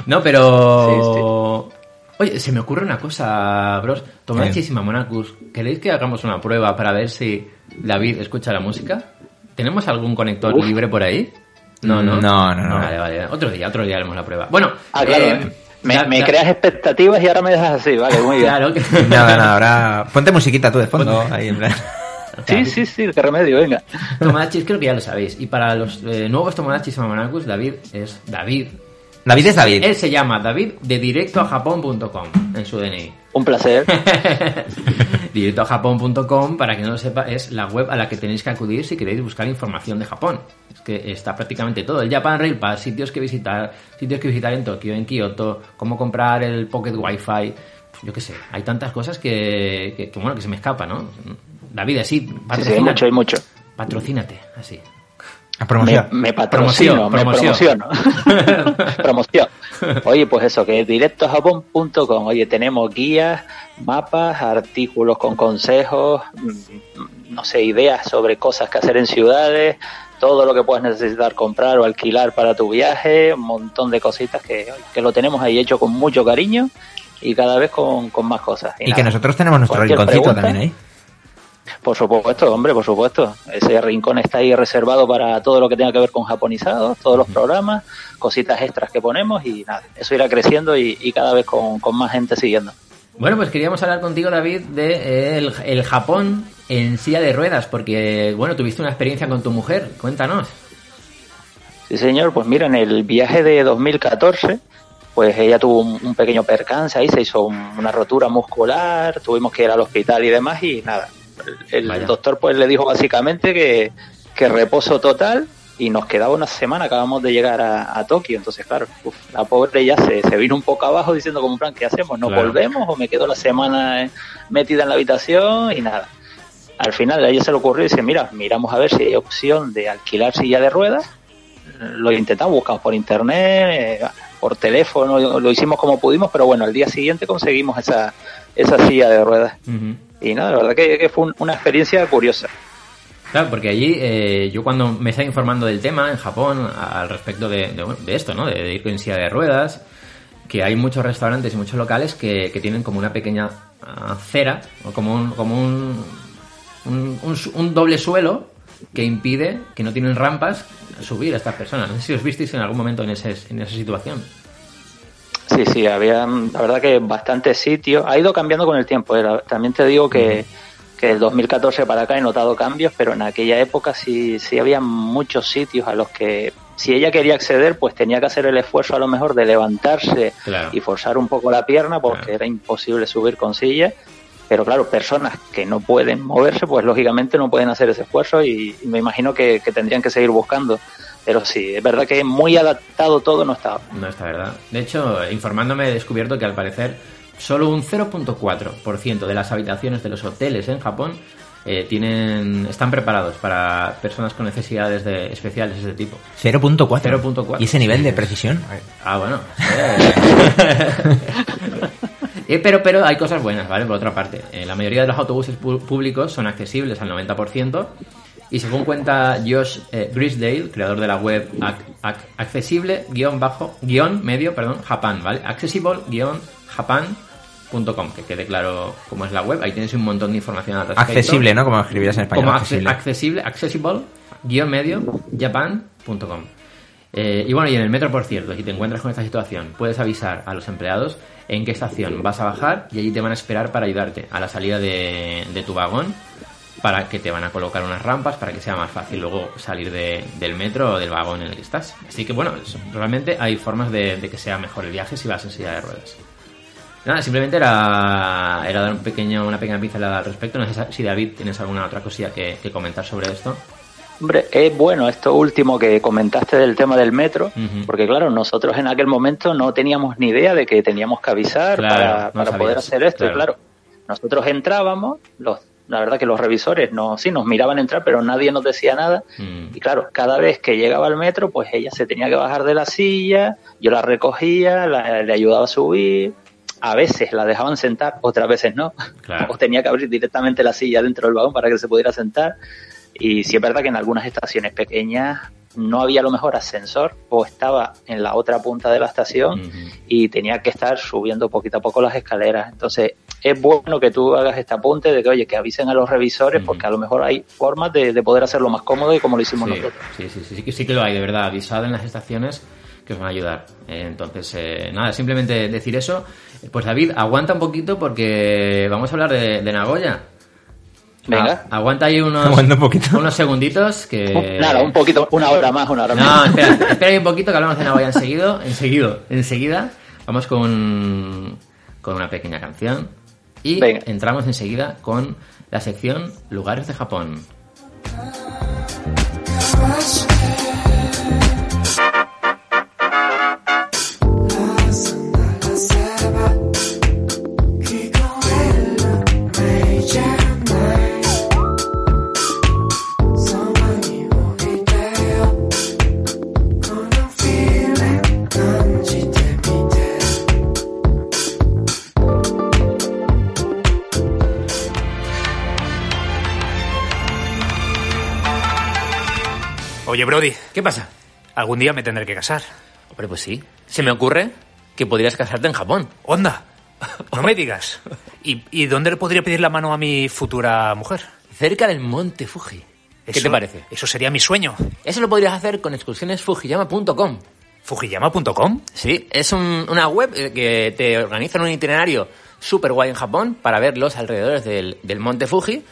No, pero... Oye, se me ocurre una cosa, bros. Tomachis y Mamonacus, ¿queréis que hagamos una prueba para ver si David escucha la música? ¿Tenemos algún conector Uf. libre por ahí? No, no. No, no, no. Vale, vale. Otro día, otro día haremos la prueba. Bueno, Ah, claro, eh, me, creas expectativas y ahora me dejas así, vale, muy bien. Claro que... Nada, nada, ahora ponte musiquita tú de fondo. Ahí en plan. Sí, sí, sí, qué remedio, venga. Tomodachis creo que ya lo sabéis. Y para los eh, nuevos Tomodachis y Mamonacus, David es David. David es David. Él se llama David de directoajapón.com en su DNI. Un placer. directoajapón.com, para que no lo sepa, es la web a la que tenéis que acudir si queréis buscar información de Japón. Es que está prácticamente todo. El Japan Rail Pass, sitios que visitar, sitios que visitar en Tokio, en Kioto, cómo comprar el Pocket Wi-Fi. Yo qué sé, hay tantas cosas que, que- que, bueno, que se me escapa, ¿no? David, así, Sí, sí, hay patrocínate. mucho, hay mucho. Patrocínate, así. A promoción. Me, me patrocino, Promoción, me promociono. Promoción. Oye, pues eso, que es directojapón.com. Oye, tenemos guías, mapas, artículos con consejos, mm, no sé, ideas sobre cosas que hacer en ciudades, todo lo que puedas necesitar comprar o alquilar para tu viaje, un montón de cositas que, que lo tenemos ahí hecho con mucho cariño y cada vez con, con más cosas. Y que nada, nosotros tenemos nuestro rinconcito pregunta, también ahí. Por supuesto, hombre, por supuesto. Ese rincón está ahí reservado para todo lo que tenga que ver con japonizados, todos los programas, cositas extras que ponemos y nada, eso irá creciendo y, y cada vez con, con más gente siguiendo. Bueno, pues queríamos hablar contigo, David, de eh, el, el Japón en silla de ruedas, porque, bueno, tuviste una experiencia con tu mujer. Cuéntanos. Sí, señor, pues mira, en el viaje de 2014, pues ella tuvo un, un pequeño percance ahí, se hizo un- una rotura muscular, tuvimos que ir al hospital y demás y nada. El, Vaya. doctor pues le dijo básicamente que, que reposo total y nos quedaba una semana, acabamos de llegar a, a Tokio, entonces claro, uf, la pobre ya se, se vino un poco abajo diciendo como plan, ¿qué hacemos? ¿Nos Claro. volvemos o me quedo la semana eh, metida en la habitación y nada? Al final a ella se le ocurrió y dice, mira, miramos a ver si hay opción de alquilar silla de ruedas lo intentamos, buscamos por internet, eh, por teléfono, lo hicimos como pudimos, pero bueno, al día siguiente conseguimos esa, esa silla de ruedas. Y nada, la verdad que, fue un- una experiencia curiosa. Claro, porque allí eh, yo cuando me estaba informando del tema en Japón al respecto de, esto, ¿no? De, ir con silla de ruedas, que hay muchos restaurantes y muchos locales que, que tienen como una pequeña acera o como un, como un, un, un un doble suelo que impide, que no tienen rampas, subir a estas personas. No sé si os visteis en algún momento en, ese, en esa situación. Sí, sí, había, la verdad que bastantes sitios. Ha ido cambiando con el tiempo. eh, También te digo que, que del 2014 para acá he notado cambios, pero en aquella época sí, sí había muchos sitios a los que si ella quería acceder, pues tenía que hacer el esfuerzo a lo mejor de levantarse Claro. y forzar un poco la pierna porque era imposible subir con silla. Pero claro, personas que no pueden moverse, pues lógicamente no pueden hacer ese esfuerzo y, y me imagino que, que tendrían que seguir buscando. Pero sí, es verdad que muy adaptado todo no estaba. No está verdad. De hecho, informándome he descubierto que al parecer solo un 0.4% de las habitaciones de los hoteles en Japón eh, tienen están preparados para personas con necesidades de, especiales de ese tipo. 0.4. 0.4. ¿Y ese nivel de precisión? Ah, bueno. Eh, pero, pero hay cosas buenas, ¿vale? Por otra parte, eh, la mayoría de los autobuses públicos son accesibles al 90%. Y según cuenta Josh eh, Grisdale, creador de la web ac- ac- accesible guion bajo guion medio, perdón, Japan, ¿vale? Accessible guion japan.com, que quede claro cómo es la web. Ahí tienes un montón de información al respecto. Accesible, ¿no? Como escribirás en español. Como acce- accesible. accesible, accessible, guion medio, japan.com. Eh, y bueno, y en el metro, por cierto, si te encuentras con esta situación, puedes avisar a los empleados en qué estación vas a bajar y allí te van a esperar para ayudarte a la salida de, de tu vagón, para que te van a colocar unas rampas para que sea más fácil luego salir de- del metro o del vagón en el que estás. Así que bueno, realmente hay formas de, de que sea mejor el viaje si vas en silla de ruedas. Nada, simplemente era, era dar un pequeño, una pequeña pincelada al respecto. No sé si David tienes alguna otra cosilla que, que comentar sobre esto. Hombre, es bueno esto último que comentaste del tema del metro, porque claro, nosotros en aquel momento no teníamos ni idea de que teníamos que avisar Claro, para, no para sabías, poder hacer esto. Y claro, nosotros entrábamos, los, la verdad que los revisores no, sí nos miraban entrar, pero nadie nos decía nada. Mm, Y claro, cada vez que llegaba al metro, pues ella se tenía que bajar de la silla, yo la recogía, la- le ayudaba a subir. A veces la dejaban sentar, otras veces no. Claro. O tenía que abrir directamente la silla dentro del vagón para que se pudiera sentar. Y sí es verdad que en algunas estaciones pequeñas no había a lo mejor ascensor o estaba en la otra punta de la estación y tenía que estar subiendo poquito a poco las escaleras. Entonces, es bueno que tú hagas este apunte de que, oye, que avisen a los revisores porque a lo mejor hay formas de, de poder hacerlo más cómodo y como lo hicimos Sí, nosotros. sí, sí, sí, sí, que- sí que lo hay, de verdad. Avisad en las estaciones que os van a ayudar. Entonces, eh, nada, simplemente decir eso. Pues David, aguanta un poquito porque vamos a hablar de, de Nagoya. Venga. Ah, aguanta ahí unos, Aguanta un poquito. unos segunditos que... Nada, un poquito, una hora más, una hora No, más. espera, espera ahí un poquito que hablamos de Nagoya enseguida. Enseguida, enseguida. Vamos con, con una pequeña canción. Y Venga. entramos enseguida con la sección Lugares de Japón. Oye, Brody, ¿Qué pasa? algún día me tendré que casar. Hombre, pues sí. Se me ocurre que podrías casarte en Japón. Onda, no me digas. ¿Y, y dónde le podría pedir la mano a mi futura mujer? Cerca del monte Fuji. ¿Qué Eso- te parece? Eso sería mi sueño. Eso lo podrías hacer con excursionesfujiyama.com. Fujiyama.com. Sí, es un- una web eh, que te organiza un itinerario súper guay en Japón para ver los alrededores del, del monte Fuji,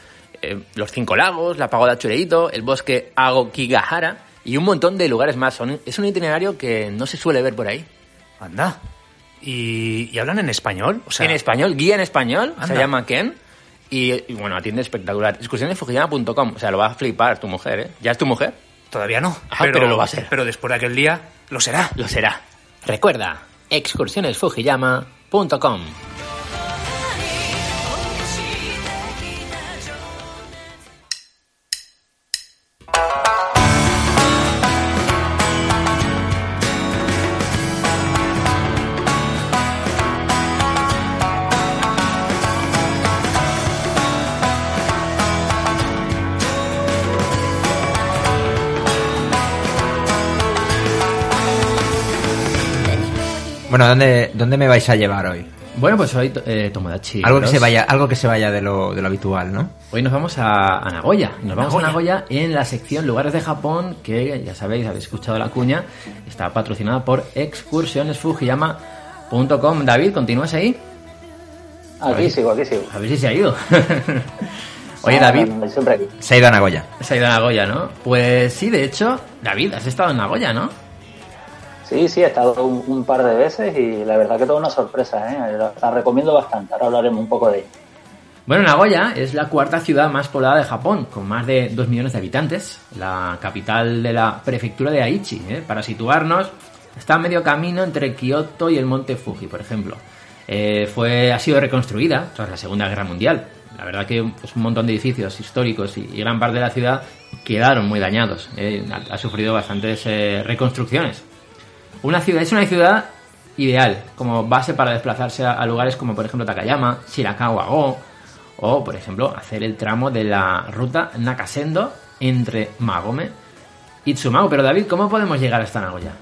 eh, los cinco lagos, la pagoda Chureito, el bosque Agokigahara y un montón de lugares más. Son- es un itinerario que no se suele ver por ahí. Anda. ¿Y, y hablan en español? O sea, en español, guía en español, se llama Ken. Y, y bueno, atiende espectacular. Excursionesfujiyama.com. O sea, lo va a flipar tu mujer, ¿eh? ¿Ya es tu mujer? Todavía no. Ah, pero lo va a ser. Pero después de aquel día, lo será. Lo será. Recuerda, excursionesfujiyama.com. Bueno, ¿dónde, ¿dónde me vais a llevar hoy? Bueno, pues hoy eh, Tomodachi. Algo que se vaya, algo que se vaya de lo, de lo habitual, ¿no? Hoy nos vamos a, a Nagoya. Nos vamos Nagoya. a Nagoya en la sección Lugares de Japón, que ya sabéis, habéis escuchado la cuña. Está patrocinada por excursionesfujiyama.com. David, ¿continúas ahí? Aquí sigo, aquí sigo. A ver si se ha ido. Oye, Ah, David, Siempre aquí. Se ha ido a Nagoya. se ha ido a Nagoya, ¿no? Pues sí, de hecho, David, has estado en Nagoya, ¿no? Sí, sí, he estado un, un par de veces y la verdad que toda una sorpresa, ¿eh? La, la recomiendo bastante. Ahora hablaremos un poco de ella. Bueno, Nagoya es la cuarta ciudad más poblada de Japón, con más de 2 millones de habitantes, la capital de la prefectura de Aichi. ¿eh? Para situarnos, está a medio camino entre Kioto y el monte Fuji, por ejemplo. Eh, fue, ha sido reconstruida tras la Segunda Guerra Mundial. La verdad que pues, un montón de edificios históricos y, y gran parte de la ciudad quedaron muy dañados. ¿eh? Ha, ha sufrido bastantes eh, reconstrucciones. Una ciudad, es una ciudad ideal como base para desplazarse a, a lugares como por ejemplo Takayama, Shirakawa-go o por ejemplo hacer el tramo de la ruta Nakasendo entre Magome y Tsumao. Pero David, ¿cómo podemos llegar hasta Nagoya?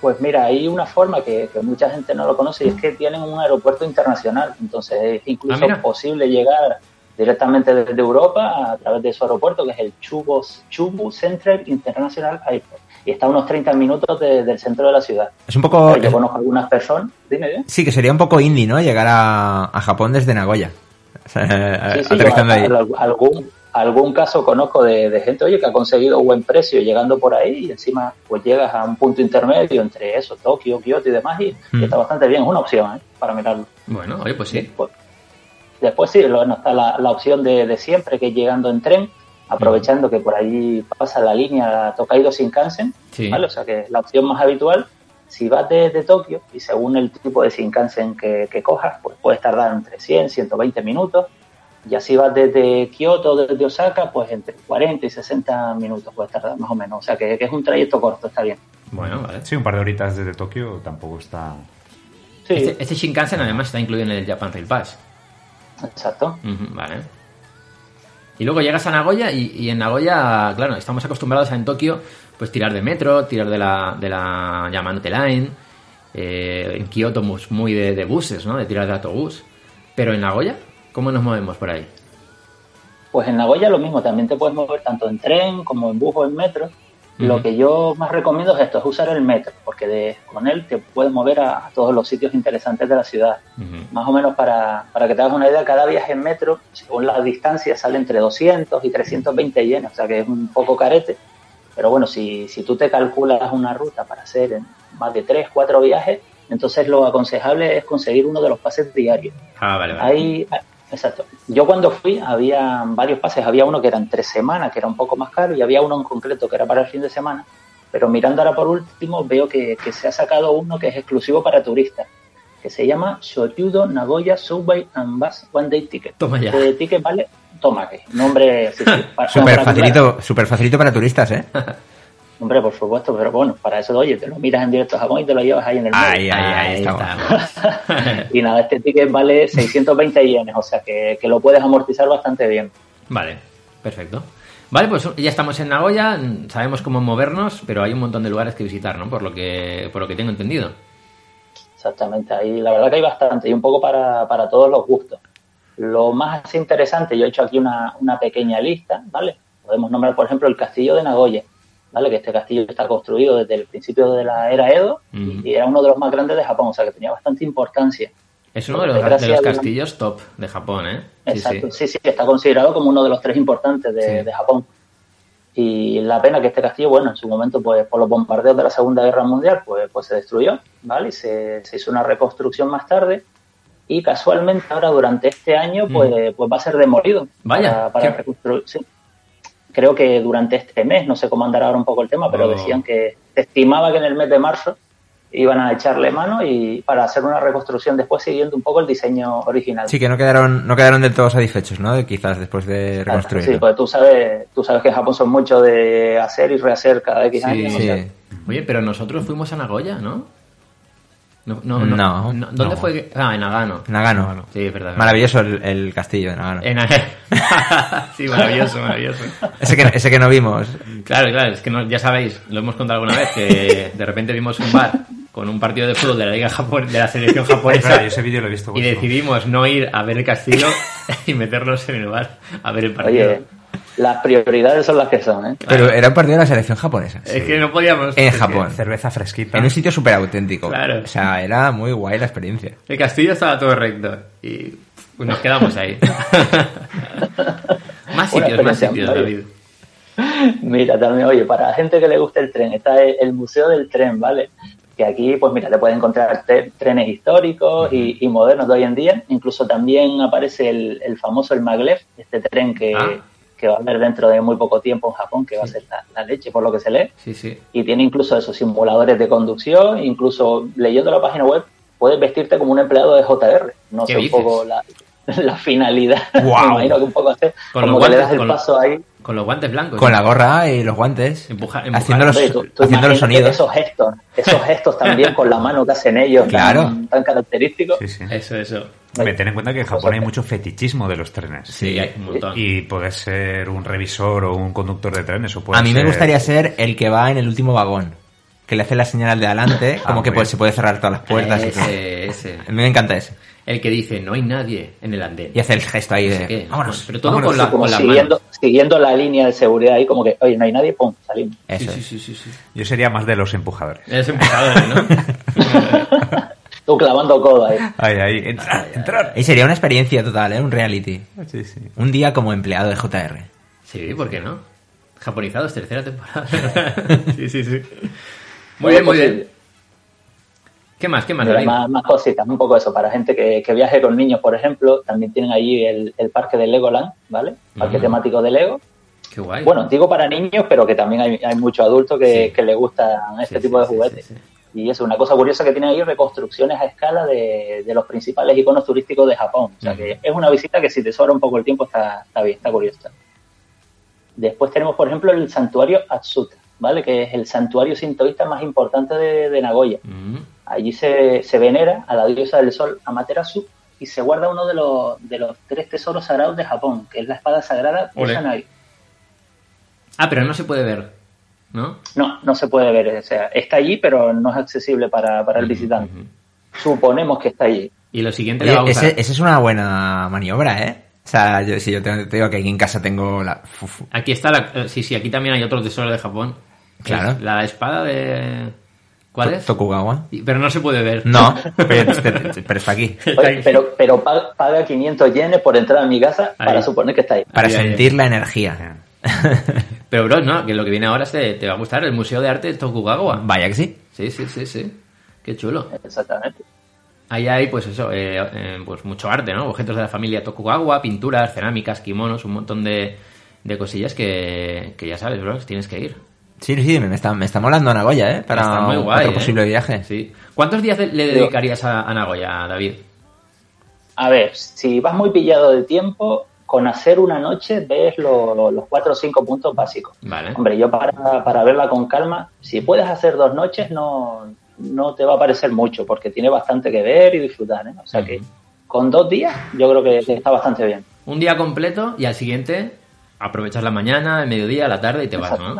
Pues mira, hay una forma que, que mucha gente no lo conoce y es que tienen un aeropuerto internacional. Entonces es incluso Ah, posible llegar directamente desde Europa a través de su aeropuerto, que es el Chubu, Chubu Central International Airport. Y está a unos 30 minutos de- del centro de la ciudad. Es un poco... Yo conozco algunas personas. Dime, dime. Sí, que sería un poco indie, ¿no? Llegar a, a Japón desde Nagoya. O sea, Sí, sí, yo ahí. algún, algún caso conozco de, de gente, oye, que ha conseguido buen precio llegando por ahí y encima pues llegas a un punto intermedio entre eso, Tokio, Kioto y demás y, y Mm. está bastante bien, es una opción ¿eh? para mirarlo. Bueno, oye, pues sí. Después, después sí, luego está la, la opción de, de siempre, que es llegando en tren, aprovechando que por allí pasa la línea Tokaido Shinkansen, Sí. ¿vale? O sea que la opción más habitual, si vas desde Tokio y según el tipo de Shinkansen que, que cojas, pues puedes tardar entre 100, 120 minutos. Y así vas desde Kioto o desde Osaka, pues entre 40 y 60 minutos puedes tardar más o menos. O sea que, que es un trayecto corto, está bien. Bueno, vale. Sí, un par de horitas desde Tokio tampoco está... Sí, Este, este Shinkansen además está incluido en el Japan Rail Pass. exacto. Vale. Y luego llegas a Nagoya y, en Nagoya, claro, estamos acostumbrados a en Tokio pues tirar de metro, tirar de la, de Yamanote Line, eh, en Kioto pues, muy de, de buses, ¿no? De tirar de autobús. Pero en Nagoya, ¿cómo nos movemos por ahí? Pues en Nagoya lo mismo, también te puedes mover tanto en tren como en bus o en metro. Lo que yo más recomiendo es esto, es usar el metro, porque de, con él te puedes mover a, a todos los sitios interesantes de la ciudad. Más o menos para, para que te hagas una idea, cada viaje en metro, según la distancia, sale entre 200 y 320 yenes, o sea que es un poco carete. Pero bueno, si, si tú te calculas una ruta para hacer en más de 3, 4 viajes, entonces lo aconsejable es conseguir uno de los pases diarios. Ah, vale, vale. Ahí, exacto. Yo cuando fui había varios pases, había uno que era entre semana, que era un poco más caro, y había uno en concreto que era para el fin de semana. Pero mirando ahora por último, veo que, que se ha sacado uno que es exclusivo para turistas, que se llama Shoryudo Nagoya Subway and Bus One Day Ticket. Toma ya. Este ticket vale, toma que, nombre, sí, sí, para- Súper para- facilito, súper facilito para turistas, ¿eh? Hombre, por supuesto, pero bueno, para eso, oye, te lo miras en directo a Japón y te lo llevas ahí en el móvil. Ahí, ahí, ahí estamos. Y nada, este ticket vale 620 yenes, o sea que, que lo puedes amortizar bastante bien. Vale, perfecto. Vale, pues ya estamos en Nagoya, sabemos cómo movernos, pero hay un montón de lugares que visitar, ¿no? Por lo que, por lo que tengo entendido. Exactamente, ahí la verdad que hay bastante y un poco para, para todos los gustos. Lo más interesante, yo he hecho aquí una, una pequeña lista, ¿vale? Podemos nombrar, por ejemplo, el castillo de Nagoya, ¿vale? Que este castillo está construido desde el principio de la era Edo y era uno de los más grandes de Japón, o sea que tenía bastante importancia. Es uno de los, de los castillos top de Japón, ¿eh? Exacto, sí. sí. sí, está considerado como uno de los tres importantes de, Sí. de Japón. Y la pena que este castillo, bueno, en su momento, pues por los bombardeos de la Segunda Guerra Mundial, pues, pues se destruyó, ¿vale? Y se, se hizo una reconstrucción más tarde. Y casualmente ahora durante este año, pues, pues va a ser demolido. Vaya, Para, reconstruir, sí. Creo que durante este mes, no sé cómo andará ahora un poco el tema, pero Oh. decían que se estimaba que en el mes de marzo iban a echarle mano y para hacer una reconstrucción después siguiendo un poco el diseño original. Sí, que no quedaron, no quedaron del todo satisfechos, ¿no? De- Quizás después de Claro, reconstruirlo. Sí, pues tú sabes, tú sabes que en Japón son mucho de hacer y rehacer cada X Sí, años. o Sí. sea, Oye, pero nosotros fuimos a Nagoya, ¿no? No, no, No. ¿Dónde No. fue? que- Ah, en Nagano. Nagano. Sí, es verdad. es Maravilloso el, el castillo de Nagano. En- sí, maravilloso, maravilloso. Ese, que, ese que no vimos. Claro, claro, es que no- ya sabéis, lo hemos contado alguna vez, que de repente vimos un bar con un partido de fútbol de la liga japon- de la selección japonesa espera, yo ese vídeo lo he visto. y decidimos no ir a ver el castillo y meternos en el bar a ver el partido. Oye, las prioridades son las que son, ¿eh? Pero era un partido de la selección japonesa. es que no podíamos. En Japón. Cerveza fresquita. En un sitio súper auténtico. Claro. O sea, era muy guay la experiencia. El castillo estaba todo recto y nos quedamos ahí. más sitios, más sitios. David. Mira, también, oye, para la gente que le guste el tren, está el, el Museo del Tren, ¿vale? Que aquí, pues mira, te puedes encontrar trenes históricos y, y modernos de hoy en día. Incluso también aparece el, el famoso el Maglev, este tren que, Ah. Que va a haber dentro de muy poco tiempo en Japón, que va a ser la, la leche, por lo que se lee. Sí, sí. Y tiene incluso esos simuladores de conducción, incluso leyendo la página web, puedes vestirte como un empleado de JR. No ¿Qué sé un poco la, la finalidad. Me imagino que un poco hacer, como que le das el paso ahí. Con los guantes blancos. Con la gorra y los guantes. Empuja- haciendo los, Hombre, tú- tú haciendo los sonidos. Esos gestos, esos gestos también con la mano que hacen ellos, tan- Claro. tan, característicos. Sí, sí. Eso, eso. Ten en cuenta que en Japón hay mucho fetichismo de los trenes. Sí, hay un montón. Y puedes ser un revisor o un conductor de trenes. O puedes A mí me gustaría ser el que va en el último vagón. Que le hace la señal al de adelante, Ah, como que puede- bien. se puede cerrar todas las puertas y todo. Ese, ese. A mí me encanta ese. El que dice, no hay nadie en el andén. Y hace el gesto ahí No sé de. Vámonos. Pero todo vámonos". con la- Como las siguiendo, siguiendo la línea de seguridad ahí, como que, oye, no hay nadie, pum, salimos. Eso Sí, es. sí, sí, sí, sí. Yo sería más de los empujadores. Eres empujador, ¿no? Tú clavando codo ahí. Ahí, ahí. Entrar, entrar. Y sería una experiencia total, ¿eh? Un reality. Sí, sí. Un día como empleado de JR. sí, ¿por qué no? Japonizados, tercera temporada. sí, sí, sí. Muy bien, muy bien. ¿Qué más? ¿Qué más? Más, más cositas, un poco eso. Para gente que, que viaje con niños, por ejemplo, también tienen allí el, el parque de Legoland, ¿vale? Parque Mm. temático de Lego. Qué guay. Bueno, digo para niños, pero que también hay, hay muchos adultos que, Sí. que les gustan este Sí, tipo de juguetes. Y es una cosa curiosa que tienen ahí reconstrucciones a escala de, de los principales iconos turísticos de Japón. O sea Ujú. que es una visita que si te sobra un poco el tiempo está, está bien, está curiosa. Después tenemos, por ejemplo, el santuario Atsuta, ¿vale? Que es el santuario sintoísta más importante de, de Nagoya. Mm, Allí se, se venera a la diosa del sol Amaterasu y se guarda uno de los, de los tres tesoros sagrados de Japón, que es la espada sagrada Ole. Kusanagi. Ah, pero no se puede ver, ¿no? No, no se puede ver. O sea, está allí, pero no es accesible para, para el visitante. ujú.Amos que está allí. Y lo siguiente le va a Oye, ese es una buena maniobra, ¿eh? O sea, yo, si yo te, te digo que aquí en casa tengo la. Aquí está la... eh, Sí, sí, aquí también hay otro tesoro de Japón. Claro. Es La espada de... ¿Cuál es? Tokugawa. Pero no se puede ver. No, pero, pero está aquí. Oye, pero, pero paga, paga 500 yenes por entrar a mi casa para suponer que está ahí. Para Ahí, ahí, sentir la energía. Pero, bro, no, que lo que viene ahora se, te va a gustar el Museo de Arte de Tokugawa. Vaya que sí. Sí, sí, sí, sí. Qué chulo. Exactamente. Ahí hay, pues eso, eh, eh, pues mucho arte, ¿no? Objetos de la familia Tokugawa, pinturas, cerámicas, kimonos, un montón de, de cosillas que, que ya sabes, bro, tienes que ir. Sí, sí, me está, me está molando Nagoya, ¿eh? Para Está muy guay, otro ¿eh? posible viaje. Sí. ¿Cuántos días le dedicarías a, a Nagoya, David? A ver, si vas muy pillado de tiempo, con hacer una noche ves lo- lo- los cuatro o cinco puntos básicos. Vale. Hombre, yo para, para verla con calma, si puedes hacer dos noches, no, no te va a parecer mucho, porque tiene bastante que ver y disfrutar, ¿eh? O sea que con dos días yo creo que, que está bastante bien. Un día completo y al siguiente aprovechas la mañana, el mediodía, la tarde y te vas, ¿no?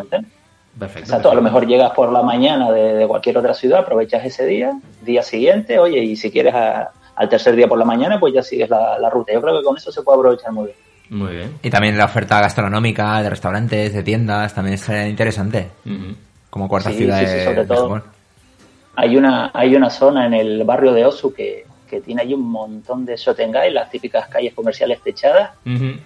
Perfecto. Exacto, a lo mejor llegas por la mañana de, de cualquier otra ciudad, aprovechas ese día, día siguiente, oye, y si quieres a- al tercer día por la mañana, pues ya sigues la, la ruta. Yo creo que con eso se puede aprovechar muy bien. Muy bien. Y también la oferta gastronómica de restaurantes, de tiendas, también es interesante. Ujú. Como cuarta Sí, ciudad sí, sí, sobre de todo. Japón. Hay una, hay una zona en el barrio de Osu que, que tiene ahí un montón de shotengai, las típicas calles comerciales techadas,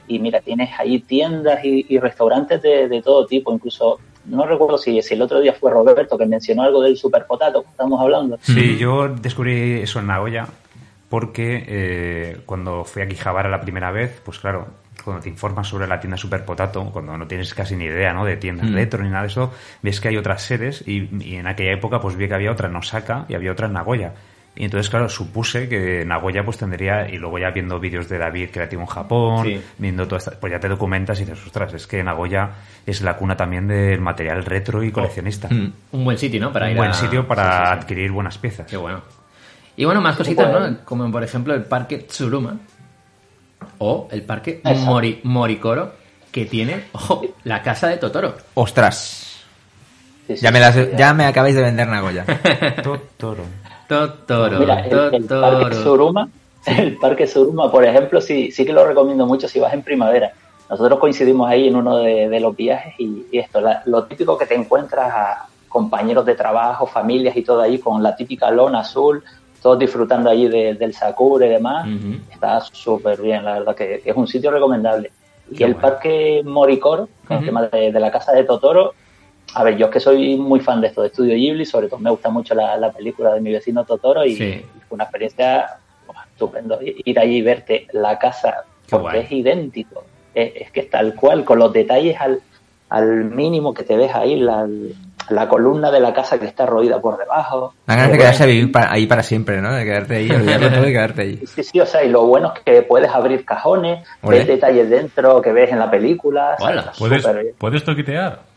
y mira, tienes ahí tiendas y, y restaurantes de, de todo tipo, incluso, no recuerdo si, si el otro día fue Roberto que mencionó algo del super potato que estamos hablando. Sí, yo descubrí eso en Nagoya porque eh, cuando fui a Quijabara la primera vez, pues claro, cuando te informas sobre la tienda Super Potato, cuando no tienes casi ni idea ¿no? de tiendas Mm. retro ni nada de eso, ves que hay otras sedes y, y en aquella época pues vi que había otra en Osaka y había otra en Nagoya. Y entonces, claro, supuse que Nagoya pues tendría, y luego ya viendo vídeos de David creativo en Japón, Sí. viendo todo esto, pues ya te documentas y dices, ostras, es que Nagoya es la cuna también del material retro y coleccionista. Mm. Un buen sitio, ¿no? Para Un ir buen a- sitio para Sí, sí, sí. adquirir buenas piezas. Qué bueno. Y bueno, más cositas, Bueno. ¿no? Como por ejemplo el parque Tsuruma o el parque. Mori- Morikoro, que tiene, ojo, la casa de Totoro. Ostras. Sí, sí, Ya me, las, ya me acabáis de vender Nagoya. Totoro. Totoro, Mira, el, parque Suruma, el parque Suruma, por ejemplo, sí, sí que lo recomiendo mucho si vas en primavera. Nosotros coincidimos ahí en uno de, de los viajes y, y esto, la- lo típico que te encuentras a compañeros de trabajo, familias y todo ahí con la típica lona azul, todos disfrutando allí de- del Sakura y demás, está súper bien, la verdad que, que es un sitio recomendable. Y el parque Moricoro, el tema de, de la casa de Totoro, a ver, yo es que soy muy fan de esto de Estudio Ghibli, sobre todo me gusta mucho la, la película de mi vecino Totoro y Sí. fue una experiencia buah, estupendo. Ir allí y verte la casa, Qué porque guay. es idéntico, es, es que es tal cual, con los detalles al, al mínimo que te ves ahí, la, la columna de la casa que está roída por debajo. Dan ganas de quedarse a bueno- vivir pa- ahí para siempre, ¿no? De quedarte ahí, olvidarlo todo y quedarte ahí. Sí, sí, o sea, y lo bueno es que puedes abrir cajones, ves detalles dentro que ves en la película. o sea, ¿Puedes. ¿Puedes toquitear?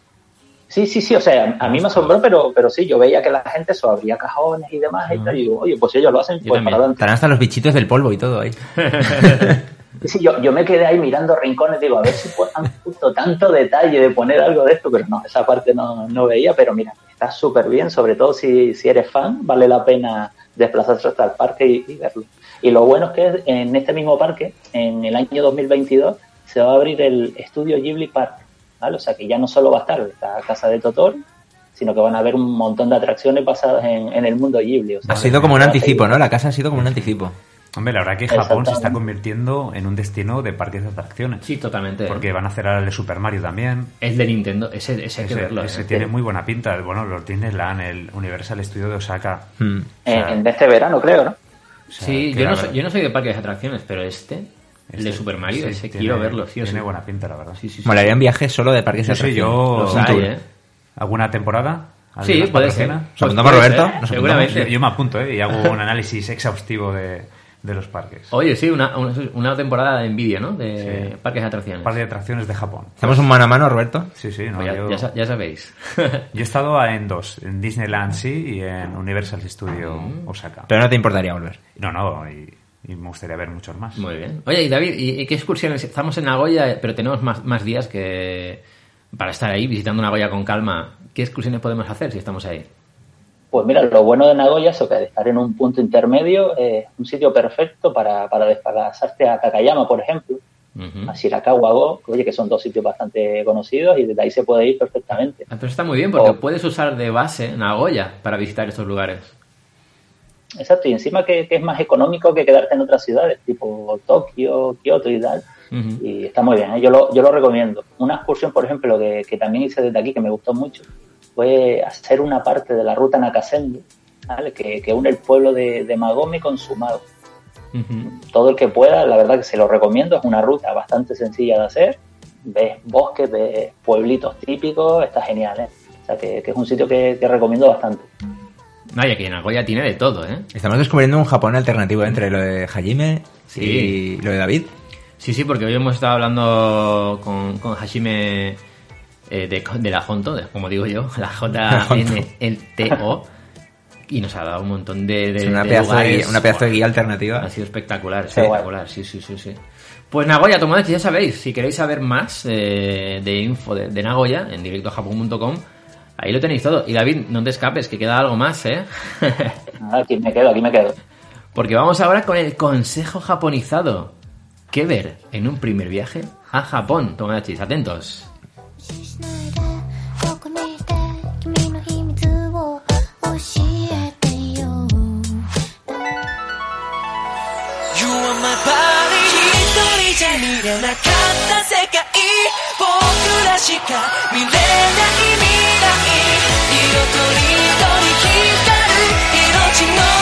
Sí, sí, sí, o sea, a mí me asombró, pero, pero sí, yo veía que la gente eso abría cajones y demás y tal, y digo, oye, pues si ellos lo hacen, Yo pues para adelante. Estarán hasta los bichitos del polvo y todo ahí. Sí, sí, yo, yo me quedé ahí mirando rincones, digo, a ver si pues, han puesto tanto detalle de poner algo de esto, pero no, esa parte no, no veía, pero mira, está súper bien, sobre todo si, si eres fan, vale la pena desplazarse hasta el parque y, y verlo. Y lo bueno es que en este mismo parque, en el año 2022, se va a abrir el estudio Ghibli Park, ¿vale? O sea que ya no solo va a estar la casa de Totoro, sino que van a haber un montón de atracciones basadas en, en el mundo Ghibli. o sea, Ha sido como un anticipo, ¿no? La casa ha sido como un anticipo. Hombre, la verdad que Japón se está convirtiendo en un destino de parques de atracciones. Sí, totalmente. Porque van a hacer ahora el de Super Mario también. Es de Nintendo, ese, ese hay que Ese, verlo. ese ¿eh? tiene muy buena pinta. Bueno, los Disneyland, el Universal Studio de Osaka. Hmm. en, en este verano, creo, ¿no? O sea, Sí, yo no, soy, yo no soy de parques de atracciones, pero este, el de este- Super Mario, sí, ese tiene- quiero verlo, sí o Tiene sí. buena pinta, la verdad. Sí, sí, sí. Molaría un viaje solo de parques de atracciones. yo... Los hay. ¿eh? ¿Alguna temporada? Sí, ¿Alguna puede ser. ¿Nos apuntamos, Puede Roberto? ser, ¿Nos seguramente. Yo, yo me apunto, ¿eh? Y hago un análisis exhaustivo de, de los parques. Oye, sí, una, una, una temporada de envidia, ¿no? De Sí. parques de atracciones. Parque de atracciones de Japón. ¿Hacemos un mano a mano, Roberto? Sí, sí, no, Pues ya, yo, ya ya sabéis. yo he estado en dos, en Disneyland sí y en Universal Studio Mm. Osaka. Pero no te importaría volver. No, no, y, y me gustaría ver muchos más. Muy bien. Oye, y David, ¿y, y qué excursiones? Estamos en Nagoya, pero tenemos más, más días que para estar ahí visitando Nagoya con calma. ¿Qué excursiones podemos hacer si estamos ahí? Pues mira, lo bueno de Nagoya es que al estar en un punto intermedio es un sitio perfecto para, para desplazarte a Takayama, por ejemplo, Ujú. a Shirakawa-go, que, oye, que son dos sitios bastante conocidos y desde ahí se puede ir perfectamente. Ah, Pero está muy bien porque Oh. puedes usar de base Nagoya para visitar estos lugares. Exacto, y encima que, que es más económico que quedarte en otras ciudades, tipo Tokio, Kioto y tal, y está muy bien, ¿eh? yo, lo, yo lo recomiendo. Una excursión, por ejemplo, que, que también hice desde aquí, que me gustó mucho, fue hacer una parte de la ruta Nakasendo, ¿vale? que, que une el pueblo de, de Magome con Sumago. Ujú. todo el que pueda, la verdad que se lo recomiendo, es una ruta bastante sencilla de hacer, ves bosques, ves pueblitos típicos, está genial, ¿eh? O sea que, que es un sitio que, que recomiendo bastante. Vaya, que Nagoya tiene de todo, ¿eh? Estamos descubriendo un Japón alternativo entre lo de Hajime Sí. y lo de David. Sí, sí, porque hoy hemos estado hablando con, con Hashime eh, de, de la Honto, de- como digo yo, la J-N-L-T-O, y nos ha dado un montón de, de, Es una de pedazo guía, una pedazo de guía alternativa. Ha sido espectacular, Sí. espectacular, sí, sí, sí, sí. Pues Nagoya, Tomodachi, ya sabéis, si queréis saber más eh, de info de, de Nagoya, en directojapón.com, Ahí lo tenéis todo. Y David, no te escapes, que queda algo más, ¿eh? Ah, aquí me quedo, aquí me quedo. Porque vamos ahora con el consejo japonizado. ¿Qué ver en un primer viaje a Japón? Tomodachis, atentos. You are my じゃ見れなかった世界僕らしか見れない未来色とりどり光る命の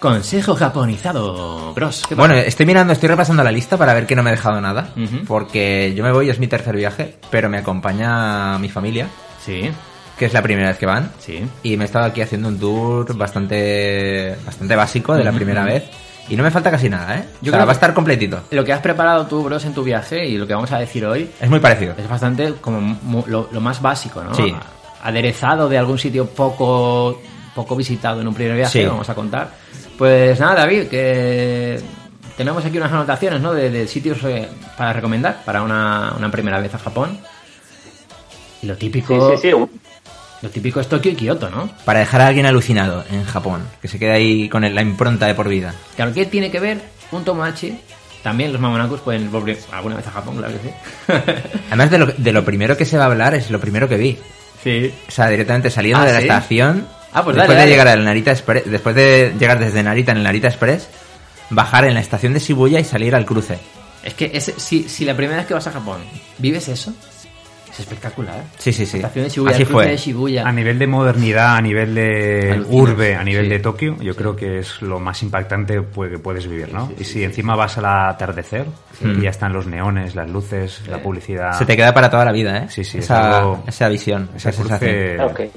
Consejo japonizado. Bros, ¿qué Bueno, estoy mirando, estoy repasando la lista para ver que no me he dejado nada. Porque yo me voy, es mi tercer viaje, pero me acompaña mi familia, Sí, que es la primera vez que van. sí. Y me he estado aquí haciendo un tour bastante, bastante básico de la primera vez. Y no me falta casi nada, ¿eh? Yo o sea, creo va a estar completito. Lo que has preparado tú, Bros, en tu viaje y lo que vamos a decir hoy Es muy parecido. es bastante como lo, lo más básico, ¿no? Sí. Aderezado de algún sitio poco, poco visitado en un primer viaje, Sí. vamos a contar. Pues nada, David, que tenemos aquí unas anotaciones, ¿no? De, de sitios eh, para recomendar para una, una primera vez a Japón. Y lo Sí, típico, sí, sí. lo típico es Tokio y Kioto, ¿no? Para dejar a alguien alucinado en Japón. Que se quede ahí con el- la impronta de por vida. Claro, ¿qué tiene que ver un Tomodachi? También los Mamonakus pueden volver alguna vez a Japón, claro que sí. Además de lo, de lo primero que se va a hablar es lo primero que vi. sí. O sea, directamente saliendo Ah, de la ¿sí? estación. Ah, pues después dale, de dale. llegar al Narita Express, después de llegar desde Narita en el Narita Express, bajar en la estación de Shibuya y salir al cruce. Es que ese- si, si la primera vez que vas a Japón vives eso, es espectacular. Sí, sí, sí. Estación de Shibuya, Así el cruce fue. de Shibuya. A nivel de modernidad, a nivel de Alucinas, urbe, a nivel sí. de Tokio, yo creo que es lo más impactante pu- que puedes vivir, ¿no? y si encima vas al atardecer, y ya están los neones, las luces, la publicidad. Se te queda para toda la vida, ¿eh? Sí, sí, es esa, algo- esa visión, esa ese sensación. cruce- Claro que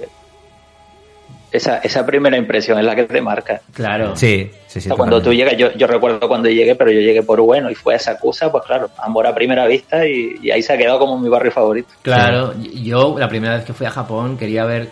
esa, esa primera impresión es la que te marca. Claro. Sí, sí, sí. O sea, cuando tú llegas, yo, yo recuerdo cuando llegué, pero yo llegué por bueno y fue a Sakusa, pues claro, amor a primera vista y, y ahí se ha quedado como mi barrio favorito. Claro, yo la primera vez que fui a Japón quería ver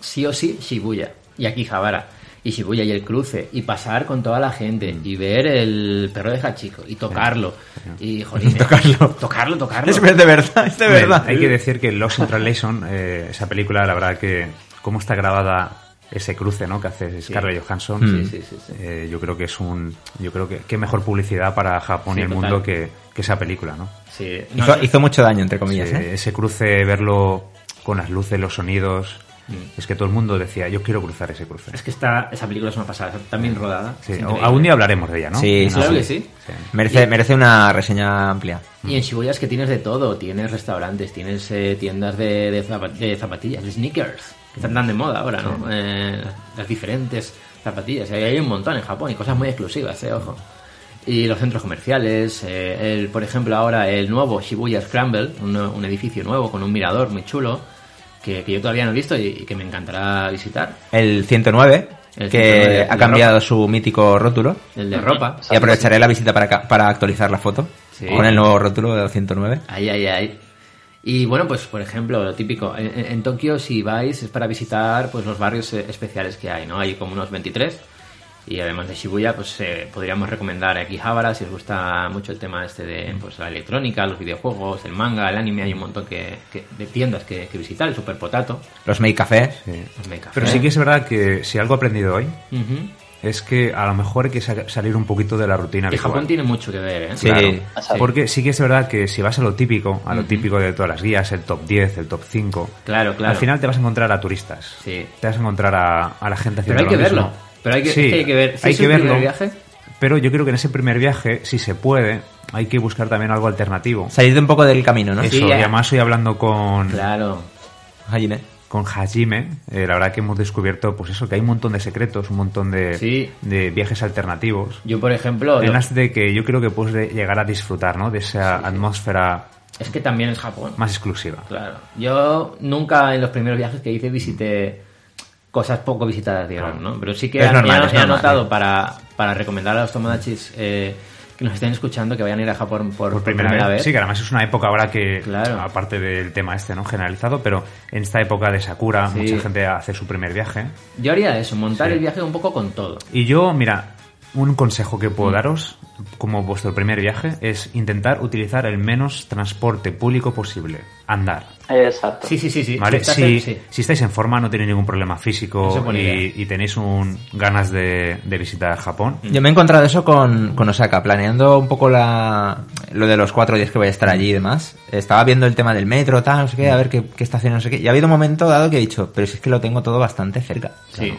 sí o sí Shibuya y Akihabara. Y Shibuya y el cruce, y pasar con toda la gente, y ver el perro de Hachiko, y tocarlo, y jolín, Tocarlo. tocarlo, tocarlo. Es de verdad, es de verdad. Hay que decir que Lost in Translation, eh, esa película, la verdad que cómo está grabada ese cruce, ¿no? Que hace Scarlett Johansson. Mm. Sí, sí, sí, sí. eh, yo creo que es un, yo creo que qué mejor publicidad para Japón Sí, y el total. mundo que, que esa película, ¿no? Sí, no, Hizo, no, hizo mucho daño, entre comillas, Sí, ¿eh? Ese cruce, verlo con las luces, los sonidos, Mm. es que todo el mundo decía, yo quiero cruzar ese cruce. es que está, esa película es una pasada, bien rodada. Sí, algún día hablaremos de ella, ¿no? Sí, sí, Claro sí. que sí. Merece, merece una reseña amplia. Y en Shibuya es que tienes de todo, tienes restaurantes, tienes eh, tiendas de, de zapa- de zapatillas, de sneakers, están tan de moda ahora, ¿no? Eh, las diferentes zapatillas, hay, un montón en Japón y cosas muy exclusivas, eh, ojo. Y los centros comerciales, eh, el, por ejemplo ahora el nuevo Shibuya Scramble, un, un edificio nuevo con un mirador muy chulo, que, que yo todavía no he visto y, y que me encantará visitar, El 109, El que 109 de ha cambiado su mítico rótulo. el de ropa. Y aprovecharé la visita para, para actualizar la foto Sí. con el nuevo rótulo del 109. Ahí, ahí, ahí. Y bueno, pues por ejemplo, lo típico, en, en- en Tokio si vais es para visitar pues los barrios eh, especiales que hay, ¿no? Hay como unos 23 y además de Shibuya pues eh, podríamos recomendar Akihabara si os gusta mucho el tema este de pues la electrónica, los videojuegos, el manga, el anime, hay un montón que, que- de tiendas que, que visitar, el Super Potato, Los Make Café. Sí. los Make Café. Pero sí que es verdad que si algo he aprendido hoy Ujú. Es que a lo mejor hay que sa- salir un poquito de la rutina Y. Japón tiene mucho que ver, ¿eh? Sí. Claro. Porque sí que es verdad que si vas a lo típico, a lo típico de todas las guías, el top 10, el top 5, Claro, claro. al final te vas a encontrar a turistas. Sí. Te vas a encontrar a, a la gente haciendo Pero hay que lo mismo. verlo. Pero hay que, Sí, es que hay que ver. Si hay es que un primer verlo. viaje, Pero yo creo que en ese primer viaje, si se puede, hay que buscar también algo alternativo. Salir de un poco del camino, ¿no? Eso, Sí, y además estoy hablando con, claro. Hajime. Con Hajime, eh, la verdad que hemos descubierto, pues eso, que hay un montón de secretos, un montón de, Sí. de viajes alternativos. Yo, por ejemplo, lo- Además de que yo creo que puedes de- llegar a disfrutar, ¿no? De esa atmósfera es que también es Japón. más exclusiva. Claro. Yo nunca en los primeros viajes que hice visité cosas poco visitadas, digamos, ¿no? Pero sí que Es normal, he, es he normal, anotado sí. para, para recomendar a los tomodachis eh, que nos estén escuchando que vayan a ir a Japón por, Por primera, vez. Sí, que además es una época ahora que, Claro. aparte del tema este, ¿no? Generalizado, pero en esta época de Sakura, Sí. mucha gente hace su primer viaje. Yo haría eso, montar Sí. el viaje un poco con todo. Y yo, mira, un consejo que Mm. puedo daros, como vuestro primer viaje, es intentar utilizar el menos transporte público posible. Andar. Exacto. Sí, sí, sí, sí. ¿Vale? Si estás Si, en- sí. si estáis en forma, no tenéis ningún problema físico y, y tenéis un, ganas de, de visitar Japón, Yo me he encontrado eso con, con Osaka, planeando un poco la, lo de los cuatro días que voy a estar allí y demás. Estaba viendo el tema del metro, tal, no sé qué, a ver qué, qué estación, no sé qué. Y ha habido un momento dado que he dicho, pero si es que lo tengo todo bastante cerca. Sí. O sea,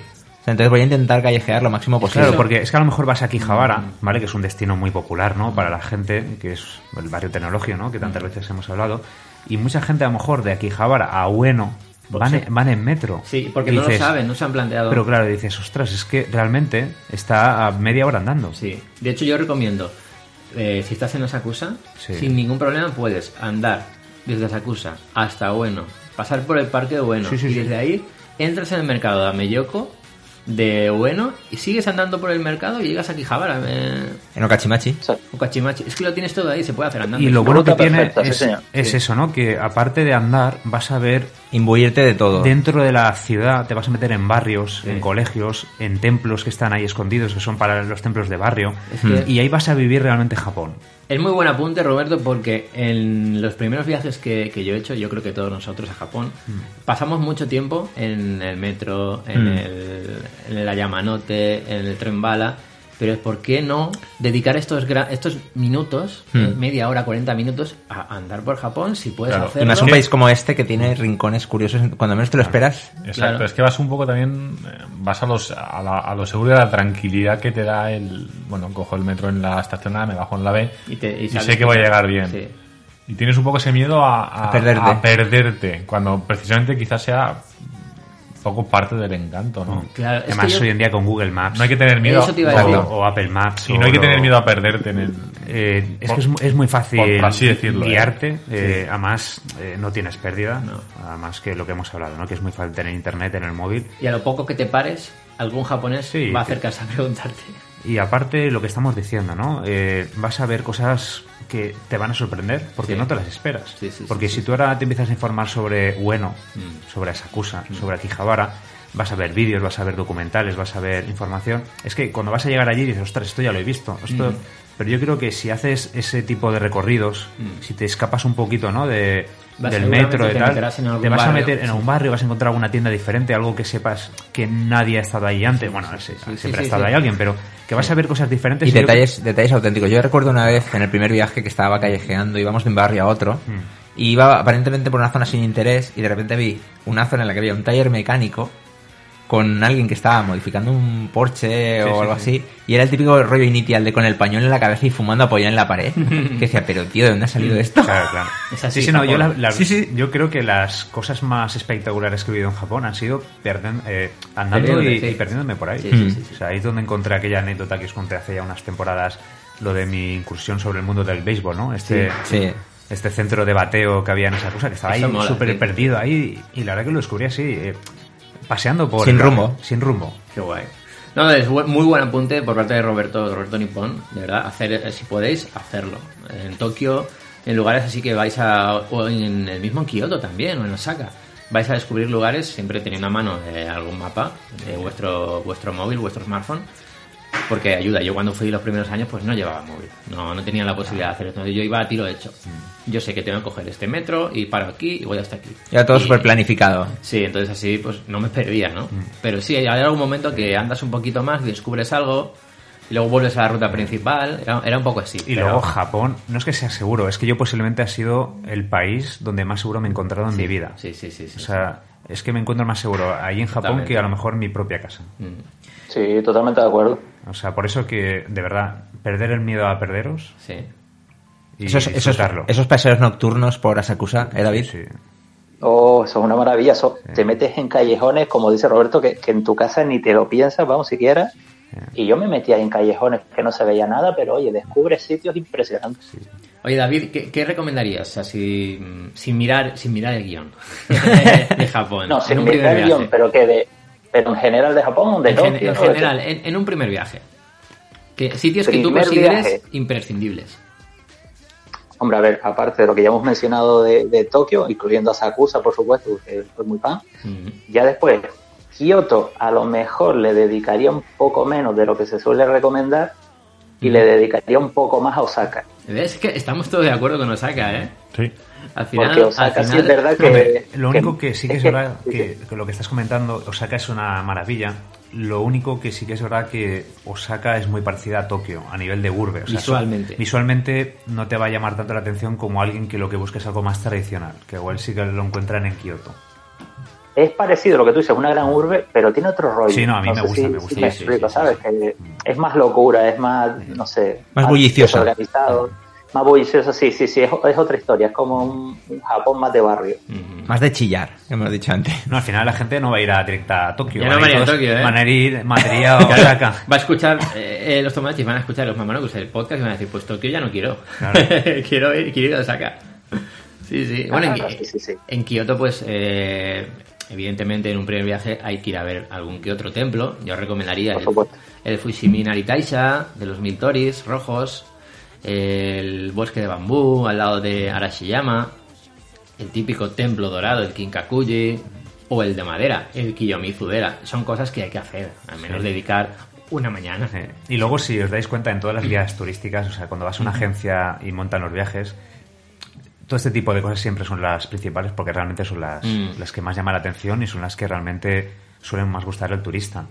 entonces voy a intentar callejear lo máximo posible. Claro, porque es que a lo mejor vas a Akihabara, ¿vale? Que es un destino muy popular, ¿no? Para la gente, que es el barrio tecnológico, ¿no? Que tantas veces hemos hablado. Y mucha gente a lo mejor de Akihabara a Ueno van, Sí. en, van en metro. Sí, porque no lo saben, no se han planteado. Pero claro, dices, ostras, es que realmente está a media hora andando. Sí, de hecho yo recomiendo, eh, si estás en Asakusa, Sí. sin ningún problema puedes andar desde Asakusa hasta Ueno, pasar por el parque de Ueno Sí, sí, y sí. desde ahí entras en el mercado de Ameyoko de Ueno y sigues andando por el mercado y llegas a Quijabara. Eh, En Okachimachi. o Cachimachi. Es que lo tienes todo ahí, se puede hacer andando. Y lo bueno que tiene sí, es, señor. es Sí. eso, ¿no? Que aparte de andar, vas a ver Imbuirte de todo. dentro de la ciudad, te vas a meter en barrios, en colegios, en templos que están ahí escondidos, que son para los templos de barrio. Es que- Y ahí vas a vivir realmente Japón. Es muy buen apunte, Roberto, porque en los primeros viajes que, que yo he hecho, yo creo que todos nosotros a Japón, pasamos mucho tiempo en el metro, en, Mm. el, en la Yamanote, en el tren bala. Pero ¿por qué no dedicar estos gra- estos minutos, eh, media hora, 40 minutos, a andar por Japón si puedes Claro. hacerlo? Y más un país como este que tiene rincones curiosos cuando menos te lo esperas. Exacto, Claro. es que vas un poco también, eh, vas a, los, a, la- a lo seguro de la tranquilidad que te da el, bueno, cojo el metro en la estación A, me bajo en la B Y te- y y, sé que voy a llegar bien. Sí. Y tienes un poco ese miedo a, a- A perderte. a perderte, cuando precisamente quizás sea poco parte del encanto, ¿no? Claro, es Además, yo- hoy en día con Google Maps No hay que tener miedo Eso te iba a o, decir. o Apple Maps. y o no hay que tener miedo a perderte en el... Eh, es Por- que es, es muy fácil por- por así decirlo, ¿eh? guiarte, eh, además eh, no tienes pérdida, además que lo que hemos hablado, ¿no? que es muy fácil tener internet en el móvil Y a lo poco que te pares, algún japonés Sí, va a que- acercarse a preguntarte. y aparte lo que estamos diciendo, ¿no? Eh, vas a ver cosas que te van a sorprender porque Sí. no te las esperas. Sí, sí, porque si tú ahora te empiezas a informar sobre Ueno, Mm. sobre Asakusa, sobre Akihabara, vas a ver vídeos, vas a ver documentales, vas a ver información. Es que cuando vas a llegar allí dices, ostras, esto ya lo he visto. Esto... Mm. Pero yo creo que si haces ese tipo de recorridos, si te escapas un poquito, ¿no? De, del metro, de te tal, te vas a barrio, meter en sí. algún barrio, vas a encontrar alguna tienda diferente, algo que sepas que nadie ha estado ahí antes. bueno, sí, ese- sí, sí, siempre sí, ha estado sí. ahí alguien, pero que vas a ver cosas diferentes. Y yo- detalles, detalles auténticos. Yo recuerdo una vez en el primer viaje que estaba callejeando, íbamos de un barrio a otro, Hmm. y iba aparentemente por una zona sin interés, y de repente vi una zona en la que había un taller mecánico con alguien que estaba modificando un Porsche o sí, algo sí. así, y era el típico rollo inicial de con el pañuelo en la cabeza y fumando apoyado en la pared. que decía, pero tío, ¿de dónde ha salido esto? Claro, claro. Es así, sí, sí, no, yo, la- la- Sí, sí. yo creo que las cosas más espectaculares que he vivido en Japón han sido perden- eh, andando y, sí. y perdiéndome por ahí. Sí, sí, sí, sí. O sea, ahí es donde encontré aquella anécdota que os conté hace ya unas temporadas, lo de mi incursión sobre el mundo del béisbol, ¿no? Este, Sí. este centro de bateo que había en esa cosa, que estaba Eso ahí súper sí. perdido ahí, y la verdad que lo descubrí así, eh, paseando por... Sin rumbo. Sin rumbo. Qué guay. No, es muy buen apunte por parte de Roberto, Roberto Nippon, de verdad, hacer, eh, si podéis, hacerlo. En Tokio, en lugares así que vais a, o en el mismo Kioto también, o en Osaka, vais a descubrir lugares siempre teniendo a mano eh, algún mapa de vuestro, vuestro móvil, vuestro smartphone, porque ayuda. Yo cuando fui los primeros años, pues no llevaba móvil, no, no tenía la posibilidad de hacer esto. Yo iba a tiro hecho. Yo sé que tengo que coger este metro y paro aquí y voy hasta aquí. Ya todo súper planificado. Sí, entonces así pues no me perdía, ¿no? Pero sí, hay algún momento que andas un poquito más, descubres algo y luego vuelves a la ruta principal. Era, era un poco así. Y pero- luego Japón, no es que sea seguro, es que yo posiblemente ha sido el país donde más seguro me he encontrado en mi vida. Sí, sí, sí. sí, O sea, es que me encuentro más seguro ahí en Japón Totalmente. que a lo mejor en mi propia casa. Mm, Sí, totalmente de acuerdo. O sea, por eso que, de verdad, perder el miedo a perderos sí. y Esos, esos, esos paseos nocturnos por Asakusa, ¿eh, David? Sí. Oh, eso es una maravilla. Eso, Te metes en callejones, como dice Roberto, que, que en tu casa ni te lo piensas, vamos, siquiera. Y yo me metía en callejones que no se veía nada, pero oye, descubres sitios impresionantes. Oye, David, ¿qué, qué recomendarías? Así, mm, sin mirar, sin mirar el guion de Japón. No, sin mirar el guion, viaje. pero que de, pero en general de Japón, de En, gen- en general, en, en un primer viaje. Que, sitios que tú consideres viaje. imprescindibles. Hombre, a ver, aparte de lo que ya hemos mencionado de, de Tokio, incluyendo a Sakusa, por supuesto, que fue muy fan, Mm. ya después, Kioto a lo mejor le dedicaría un poco menos de lo que se suele recomendar y le dedicaría un poco más a Osaka. ¿Ves? Que estamos todos de acuerdo con Osaka, ¿eh? Sí. Al final, Porque Osaka al sí final- es verdad que... Hombre, lo único que, sí que es verdad que, lo que estás comentando, Osaka es una maravilla. Lo único que sí que es verdad que Osaka es muy parecida a Tokio a nivel de urbe. O sea, Visualmente. visualmente no te va a llamar tanto la atención como alguien que lo que busca es algo más tradicional, que igual sí que lo encuentran en Kioto. Es parecido a lo que tú dices, una gran urbe, pero tiene otro rollo. Sí, no, a mí me gusta, si- me si gusta. me Sí, sí, explico, sí, ¿sabes? Que es más locura, es más, no sé... Más bulliciosa. desorganizado, más bullicioso, sí, sí, sí, es, es otra historia, es como un, Japón más de barrio. Más de chillar, que hemos dicho antes. No, al final la gente no va a ir a directa a Tokio. Ya van no van a ir a Tokio, ¿eh? Van a ir a Madrid o Osaka. Va a escuchar, eh, eh, los tomates van a escuchar los mamonos el podcast y van a decir, pues Tokio ya no quiero. Claro. quiero, ir, quiero ir a Osaka. Sí, sí. Bueno, en, Ah, sí, sí, sí. en Kioto, pues, eh, evidentemente en un primer viaje hay que ir a ver algún que otro templo. Yo recomendaría el, el Fushimi Naritaisha de los mil toris rojos, el bosque de bambú al lado de Arashiyama, el típico templo dorado, el Kinkakuji, o el de madera, el Kiyomizu-dera. Son cosas que hay que hacer, al menos dedicar una mañana. Y luego, si os dais cuenta, en todas las guías turísticas, o sea, cuando vas a una agencia y montan los viajes, todo este tipo de cosas siempre son las principales porque realmente son las, Mm. las que más llaman la atención y son las que realmente suelen más gustar al turista.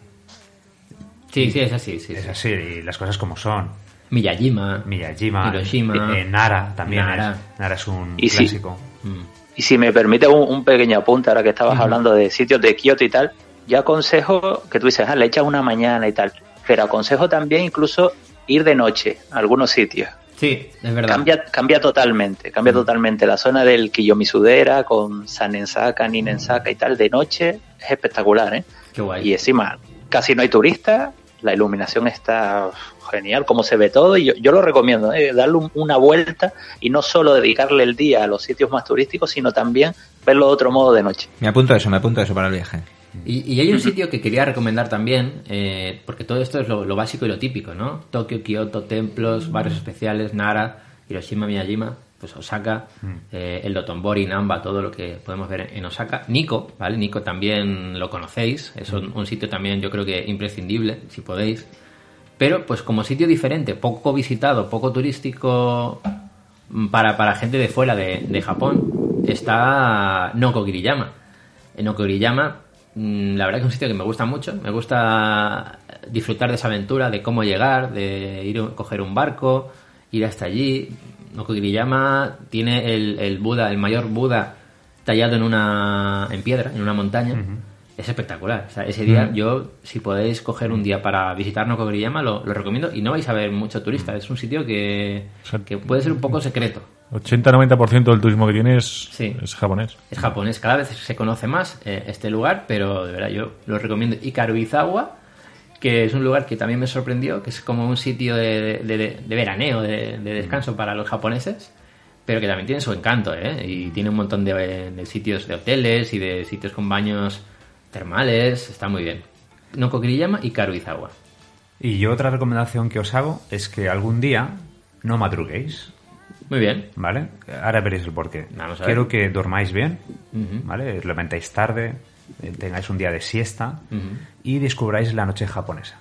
Sí, sí, es así, sí. Es sí. así, y las cosas como son. Miyajima, Miyajima, Hiroshima, eh, Nara también Nara. es. Nara es un Y clásico. Mm. Y si me permite un, un pequeño apunte, ahora que estabas hablando de sitios de Kioto y tal, yo aconsejo que tú dices, ah, le echas una mañana y tal, pero aconsejo también incluso ir de noche a algunos sitios. Sí, es verdad. Cambia, cambia totalmente, cambia totalmente. La zona del Kiyomizudera con Sanensaka, Ninensaka y tal, de noche es espectacular, ¿eh? Qué guay. Y encima, casi no hay turistas, la iluminación está genial, cómo se ve todo, y yo, yo lo recomiendo, ¿eh? darle un- una vuelta y no solo dedicarle el día a los sitios más turísticos, sino también verlo de otro modo de noche. Me apunto eso, me apunto eso para el viaje. Y, y hay un sitio que quería recomendar también, eh, porque todo esto es lo, lo básico y lo típico, ¿no? Tokio, Kioto, templos, barrios especiales, Nara, Hiroshima, Miyajima, pues Osaka, eh, el Dotonbori, Namba, todo lo que podemos ver en Osaka. Nico, ¿vale? Nico también lo conocéis, es un, un sitio también yo creo que imprescindible, si podéis. Pero pues como sitio diferente, poco visitado, poco turístico mm, para, para gente de fuera de, de Japón, está Nokogiriyama. En Nokogiriyama, mm, la verdad que es un sitio que me gusta mucho. Me gusta disfrutar de esa aventura, de cómo llegar, de ir a coger un barco, ir hasta allí. Nokogiriyama tiene el, el Buda, el mayor Buda tallado en una en piedra, en una montaña. Es espectacular. O sea, ese día, yo, si podéis coger un día para visitar Nokogiriyama, lo, lo recomiendo. Y no vais a ver mucho turista. Es un sitio que, que puede ser un poco secreto. 80-90% del turismo que tienes Sí. es japonés. Es japonés, cada vez se conoce más eh, este lugar, pero de verdad yo lo recomiendo. Y Karuizawa, que es un lugar que también me sorprendió, que es como un sitio de, de- de- de veraneo, de, de descanso para los japoneses, pero que también tiene su encanto, ¿eh? Y tiene un montón de, de sitios de hoteles y de sitios con baños termales, está muy bien. Nokogiriyama y Karuizawa. Y yo otra recomendación que os hago es que algún día no madruguéis, Muy bien. ¿vale? Ahora veréis el porqué. Vamos a ver. Quiero que dormáis bien, Ujú. ¿vale? Os levantáis tarde, eh, tengáis un día de siesta Ujú. y descubráis la noche japonesa.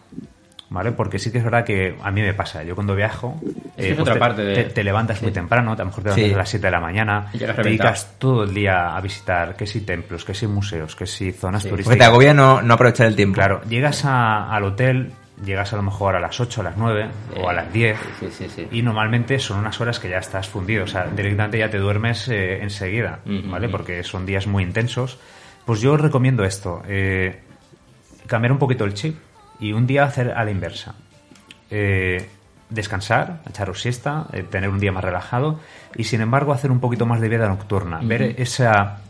¿Vale? Porque sí que es verdad que a mí me pasa. Yo cuando viajo, eh, Es que es otra te, parte de- te- te levantas muy Sí. temprano, a lo mejor te levantas Sí. a las 7 de la mañana, te dedicas todo el día a visitar, que si templos, que si museos, que si zonas Sí. turísticas. Porque te agobia no, no aprovechar el tiempo. Claro, llegas a- al hotel, llegas a lo mejor a las 8, a las 9 o a las 10 Sí, sí, sí. y normalmente son unas horas que ya estás fundido, o sea, directamente ya te duermes eh, enseguida, ¿vale? Porque son días muy intensos. Pues yo os recomiendo esto, eh, cambiar un poquito el chip y un día hacer a la inversa. Eh, descansar, echaros siesta, eh, tener un día más relajado y sin embargo hacer un poquito más de vida nocturna, ver esa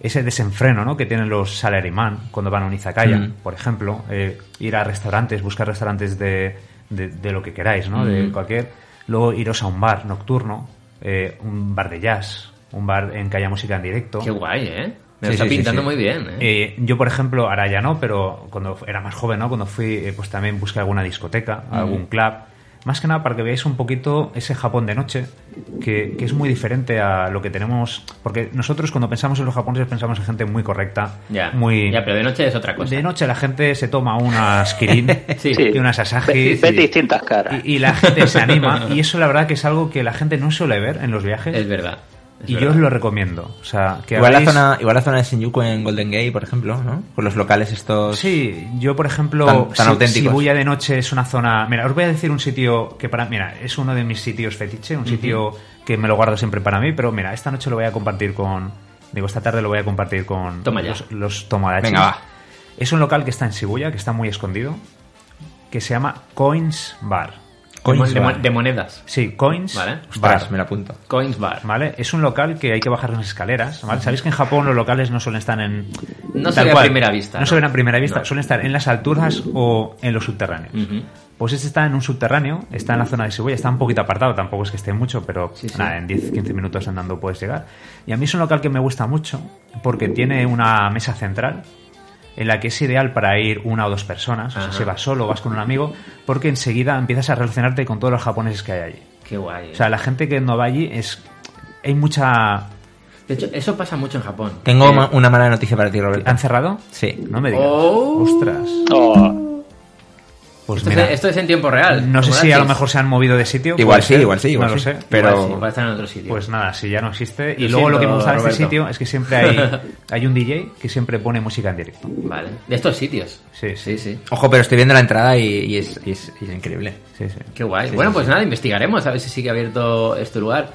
ese desenfreno ¿no? que tienen los salaryman cuando van a un izakaya, Mm. por ejemplo, eh, ir a restaurantes, buscar restaurantes de, de, de lo que queráis, ¿no? de Mm. cualquier, luego iros a un bar nocturno, eh, un bar de jazz, un bar en que haya música en directo. Qué guay, ¿eh? Me lo está sí, pintando sí. muy bien, ¿eh? Eh, yo, por ejemplo, ahora ya no, pero cuando era más joven, ¿no? Cuando fui, eh, pues también busqué alguna discoteca, algún club. Más que nada para que veáis un poquito ese Japón de noche, que, que es muy diferente a lo que tenemos. Porque nosotros, cuando pensamos en los japoneses, pensamos en gente muy correcta, ya. muy. Ya, pero de noche es otra cosa. De noche la gente se toma unas Kirin Sí. Sí. y unas Asahi. Ves ves distintas caras. Y, y la gente se anima. Y eso, la verdad, que es algo que la gente no suele ver en los viajes. Es verdad. Es y yo os lo recomiendo. O sea, que Igual la, zona, igual la zona de Shinjuku en Golden Gate, por ejemplo, ¿no? Con los locales estos... Sí, yo por ejemplo, Tan- tan Si- auténticos. Shibuya de noche es una zona. Mira, os voy a decir un sitio que para. Mira, es uno de mis sitios fetiche, un sitio que me lo guardo siempre para mí, pero mira, esta noche lo voy a compartir con. Digo, esta tarde lo voy a compartir con Toma ya. los, los Tomodachi. Venga, va. Es un local que está en Shibuya, que está muy escondido, que se llama Coins Bar. Coins de, de monedas. Sí, Coins Vale. Bar. Ostras, me lo apunto. Coins Bar. ¿Vale? Es un local que hay que bajar las escaleras, ¿vale? Sabéis que en Japón los locales no suelen estar en... No se ve a primera vista, No, ¿no? se ven a primera vista, No. suelen estar en las alturas o en los subterráneos. Ujú. Pues este está en un subterráneo, está en la zona de Shibuya, está un poquito apartado, tampoco es que esté mucho, pero Sí, sí. nada, en 10-15 minutos andando puedes llegar. Y a mí es un local que me gusta mucho porque tiene una mesa central en la que es ideal para ir una o dos personas, o sea, Ajá. si vas solo o vas con un amigo, porque enseguida empiezas a relacionarte con todos los japoneses que hay allí. Qué guay. O sea, la gente que no va allí es... Hay mucha... de hecho, eso pasa mucho en Japón. Tengo Eh, una mala noticia para ti, Roberto. ¿Han cerrado? Sí. No me digas. Oh. Ostras. Oh, Pues esto, mira, es, esto es en tiempo real. no sé si a lo mejor se han movido de sitio. Igual sí, ser, igual sí, igual no lo sé. Pero- Igual sí, igual están en otro sitio. Pues nada, si ya no existe. Y Lo luego lo que me gusta de este sitio es que siempre hay, hay un DJ que siempre pone música en directo. Vale. De estos sitios. Sí, Sí, sí. Ojo, pero estoy viendo la entrada y, y es, y es- y es increíble. Sí, sí. Qué guay. Sí, bueno, sí, pues sí. nada, investigaremos a ver si sigue abierto este lugar.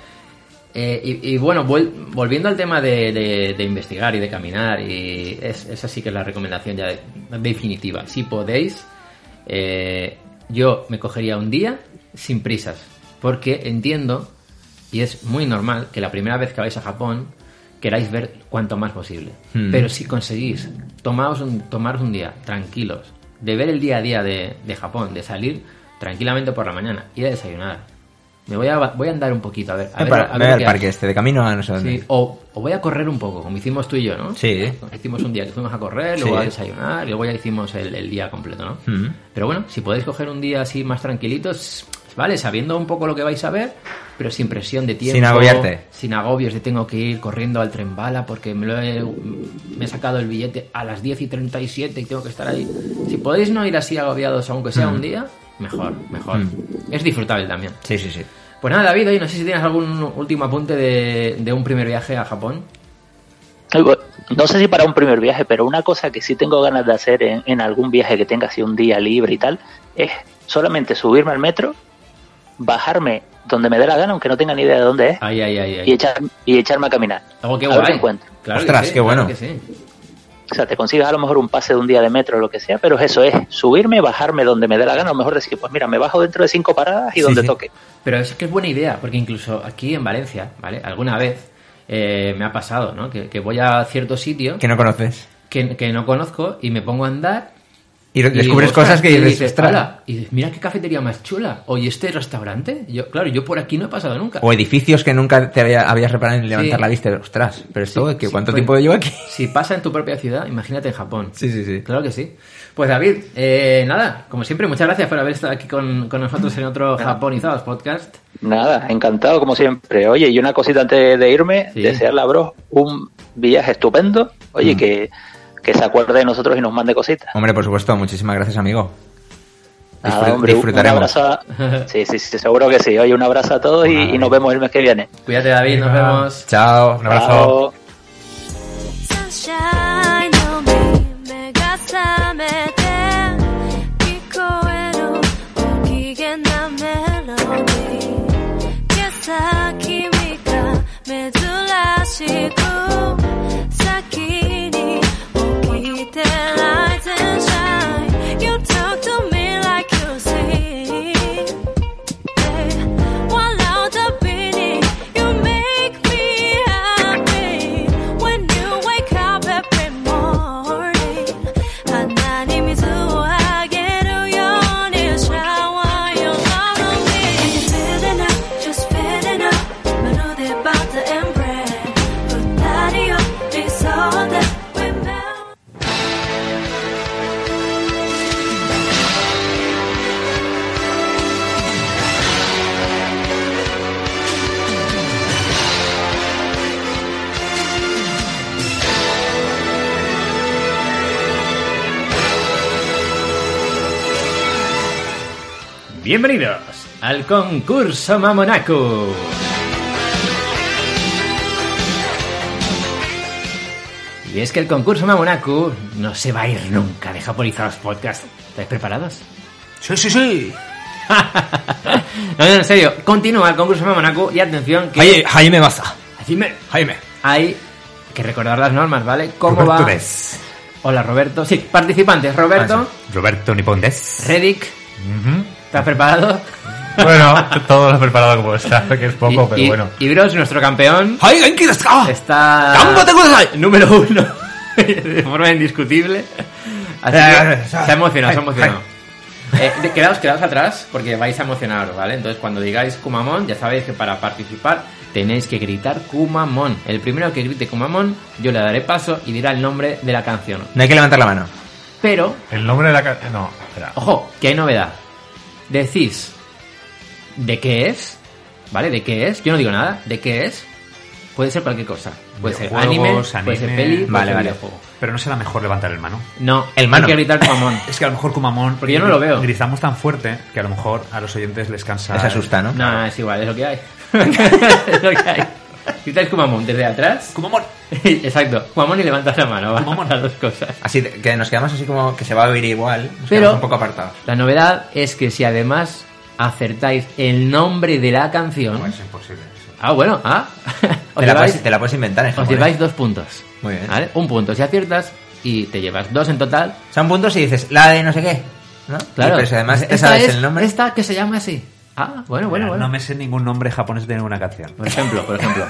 Eh, y, y bueno, vuel- volviendo al tema de, de- de investigar y de caminar, y es, esa sí que es la recomendación ya de- definitiva. Si podéis, eh, yo me cogería un día sin prisas, porque entiendo, y es muy normal, que la primera vez que vais a Japón queráis ver cuanto más posible. Hmm. Pero si conseguís tomaros un, tomaros un día tranquilos, de ver el día a día de, de Japón, de salir tranquilamente por la mañana, ir a desayunar. Me voy a, voy a andar un poquito, a ver. A ver, a ver que parque hay. este, de camino a no sé dónde. Sí, o, o voy a correr un poco, como hicimos tú y yo, ¿no? Sí. Hicimos un día que fuimos a correr, luego Sí. a desayunar, y luego ya hicimos el, el día completo, ¿no? Mm. Pero bueno, si podéis coger un día así más tranquilitos, vale, sabiendo un poco lo que vais a ver, pero sin presión de tiempo. Sin agobiarte. Sin agobios de tengo que ir corriendo al tren bala porque me, lo he, me he sacado el billete a las 10 y 37 y tengo que estar ahí. Si podéis no ir así agobiados, aunque sea Mm. un día, mejor, mejor. Mm. Es disfrutable también. Sí, sí, sí. Pues nada, David, oye, no sé si tienes algún último apunte de, de un primer viaje a Japón. No sé si para un primer viaje, pero una cosa que sí tengo ganas de hacer en, en algún viaje que tenga así un día libre y tal, es solamente subirme al metro, bajarme donde me dé la gana, aunque no tenga ni idea de dónde es, Ay, ay, ay, ay. y, echar, y echarme a caminar. Oh, qué a ver guay. qué encuentro. Claro que Ostras, sí, qué bueno. claro que sí. O sea, te consigues a lo mejor un pase de un día de metro o lo que sea, pero es eso, es subirme, bajarme donde me dé la gana, o mejor decir, pues mira, me bajo dentro de cinco paradas y Sí, donde sí. toque. Pero es que es buena idea, porque incluso aquí en Valencia, ¿vale? Alguna vez eh, me ha pasado, ¿no? Que, que voy a cierto sitio Que no conoces. que, que no conozco y me pongo a andar. Y y descubres ostras, cosas que y dices, y dices, mira qué cafetería más chula. Oye, este restaurante. Yo, claro, yo por aquí no he pasado nunca. O edificios que nunca te había- habías reparado en levantar Sí. la vista. Ostras, pero esto, Sí, ¿qué, sí, ¿cuánto pues, tiempo llevo aquí? Si pasa en tu propia ciudad, imagínate en Japón. Sí, sí, sí. Claro que sí. Pues David, eh, nada, como siempre, muchas gracias por haber estado aquí con, con nosotros en otro Japonizados podcast. Nada, encantado como siempre. Oye, y una cosita antes de irme, Sí. desearle a Bros un viaje estupendo. Oye, Mm. que, que se acuerde de nosotros y nos mande cositas. Hombre, por supuesto, muchísimas gracias, amigo. Nada, Disfrut- hombre, un disfrutaremos. abrazo. a- Sí, sí, sí, seguro que sí. Oye, un abrazo a todos y, y nos vemos el mes que viene. Cuídate, David, nos vemos. Chao. Un abrazo. Chao. Bienvenidos al concurso Mamonaku. Y es que el concurso Mamonaku no se va a ir nunca de Japonizados Podcast. ¿Estáis preparados? Sí, sí, sí. no, en serio, continúa el concurso Mamonaku y atención que Oye, Jaime Massa. Jaime, Jaime. hay que recordar las normas, ¿vale? ¿Cómo Roberto va? Des. Hola Roberto. Sí, participantes. Roberto, Ah, sí. Roberto Nipondes. Redick, Ujú. ¿Estás preparado? Bueno, todo lo he preparado como está, que es poco, y, pero y- bueno. y Bros, nuestro campeón, está número uno de forma indiscutible. Así que se ha emocionado, se ha emocionado. Eh, quedaos, quedaos atrás porque vais a emocionaros, ¿vale? Entonces cuando digáis Kumamon, ya sabéis que para participar tenéis que gritar Kumamon. El primero que grite Kumamon, yo le daré paso y dirá el nombre de la canción. No hay que levantar la mano. Pero, El nombre de la canción. No, espera. ojo, que hay novedad. Decís de qué es, ¿vale? ¿De qué es? Yo no digo nada. ¿De qué es? Puede ser cualquier cosa. Puede ser anime, puede ser peli, puede Vale, ser vale. videojuego. Pero no será mejor levantar el mano. No, El mano. Hay que gritar Kumamon. Es que a lo mejor Kumamon. Porque yo no lo veo. Gritamos tan fuerte que a lo mejor a los oyentes les cansa. Les asusta, ¿no? No, no, es igual, es lo que hay. es lo que hay. Gritáis Kumamon desde atrás. Kumamon. Exacto, Kumamon y levantas la mano. Kumamon. Las dos cosas. Así que nos quedamos así como que se va a oír igual. Nos Pero- quedamos un poco apartados. La novedad es que si además acertáis el nombre de la canción. No, es imposible. eso. Ah, bueno, ah. Te la, puedes, te la puedes inventar en os japonés. lleváis dos puntos. Muy bien. ¿Vale? Un punto si aciertas y te llevas dos en total. Son puntos y dices, la de no sé qué. ¿no? Claro. Y, pero si además te Esta sabes es- el nombre. Esta que se llama así. Ah, bueno, bueno, Mira, bueno. No me sé ningún nombre japonés de ninguna canción. Por ejemplo, por ejemplo.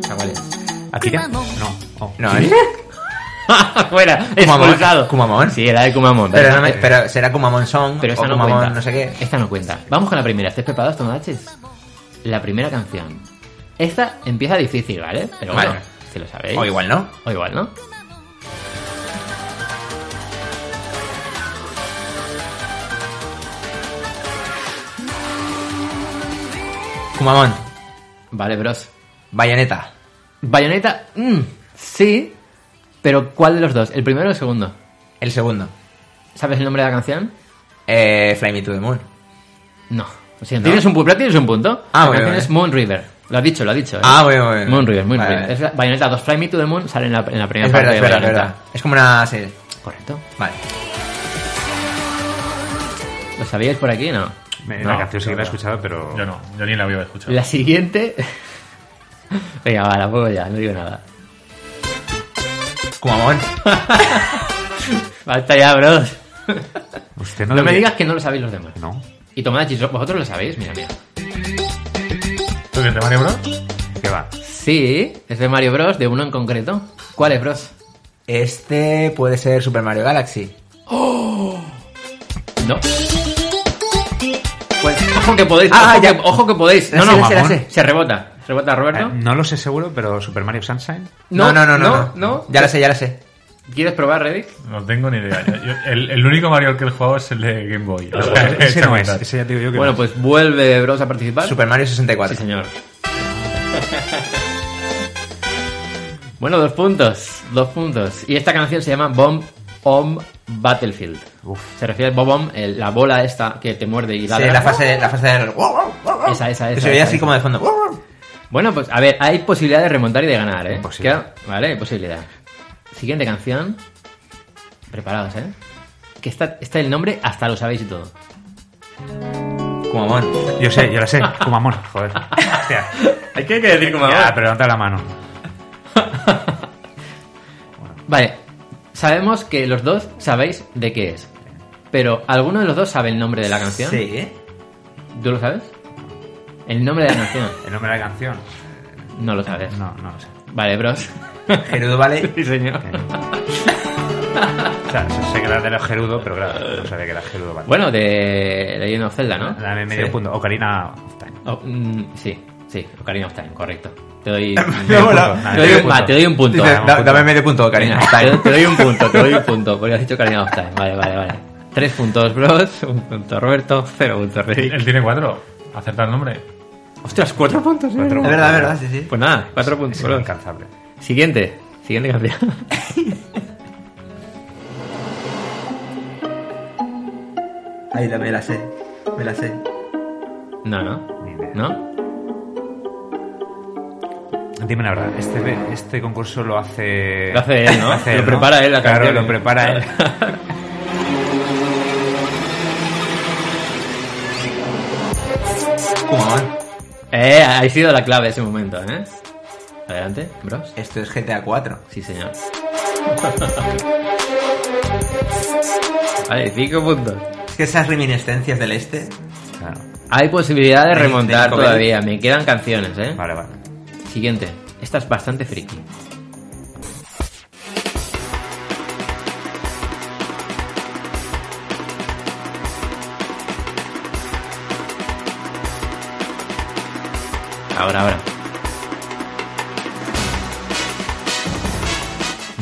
Chavales. ¿Aquí qué? No. Oh. No, ¿eh? Fuera, Kumamon. expulsado. Kumamon. Sí, era de Kumamon. Pero, no me- pero será Kumamon Song pero o esta no Kumamon cuenta. no sé qué. Esta no cuenta. Vamos con la primera. ¿Estáis preparados, Tomodaches? La primera canción. Esta empieza difícil, ¿vale? Pero Vale. bueno, si lo sabéis. O igual no. O igual, ¿no? Kumamon. Vale, bros. Bayonetta. Bayonetta, mm, sí. Pero ¿cuál de los dos? ¿El primero o el segundo? El segundo. ¿Sabes el nombre de la canción? Eh, Fly Me to the Moon. No. Lo siento. ¿Tienes un punto? ¿Tienes un punto? Ah, la canción es Moon River. Lo has dicho, lo has dicho. ¿eh? Ah, muy bien. Moon River, Moon Vale, River. vale. Es Bayonetta 2 Fly Me to the Moon sale en la, en la primera Es parte verdad, de es verdad. Es como una serie. Correcto. Vale. ¿Lo sabíais por aquí? No. Me- No, la canción sí que la he escuchado, pero. Yo no, yo ni la había escuchado. La siguiente. Venga, va, la pongo ya, no digo nada. Kumamon. Basta ya, bros. Usted No, no, me digas que no lo sabéis los demás. No. Y Tomodachi, vosotros lo sabéis, mira, mira. ¿Tú qué te Mario Bros? ¿Qué va? Sí, es de Mario Bros, de uno en concreto. ¿Cuál es, bros? Este puede ser Super Mario Galaxy. No. Ojo que podéis, Ah, ojo, ya. que, ojo que podéis. La No, sé, no, la sé, la mamón. sé. Se rebota. Se rebota, Roberto. Eh, no lo sé seguro, pero Super Mario Sunshine. No, no, no, no. no, no. Ya la sé, ya la sé. ¿Quieres probar, Reddick? No tengo ni idea. Yo- yo- el, el único Mario que he jugado es el de Game Boy. O sea, ese no es. Ese ya te digo yo que Bueno, no. pues vuelve Bros a participar. Super Mario 64. Sí, señor. bueno, dos puntos. Dos puntos. Y esta canción se llama Bomb on Battlefield. Uf. Se refiere al Bomb, el- la bola esta que te muerde y Sí, ladra. la fase, la fase del... Esa, esa, Que esa. se veía esa, así esa. como de fondo. Bueno, pues a ver, hay posibilidad de remontar y de ganar, ¿eh? Imposible. Vale, hay posibilidad. Siguiente canción. Preparados, ¿eh? Que está, está el nombre, hasta lo sabéis y todo. Kumamon. Yo sé, yo la sé. Kumamon, joder. Hostia. Hay que, decir como Ya, pero levanta la mano. Vale, sabemos que los dos sabéis de qué es. Pero ¿alguno de los dos sabe el nombre de la canción? Sí. ¿Tú lo sabes? El nombre de la canción. El nombre de la canción. No lo sabes. No, no lo sé. Vale, bros. Gerudo Valley. sí, señor. O sea, sé que era de los Gerudo, pero claro, no sabía que era Gerudo. Vale. Bueno, de Legend of Zelda, ¿no? Dame medio Sí. punto. Ocarina of Time. Oh, mm, sí, sí, Ocarina of Time, correcto. Te doy, te doy, un- va, te doy un punto. Dice, dame medio punto, cariño. Venga, te, te doy un punto, te doy un punto, porque has dicho Ocarina of Time. Vale, vale, vale. Tres puntos, bros. Un punto, Roberto. Cero puntos, Reddick. Él tiene cuatro. Acerta el nombre. Ostras, cuatro puntos, ¿eh? Es verdad, es verdad, sí, sí. Pues nada, cuatro puntos, Es bros. inalcanzable. Siguiente, siguiente canción. Ahí la me la sé. Me la sé. No, no. Ni idea. ¿No? Dime la verdad, este, este concurso lo hace... Lo hace él, ¿no? hace Lo prepara él la Claro, canción. lo prepara él. Eh, ha sido la clave ese momento, ¿eh? Adelante, bros. Esto es GTA 4. Sí, señor. Vale, cinco puntos. Es que esas reminiscencias del este. Claro. Hay posibilidad de remontar todavía. Me quedan canciones, ¿eh? Vale, vale. Siguiente. Esta es bastante friki. Ahora, ahora.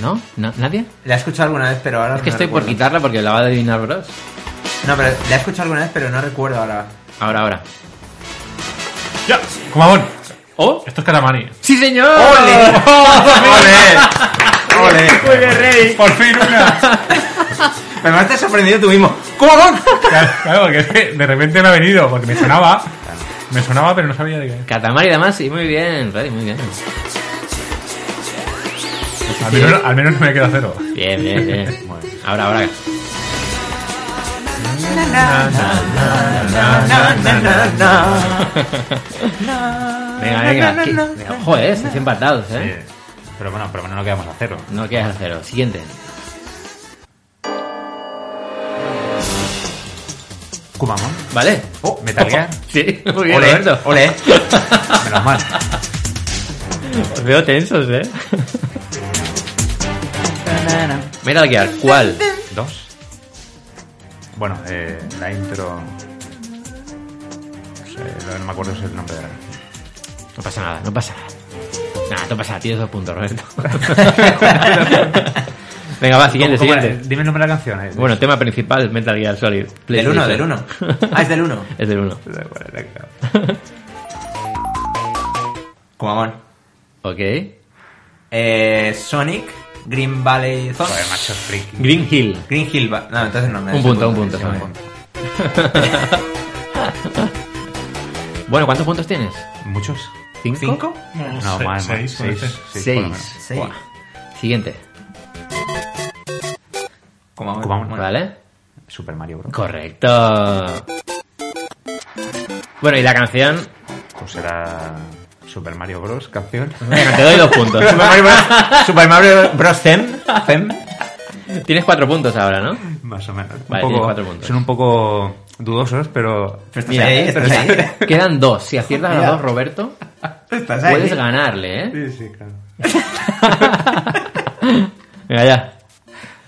¿No? ¿No? ¿Nadie? La he escuchado alguna vez, pero ahora Es que no estoy por quitarla porque la va a adivinar Bros. No, pero la he escuchado alguna vez, pero no recuerdo ahora. Ahora, ahora. ¡Ya! ¡Comamón! ¡Oh! Esto es calamari. ¡Sí, señor! ¡Ole! ¡Ole! Muy bien, Rey. ¡Por fin una! Pero me has sorprendido tú mismo. ¿Cómo no? Claro, claro, porque es que de repente me ha venido, porque me sonaba. Me sonaba, pero no sabía de qué. Katamari Damacy, muy bien, Rey, muy bien. Al menos, al menos me queda cero. Bien, bien, bien. Ahora, ahora. Venga, venga. que- venga, Ojo, eh, estáis empatados, eh. Pero bueno, pero bueno, no quedamos a cero. No quedas a cero. Siguiente. Kumamon. ¿Vale? Oh, Metal Gear. Sí, muy bien, Ole, Roberto. ole. Menos mal. Os veo tensos, eh. Metal Gear, ¿cuál? Dos. Bueno, eh, la intro. No, sé, no me acuerdo si es el nombre de la. No pasa nada, no pasa nada. Nada, no pasa nada, tienes dos puntos, Roberto. Venga, va, siguiente, ¿Cómo- cómo siguiente. era? Dime el nombre de la canción. eh. Bueno, tema principal, Metal Gear Solid. Del 1, PlayStation. del 1. Ah, es del 1. Es del 1. Kumamon. Ok. Eh, Sonic, Green Valley Zone. Joder, macho, friki. Green Hill. Green Hill. va- No, entonces no. no Un punto, el un punto. un punto. bueno, ¿cuántos puntos tienes? ¿Muchos? ¿Cinco? ¿Cinco? No, Se- más, seis, Seis, seis, Seis. Seis. Buah. Siguiente. Kumamon. Kumamon. Bueno, ¿Vale? Super Mario Bros. Correcto. Bueno, y la canción. Pues era Super Mario Bros. canción. Venga, te doy dos puntos. Super Mario Bros. Super Mario Bros. Tienes cuatro puntos ahora, ¿no? Más o menos. Un Vale, poco- tienes cuatro puntos. Son un poco dudosos, pero. Pero Mira, ahí, estás ahí. Quedan dos. Si aciertas las Mira. dos, Roberto, puedes ganarle, ¿eh? Sí, sí, claro. Venga, ya.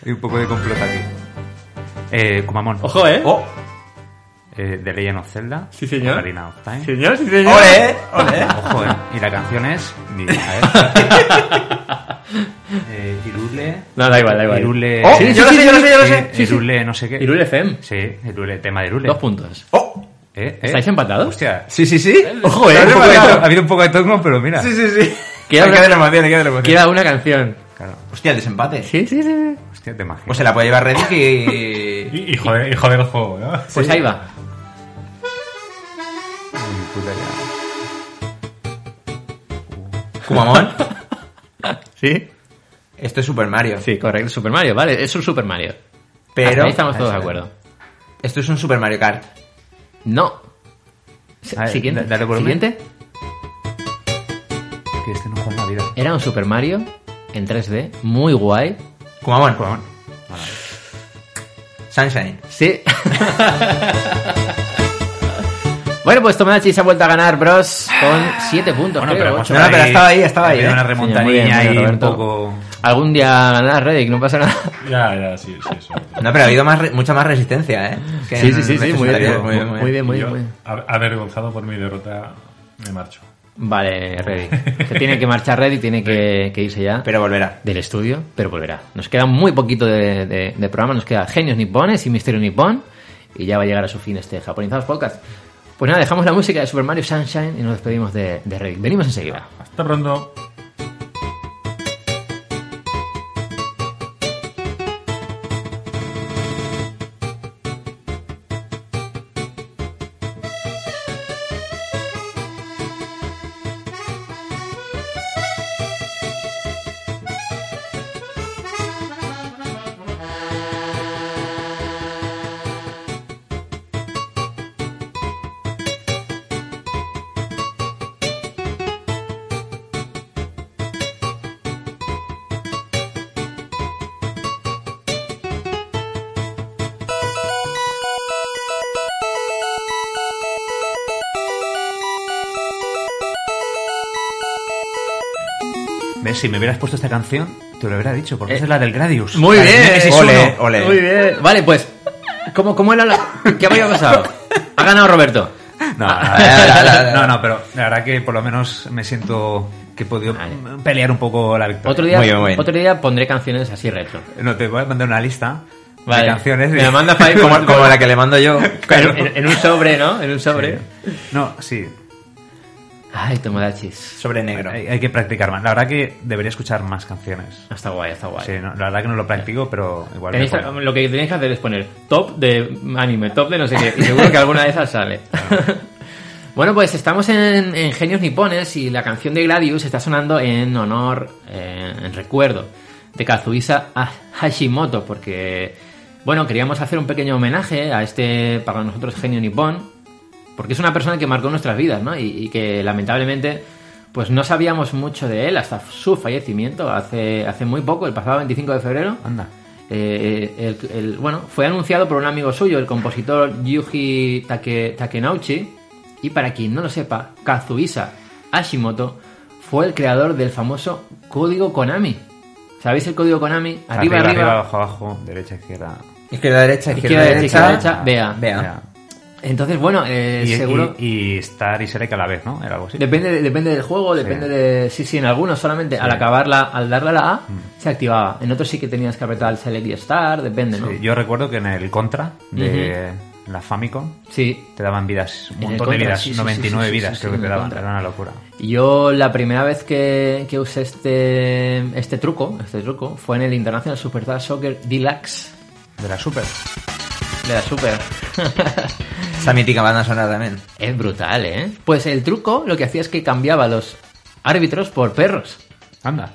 Hay un poco de complot aquí. Eh, Kumamon. Ojo, ¿eh? Oh, Eh, The Legend of Zelda. Sí, señor. Ocarina of Time. Señor, sí, señor. ole, ole. Ojo, eh. Y la canción es. Ni idea, ¿eh? eh, Irule. No, da igual, da igual. Irule. Oh, Sí, yo lo sí, sé, sí, yo lo sí, sé, yo lo sí, sé. sí, sí. Irule, no sé qué. Irule FM. Sí, Irule, tema de Irule. Dos puntos. Oh, ¿Eh? ¿Eh? ¿Estáis empatados? Hostia. sí, sí, sí. Ojo, ¿eh? Ha habido un poco de Ojo, to- ha habido un poco de tongo, pero mira. Sí, sí, sí. Queda Hay una- que de la emoción, hay que de la emoción. Queda una canción. Claro. Hostia, el desempate. Sí, sí, sí. Hostia, te imaginas. Pues se la puede llevar Reddick y... Y, y joder, y joder el juego, ¿no? Pues ahí va. Uy, puta ya. Kumamon. ¿Sí? Esto es Super Mario. Sí, correcto. Super Mario, vale. Es un Super Mario. Pero... Hasta ahí estamos todos de acuerdo. Esto es un Super Mario Kart. No. Ver, Siguiente. da- dale volumen. Siguiente. Que este no juega en la vida. Era un Super Mario en 3D, muy guay. Kumamon. Kumamon. Sunshine. Sí. bueno, pues Tomodachi se ha vuelto a ganar, bros, con 7 puntos, Bueno, creo, pero ocho. No, no, pero estaba ahí, estaba ahí, ¿eh? una Sí, muy remontadilla muy ahí un poco. Algún día ganarás Reddick, no pasa nada. Ya, ya, sí, sí, eso. No, pero ha habido más re- mucha más resistencia, ¿eh? Que Sí, sí, sí, sí, muy bien, muy bien, muy bien, muy Yo, bien. avergonzado por mi derrota, me marcho. Vale, Reddick. Se tiene que marchar Reddick, tiene que, que irse ya Pero volverá. del estudio, pero volverá. Nos queda muy poquito de, de- de programa, nos queda Genios Nipones y Misterio Nippon, y ya va a llegar a su fin este Japonizados Podcast. Pues nada, dejamos la música de Super Mario Sunshine y nos despedimos de, de Reddick. Venimos enseguida. Hasta pronto. Si me hubieras puesto esta canción, te lo hubiera dicho, porque esa es la del Gradius. Muy La bien, ole, 1. ole. Muy bien. Vale, pues, ¿cómo, cómo era la... ¿Qué había pasado? Ha ganado Roberto. No, no, no, no, pero la verdad que por lo menos me siento que he podido pelear un poco la victoria. Otro día, otro día pondré canciones así retro. No, te voy a mandar una lista Vale. de canciones. Me la mandas para ir Como, como la que le mando yo. En, en- en un sobre, ¿no? En un sobre. No, sí. Ay, Tomodachis. Sobre negro. Hay, hay que practicar más. La verdad que debería escuchar más canciones. Está guay, está guay. Sí, no, la verdad que no lo practico, pero igual. me lo que tenéis que hacer es poner top de anime, top de no sé qué, y seguro que alguna de esas sale. bueno, pues estamos en, en Genios Nipones y la canción de Gladius está sonando en honor, eh, en recuerdo de Kazuhisa Hashimoto, porque, bueno, queríamos hacer un pequeño homenaje a este, para nosotros, genio nipón, porque es una persona que marcó nuestras vidas, ¿no? Y, y que lamentablemente pues no sabíamos mucho de él hasta su fallecimiento hace, hace muy poco, el pasado 25 de febrero. Anda. Eh, el- el- bueno, fue anunciado por un amigo suyo, el compositor Yuji Take- Takenouchi, y para quien no lo sepa, Kazuhisa Hashimoto fue el creador del famoso código Konami. ¿Sabéis el código Konami? Arriba, arriba, abajo, abajo, derecha, izquierda. Izquierda, derecha, izquierda, derecha, izquierda, derecha, vea. Vea. Entonces, bueno, eh, y, seguro... y, y Star y Select a la vez, ¿no? Era algo así. Depende, de- depende del juego, depende de. Sí, sí, en algunos solamente al acabarla, al darle a la A, se activaba. En otros sí que tenías que apretar el Select y Start, depende, ¿no? Sí, yo recuerdo que en el Contra de la Famicom Sí. te daban vidas, un montón de Contra, vidas, sí, sí, sí, 99 sí, sí, vidas sí, creo sí, que te daban, Contra. era una locura. Yo la primera vez que, que usé este, este truco, este truco, fue en el International Superstar Soccer Deluxe De la Super. de la Super. Esa mítica banda sonora también. es brutal, ¿eh? Pues el truco lo que hacía es que cambiaba a los árbitros por perros. Anda.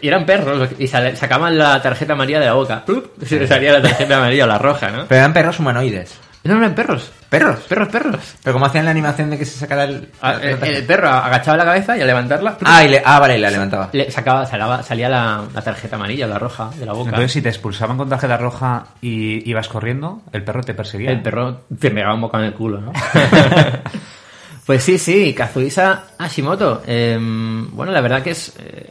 Y eran perros y sacaban la tarjeta amarilla de la boca. Se les salía la tarjeta amarilla o la roja, ¿no? Pero eran perros humanoides. No, no eran perros. ¿Perros? Perros, perros. Pero como hacían la animación de que se sacara el... Ah, el, el perro agachaba la cabeza y al levantarla. Ah, y le- ah, vale, y la levantaba. le sacaba, salaba- salía la, la tarjeta amarilla o la roja de la boca. Entonces, si te expulsaban con tarjeta roja y ibas corriendo, el perro te perseguía. El perro te pegaba un bocado en el culo, ¿no? pues sí, sí, Kazuhisa Hashimoto. eh, bueno, la verdad que es eh,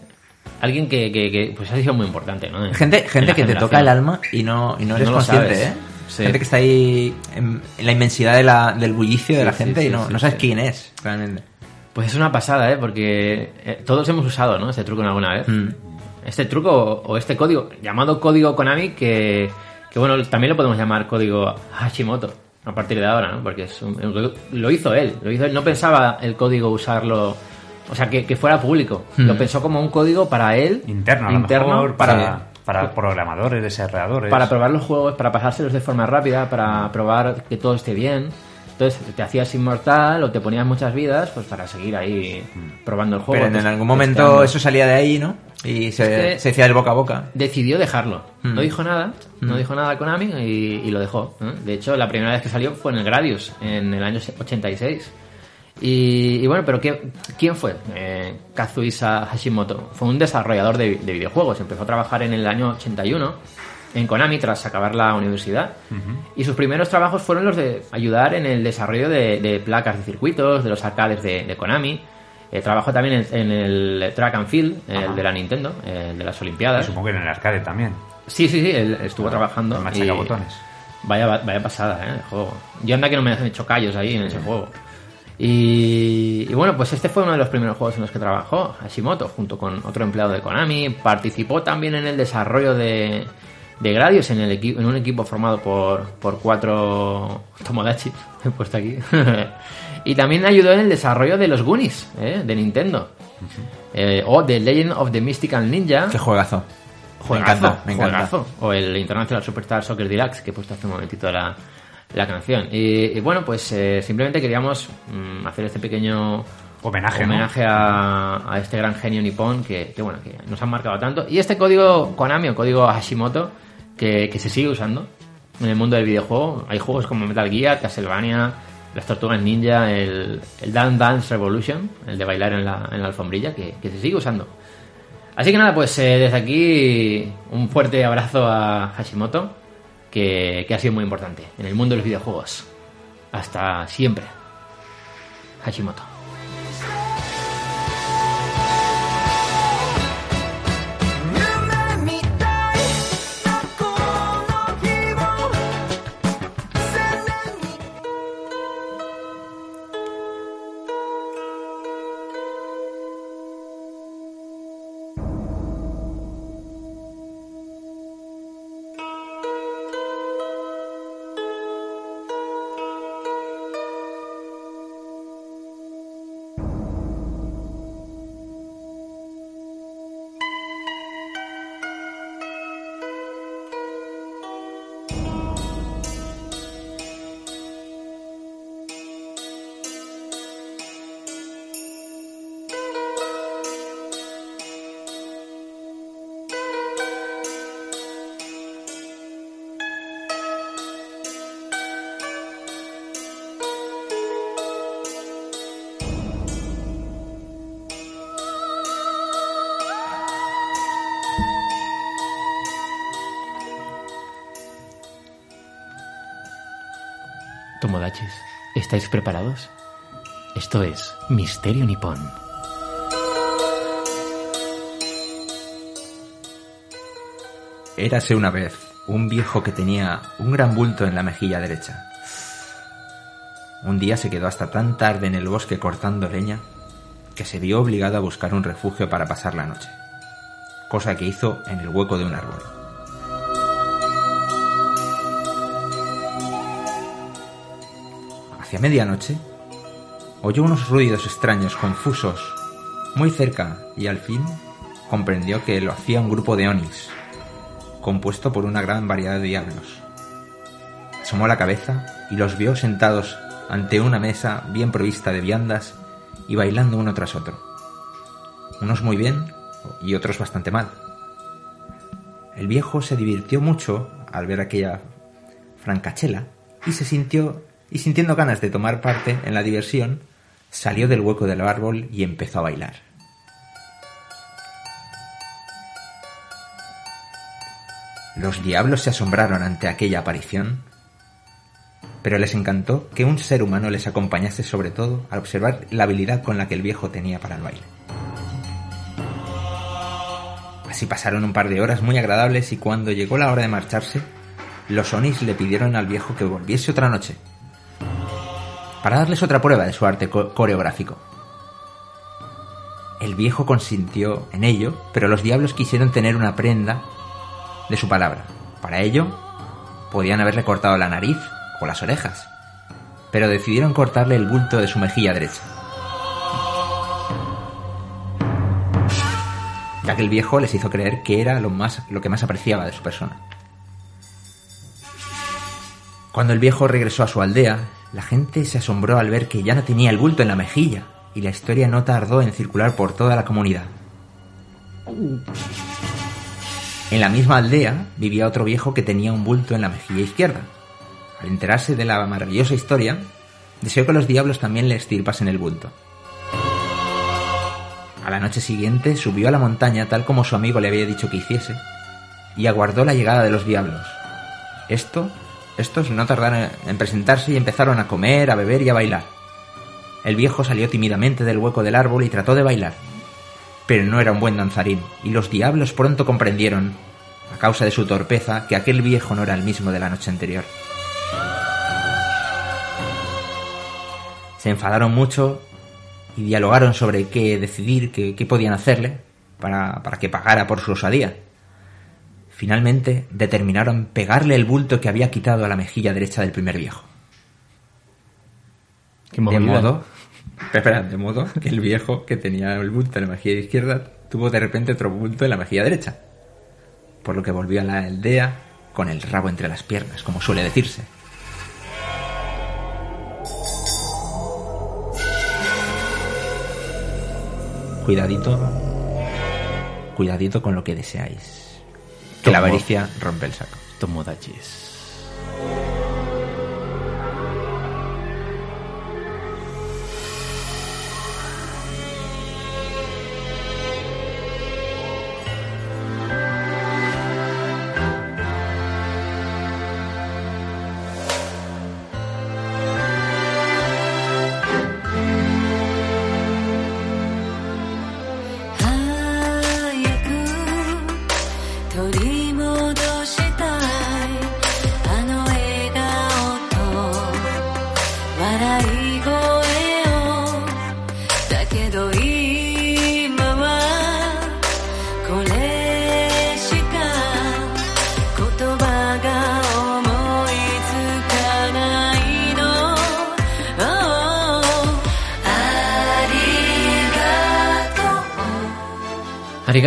alguien que, que- que, pues ha sido muy importante, ¿no? En- Gente, en gente que te toca el alma y no, y no eres No lo consciente, sabes. ¿eh? Sí. Gente que está ahí en, en la inmensidad de la, del bullicio de Sí, la sí, gente sí, y no, sí, no sabes sí. quién es, realmente. Pues es una pasada, ¿eh? Porque eh, todos hemos usado, ¿no? Este truco en alguna vez. Mm. Este truco o este código, llamado código Konami, que, que bueno, también lo podemos llamar código Hashimoto a partir de ahora, ¿no? Porque es un- lo hizo él, lo hizo él. No pensaba el código usarlo, o sea, que, que fuera público. Mm. Lo pensó como un código para él, Interno, a lo interno, mejor, para, para, para programadores, desarrolladores. para probar los juegos, para pasárselos de forma rápida, para probar que todo esté bien. Entonces te hacías inmortal o te ponías muchas vidas pues para seguir ahí probando el juego. Pero en, pues, algún momento testeando. eso salía de ahí, ¿no? Y se, se decía del boca a boca. decidió dejarlo. Mm. No dijo nada, no Mm. dijo nada a Konami y, y lo dejó. De hecho, la primera vez que salió fue en el Gradius, en el año 86. Y, y bueno, pero ¿qué- ¿quién fue? Eh, Kazuhisa Hashimoto. Fue un desarrollador de, de videojuegos. Empezó a trabajar en el año 81 en Konami tras acabar la universidad. Y sus primeros trabajos fueron los de ayudar en el desarrollo de, de placas de circuitos, de los arcades de, de Konami. Eh, trabajó también en, en el Track and Field, el Ajá. de la Nintendo, el de las Y Olimpiadas. supongo que en el arcade también. Sí, sí, sí, él estuvo trabajando. El machacabotones. Vaya, vaya pasada, ¿eh? El juego. Yo anda que no me han hecho callos ahí en ese juego. Y, y bueno, pues este fue uno de los primeros juegos en los que trabajó Hashimoto, junto con otro empleado de Konami. Participó también en el desarrollo de, de Gradius en, el en un equipo formado por, por cuatro Tomodachi, he puesto aquí. y también ayudó en el desarrollo de los Goonies, ¿eh? de Nintendo. Eh, o The Legend of the Mystical Ninja. Qué juegazo. Juegazo, me encanta, me encanta. juegazo. O el International Superstar Soccer Deluxe, que he puesto hace un momentito la, la canción. Y, y bueno, pues eh, simplemente queríamos mm, hacer este pequeño Homenaje, ¿no? homenaje a, a este gran genio nipón que, que, bueno, que nos han marcado tanto. Y este código Konami o código Hashimoto que, que se sigue usando en el mundo del videojuego. Hay juegos como Metal Gear, Castlevania, las Tortugas Ninja, el, el Dance Dance Revolution, el de bailar en la, en la alfombrilla, que, que se sigue usando. Así que nada, pues eh, desde aquí un fuerte abrazo a Hashimoto, que, ha sido muy importante en el mundo de los videojuegos. Hasta siempre. Hashimoto. Preparados? Esto es Misterio Nippon. Érase una vez un viejo que tenía un gran bulto en la mejilla derecha. Un día se quedó hasta tan tarde en el bosque cortando leña que se vio obligado a buscar un refugio para pasar la noche, cosa que hizo en el hueco de un árbol. Hacia medianoche, oyó unos ruidos extraños, confusos, muy cerca, y al fin comprendió que lo hacía un grupo de onis, compuesto por una gran variedad de diablos. Asomó la cabeza y los vio sentados ante una mesa bien provista de viandas y bailando uno tras otro. Unos muy bien y otros bastante mal. El viejo se divirtió mucho al ver aquella francachela y se sintió y sintiendo ganas de tomar parte en la diversión, salió del hueco del árbol y empezó a bailar. Los diablos se asombraron ante aquella aparición, pero les encantó que un ser humano les acompañase sobre todo al observar la habilidad con la que el viejo tenía para el baile. Así pasaron un par de horas muy agradables y cuando llegó la hora de marcharse, los Onis le pidieron al viejo que volviese otra noche, para darles otra prueba de su arte co- coreográfico. El viejo consintió en ello, pero los diablos quisieron tener una prenda de su palabra. Para ello, podían haberle cortado la nariz o las orejas, pero decidieron cortarle el bulto de su mejilla derecha. Ya que el viejo les hizo creer que era lo, más, lo que más apreciaba de su persona. Cuando el viejo regresó a su aldea, la gente se asombró al ver que ya no tenía el bulto en la mejilla, y la historia no tardó en circular por toda la comunidad. En la misma aldea vivía otro viejo que tenía un bulto en la mejilla izquierda. Al enterarse de la maravillosa historia, deseó que los diablos también le estirpasen el bulto. A la noche siguiente subió a la montaña tal como su amigo le había dicho que hiciese, y aguardó la llegada de los diablos. Esto, estos no tardaron en presentarse y empezaron a comer, a beber y a bailar. El viejo salió tímidamente del hueco del árbol y trató de bailar, pero no era un buen danzarín, y los diablos pronto comprendieron, a causa de su torpeza, que aquel viejo no era el mismo de la noche anterior. Se enfadaron mucho y dialogaron sobre qué decidir, qué, podían hacerle para, para que pagara por su osadía. Finalmente determinaron pegarle el bulto que había quitado a la mejilla derecha del primer viejo. Qué De modo, espera, de modo que el viejo que tenía el bulto en la mejilla izquierda tuvo de repente otro bulto en la mejilla derecha. Por lo que volvió a la aldea con el rabo entre las piernas, como suele decirse. Cuidadito, cuidadito con lo que deseáis. Que la avaricia rompe el saco. Tomodachis.「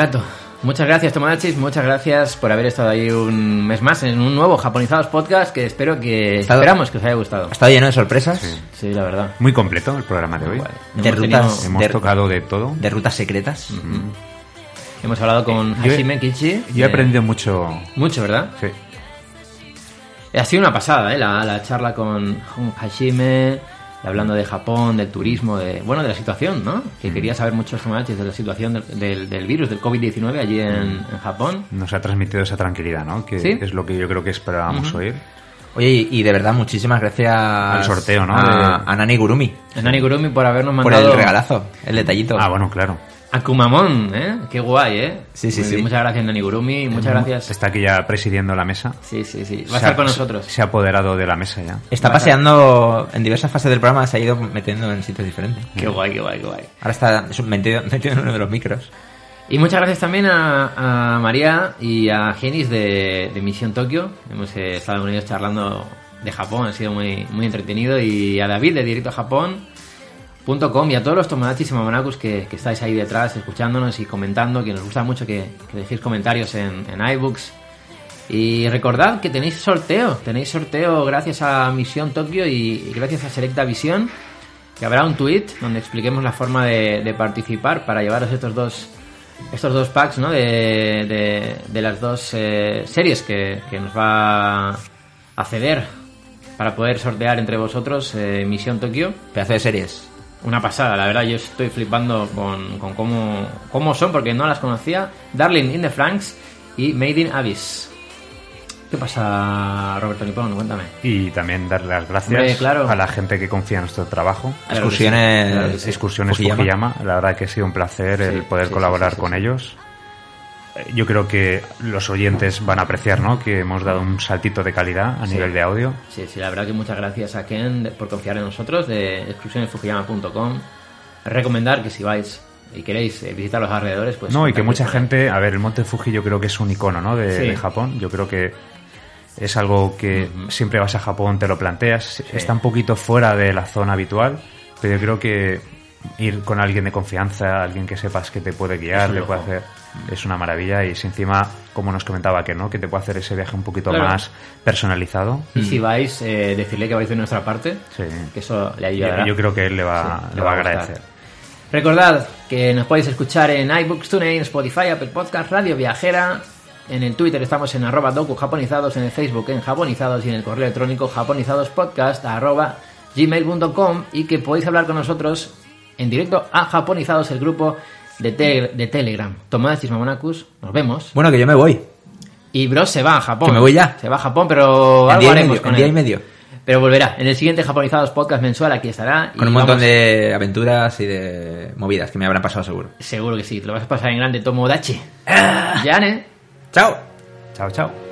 う」Arigato. Muchas gracias, Tomodachis. Muchas gracias por haber estado ahí un mes más en un nuevo Japonizados Podcast que espero que... Estado- Esperamos que os haya gustado. ¿Ha estado lleno de sorpresas? Sí, la verdad. Muy completo el programa de hoy. Vale. De Hemos rutas, tenido- Hemos de, tocado de todo. de rutas secretas. Hemos hablado con Yo he- Hashime Kichi. Yo he aprendido mucho. Mucho, ¿verdad? Sí. Ha sido una pasada, ¿eh? La, la charla con con Hashime, hablando de Japón, del turismo, de bueno, de la situación, ¿no? Que Mm. quería saber muchos Tomodachis de la situación del, del, del virus, del COVID-19 allí en, en Japón. Nos ha transmitido esa tranquilidad, ¿no? Que Sí. es lo que yo creo que esperábamos oír. Oye, y, de verdad, muchísimas gracias Al sorteo, ¿no? A, a Nani Gurumi A Nani Gurumi por habernos por mandado el regalazo, el detallito. Ah, bueno, claro. A Kumamon, ¿eh? Qué guay, ¿eh? Sí, sí, Muy sí. bien, Muchas gracias, Nani Gurumi. y Muchas gracias. Está aquí ya presidiendo la mesa. Sí, sí, sí. Va a estar con nosotros. Se ha apoderado de la mesa ya. Está paseando en diversas fases del programa, se ha ido metiendo en sitios diferentes. Qué guay, qué guay, qué guay. Ahora está metido, metido en uno de los micros. Y muchas gracias también a, a María y a Genis de, de Misión Tokio. Hemos eh, estado con ellos charlando de Japón, ha sido muy, muy entretenido. Y a David de Directo a Japón.com y a todos los Tomodachis y Mamonacus que, estáis ahí detrás escuchándonos y comentando, que nos gusta mucho que, que dejéis comentarios en, en iBooks. Y recordad que tenéis sorteo, tenéis sorteo gracias a Misión Tokio y, gracias a Selecta Visión, que habrá un tweet donde expliquemos la forma de, participar para llevaros estos dos estos dos packs ¿no? de, de, las dos eh, series que, que nos va a ceder para poder sortear entre vosotros eh, Misión Tokio. Pedazo de series. Una pasada, la verdad, yo estoy flipando con, con cómo, cómo son, porque no las conocía. Darling in the Franks y Made in Abyss. ¿Qué pasa, Roberto Nipón? Cuéntame. Y también darle las gracias Hombre, claro. a la gente que confía en nuestro trabajo. Claro que sí, Excursiones, claro que sí. Excursiones Fukuyama. Fukuyama. La verdad que ha sido un placer el poder sí, colaborar sí, sí, con sí. ellos. Yo creo que los oyentes van a apreciar, ¿no? Que hemos dado un saltito de calidad a Sí. nivel de audio. Sí, sí, la verdad que muchas gracias a Ken por confiar en nosotros, de excursionesfukuyama.com. Recomendar que si vais y queréis eh, visitar los alrededores, pues... no, y que mucha gente, a ver, el Monte Fuji yo creo que es un icono, ¿no? De, Sí. de Japón. Yo creo que es algo que siempre vas a Japón, te lo planteas. Está un poquito fuera de la zona habitual, pero yo creo que ir con alguien de confianza, alguien que sepas que te puede guiar, te puede hacer, es una maravilla. Y si encima, como nos comentaba que no, que te puede hacer ese viaje un poquito Claro. más personalizado. Y si vais, eh, decirle que vais de nuestra parte, Sí. que eso le ayudará. yo creo que él le va, Sí, le va a gustar. agradecer. Recordad que nos podéis escuchar en iBooks, TuneIn, Spotify, Apple Podcast, Radio Viajera. En el Twitter estamos en arroba docu japonizados, en el Facebook en japonizados y en el correo electrónico japonizadospodcast arroba gmail.com y que podéis hablar con nosotros en directo a japonizados, el grupo de, te- de Telegram. Tomás Mamonacus, nos vemos. Bueno, que yo me voy. Y Bros se va a Japón. Que me voy ya. Se va a Japón, pero En algo día y haremos medio, con en día él. y medio. Pero volverá. En el siguiente Japonizados podcast mensual aquí estará. y Con un montón vamos- de aventuras y de movidas que me habrán pasado seguro. Seguro que sí, te lo vas a pasar en grande Tomodachi. Ya, ¿eh? Chao. Chao, chao.